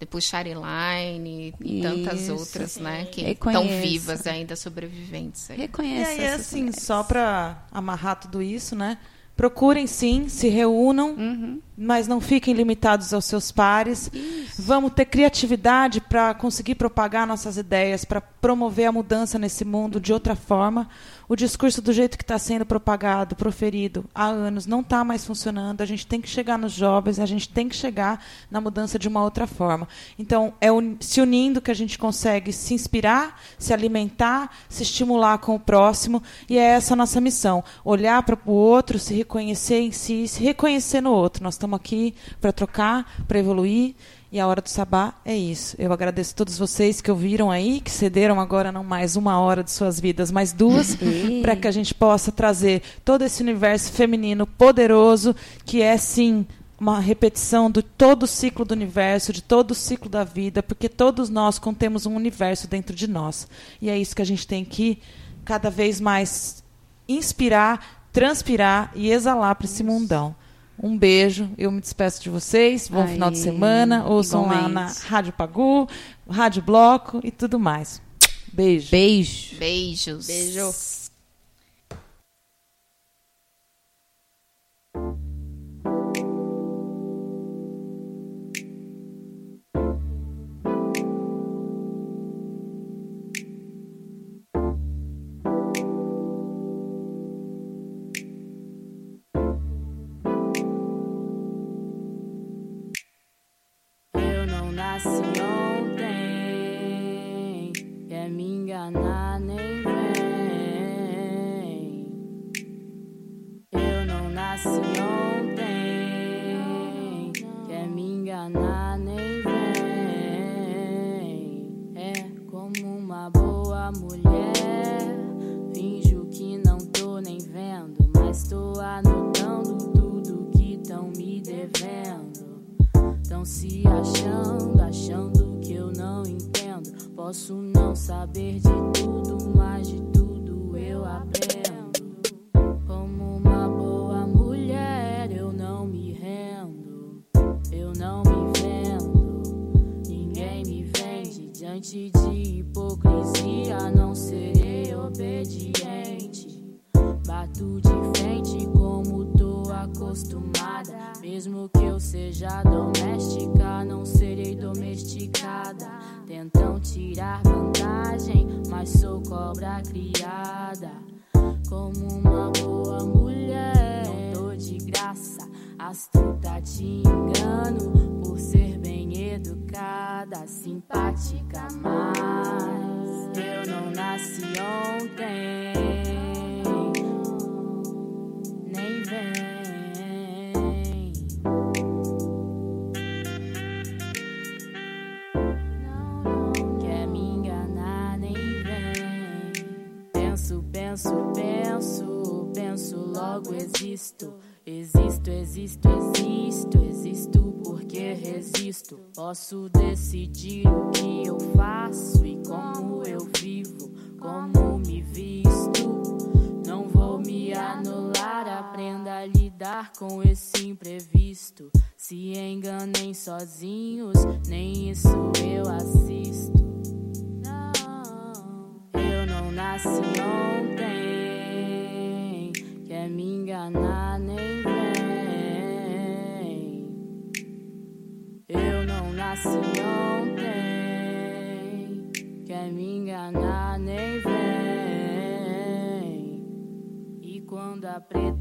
Depois Shariline e tantas isso. outras, né? Que estão vivas ainda, sobreviventes. Aí. Reconheça. E aí, assim, mulheres. só para amarrar tudo isso, né? Procurem sim, se reúnam, uhum. mas não fiquem limitados aos seus pares. Isso. Vamos ter criatividade para conseguir propagar nossas ideias, para promover a mudança nesse mundo de outra forma. O discurso do jeito que está sendo propagado, proferido há anos, não está mais funcionando. A gente tem que chegar nos jovens, a gente tem que chegar na mudança de uma outra forma. Então, é se unindo que a gente consegue se inspirar, se alimentar, se estimular com o próximo. E é essa a nossa missão: olhar para o outro, se reconhecer em si, se reconhecer no outro. Nós estamos aqui para trocar, para evoluir. E a hora do sabá é isso. Eu agradeço a todos vocês que ouviram aí, que cederam agora não mais uma hora de suas vidas, mas duas, [LAUGHS] para que a gente possa trazer todo esse universo feminino poderoso, que é sim uma repetição de todo o ciclo do universo, de todo o ciclo da vida, porque todos nós contemos um universo dentro de nós. E é isso que a gente tem que cada vez mais inspirar, transpirar e exalar para esse mundão. Um beijo, eu me despeço de vocês. Bom Aí, final de semana. Ouçam lá na Rádio Pagu, Rádio Bloco e tudo mais. Beijo. Beijo. Beijos. Beijo. Posso decidir o que eu faço e como eu vivo, como me visto. Não vou me anular, aprenda a lidar com esse imprevisto. Se enganem sozinho preta.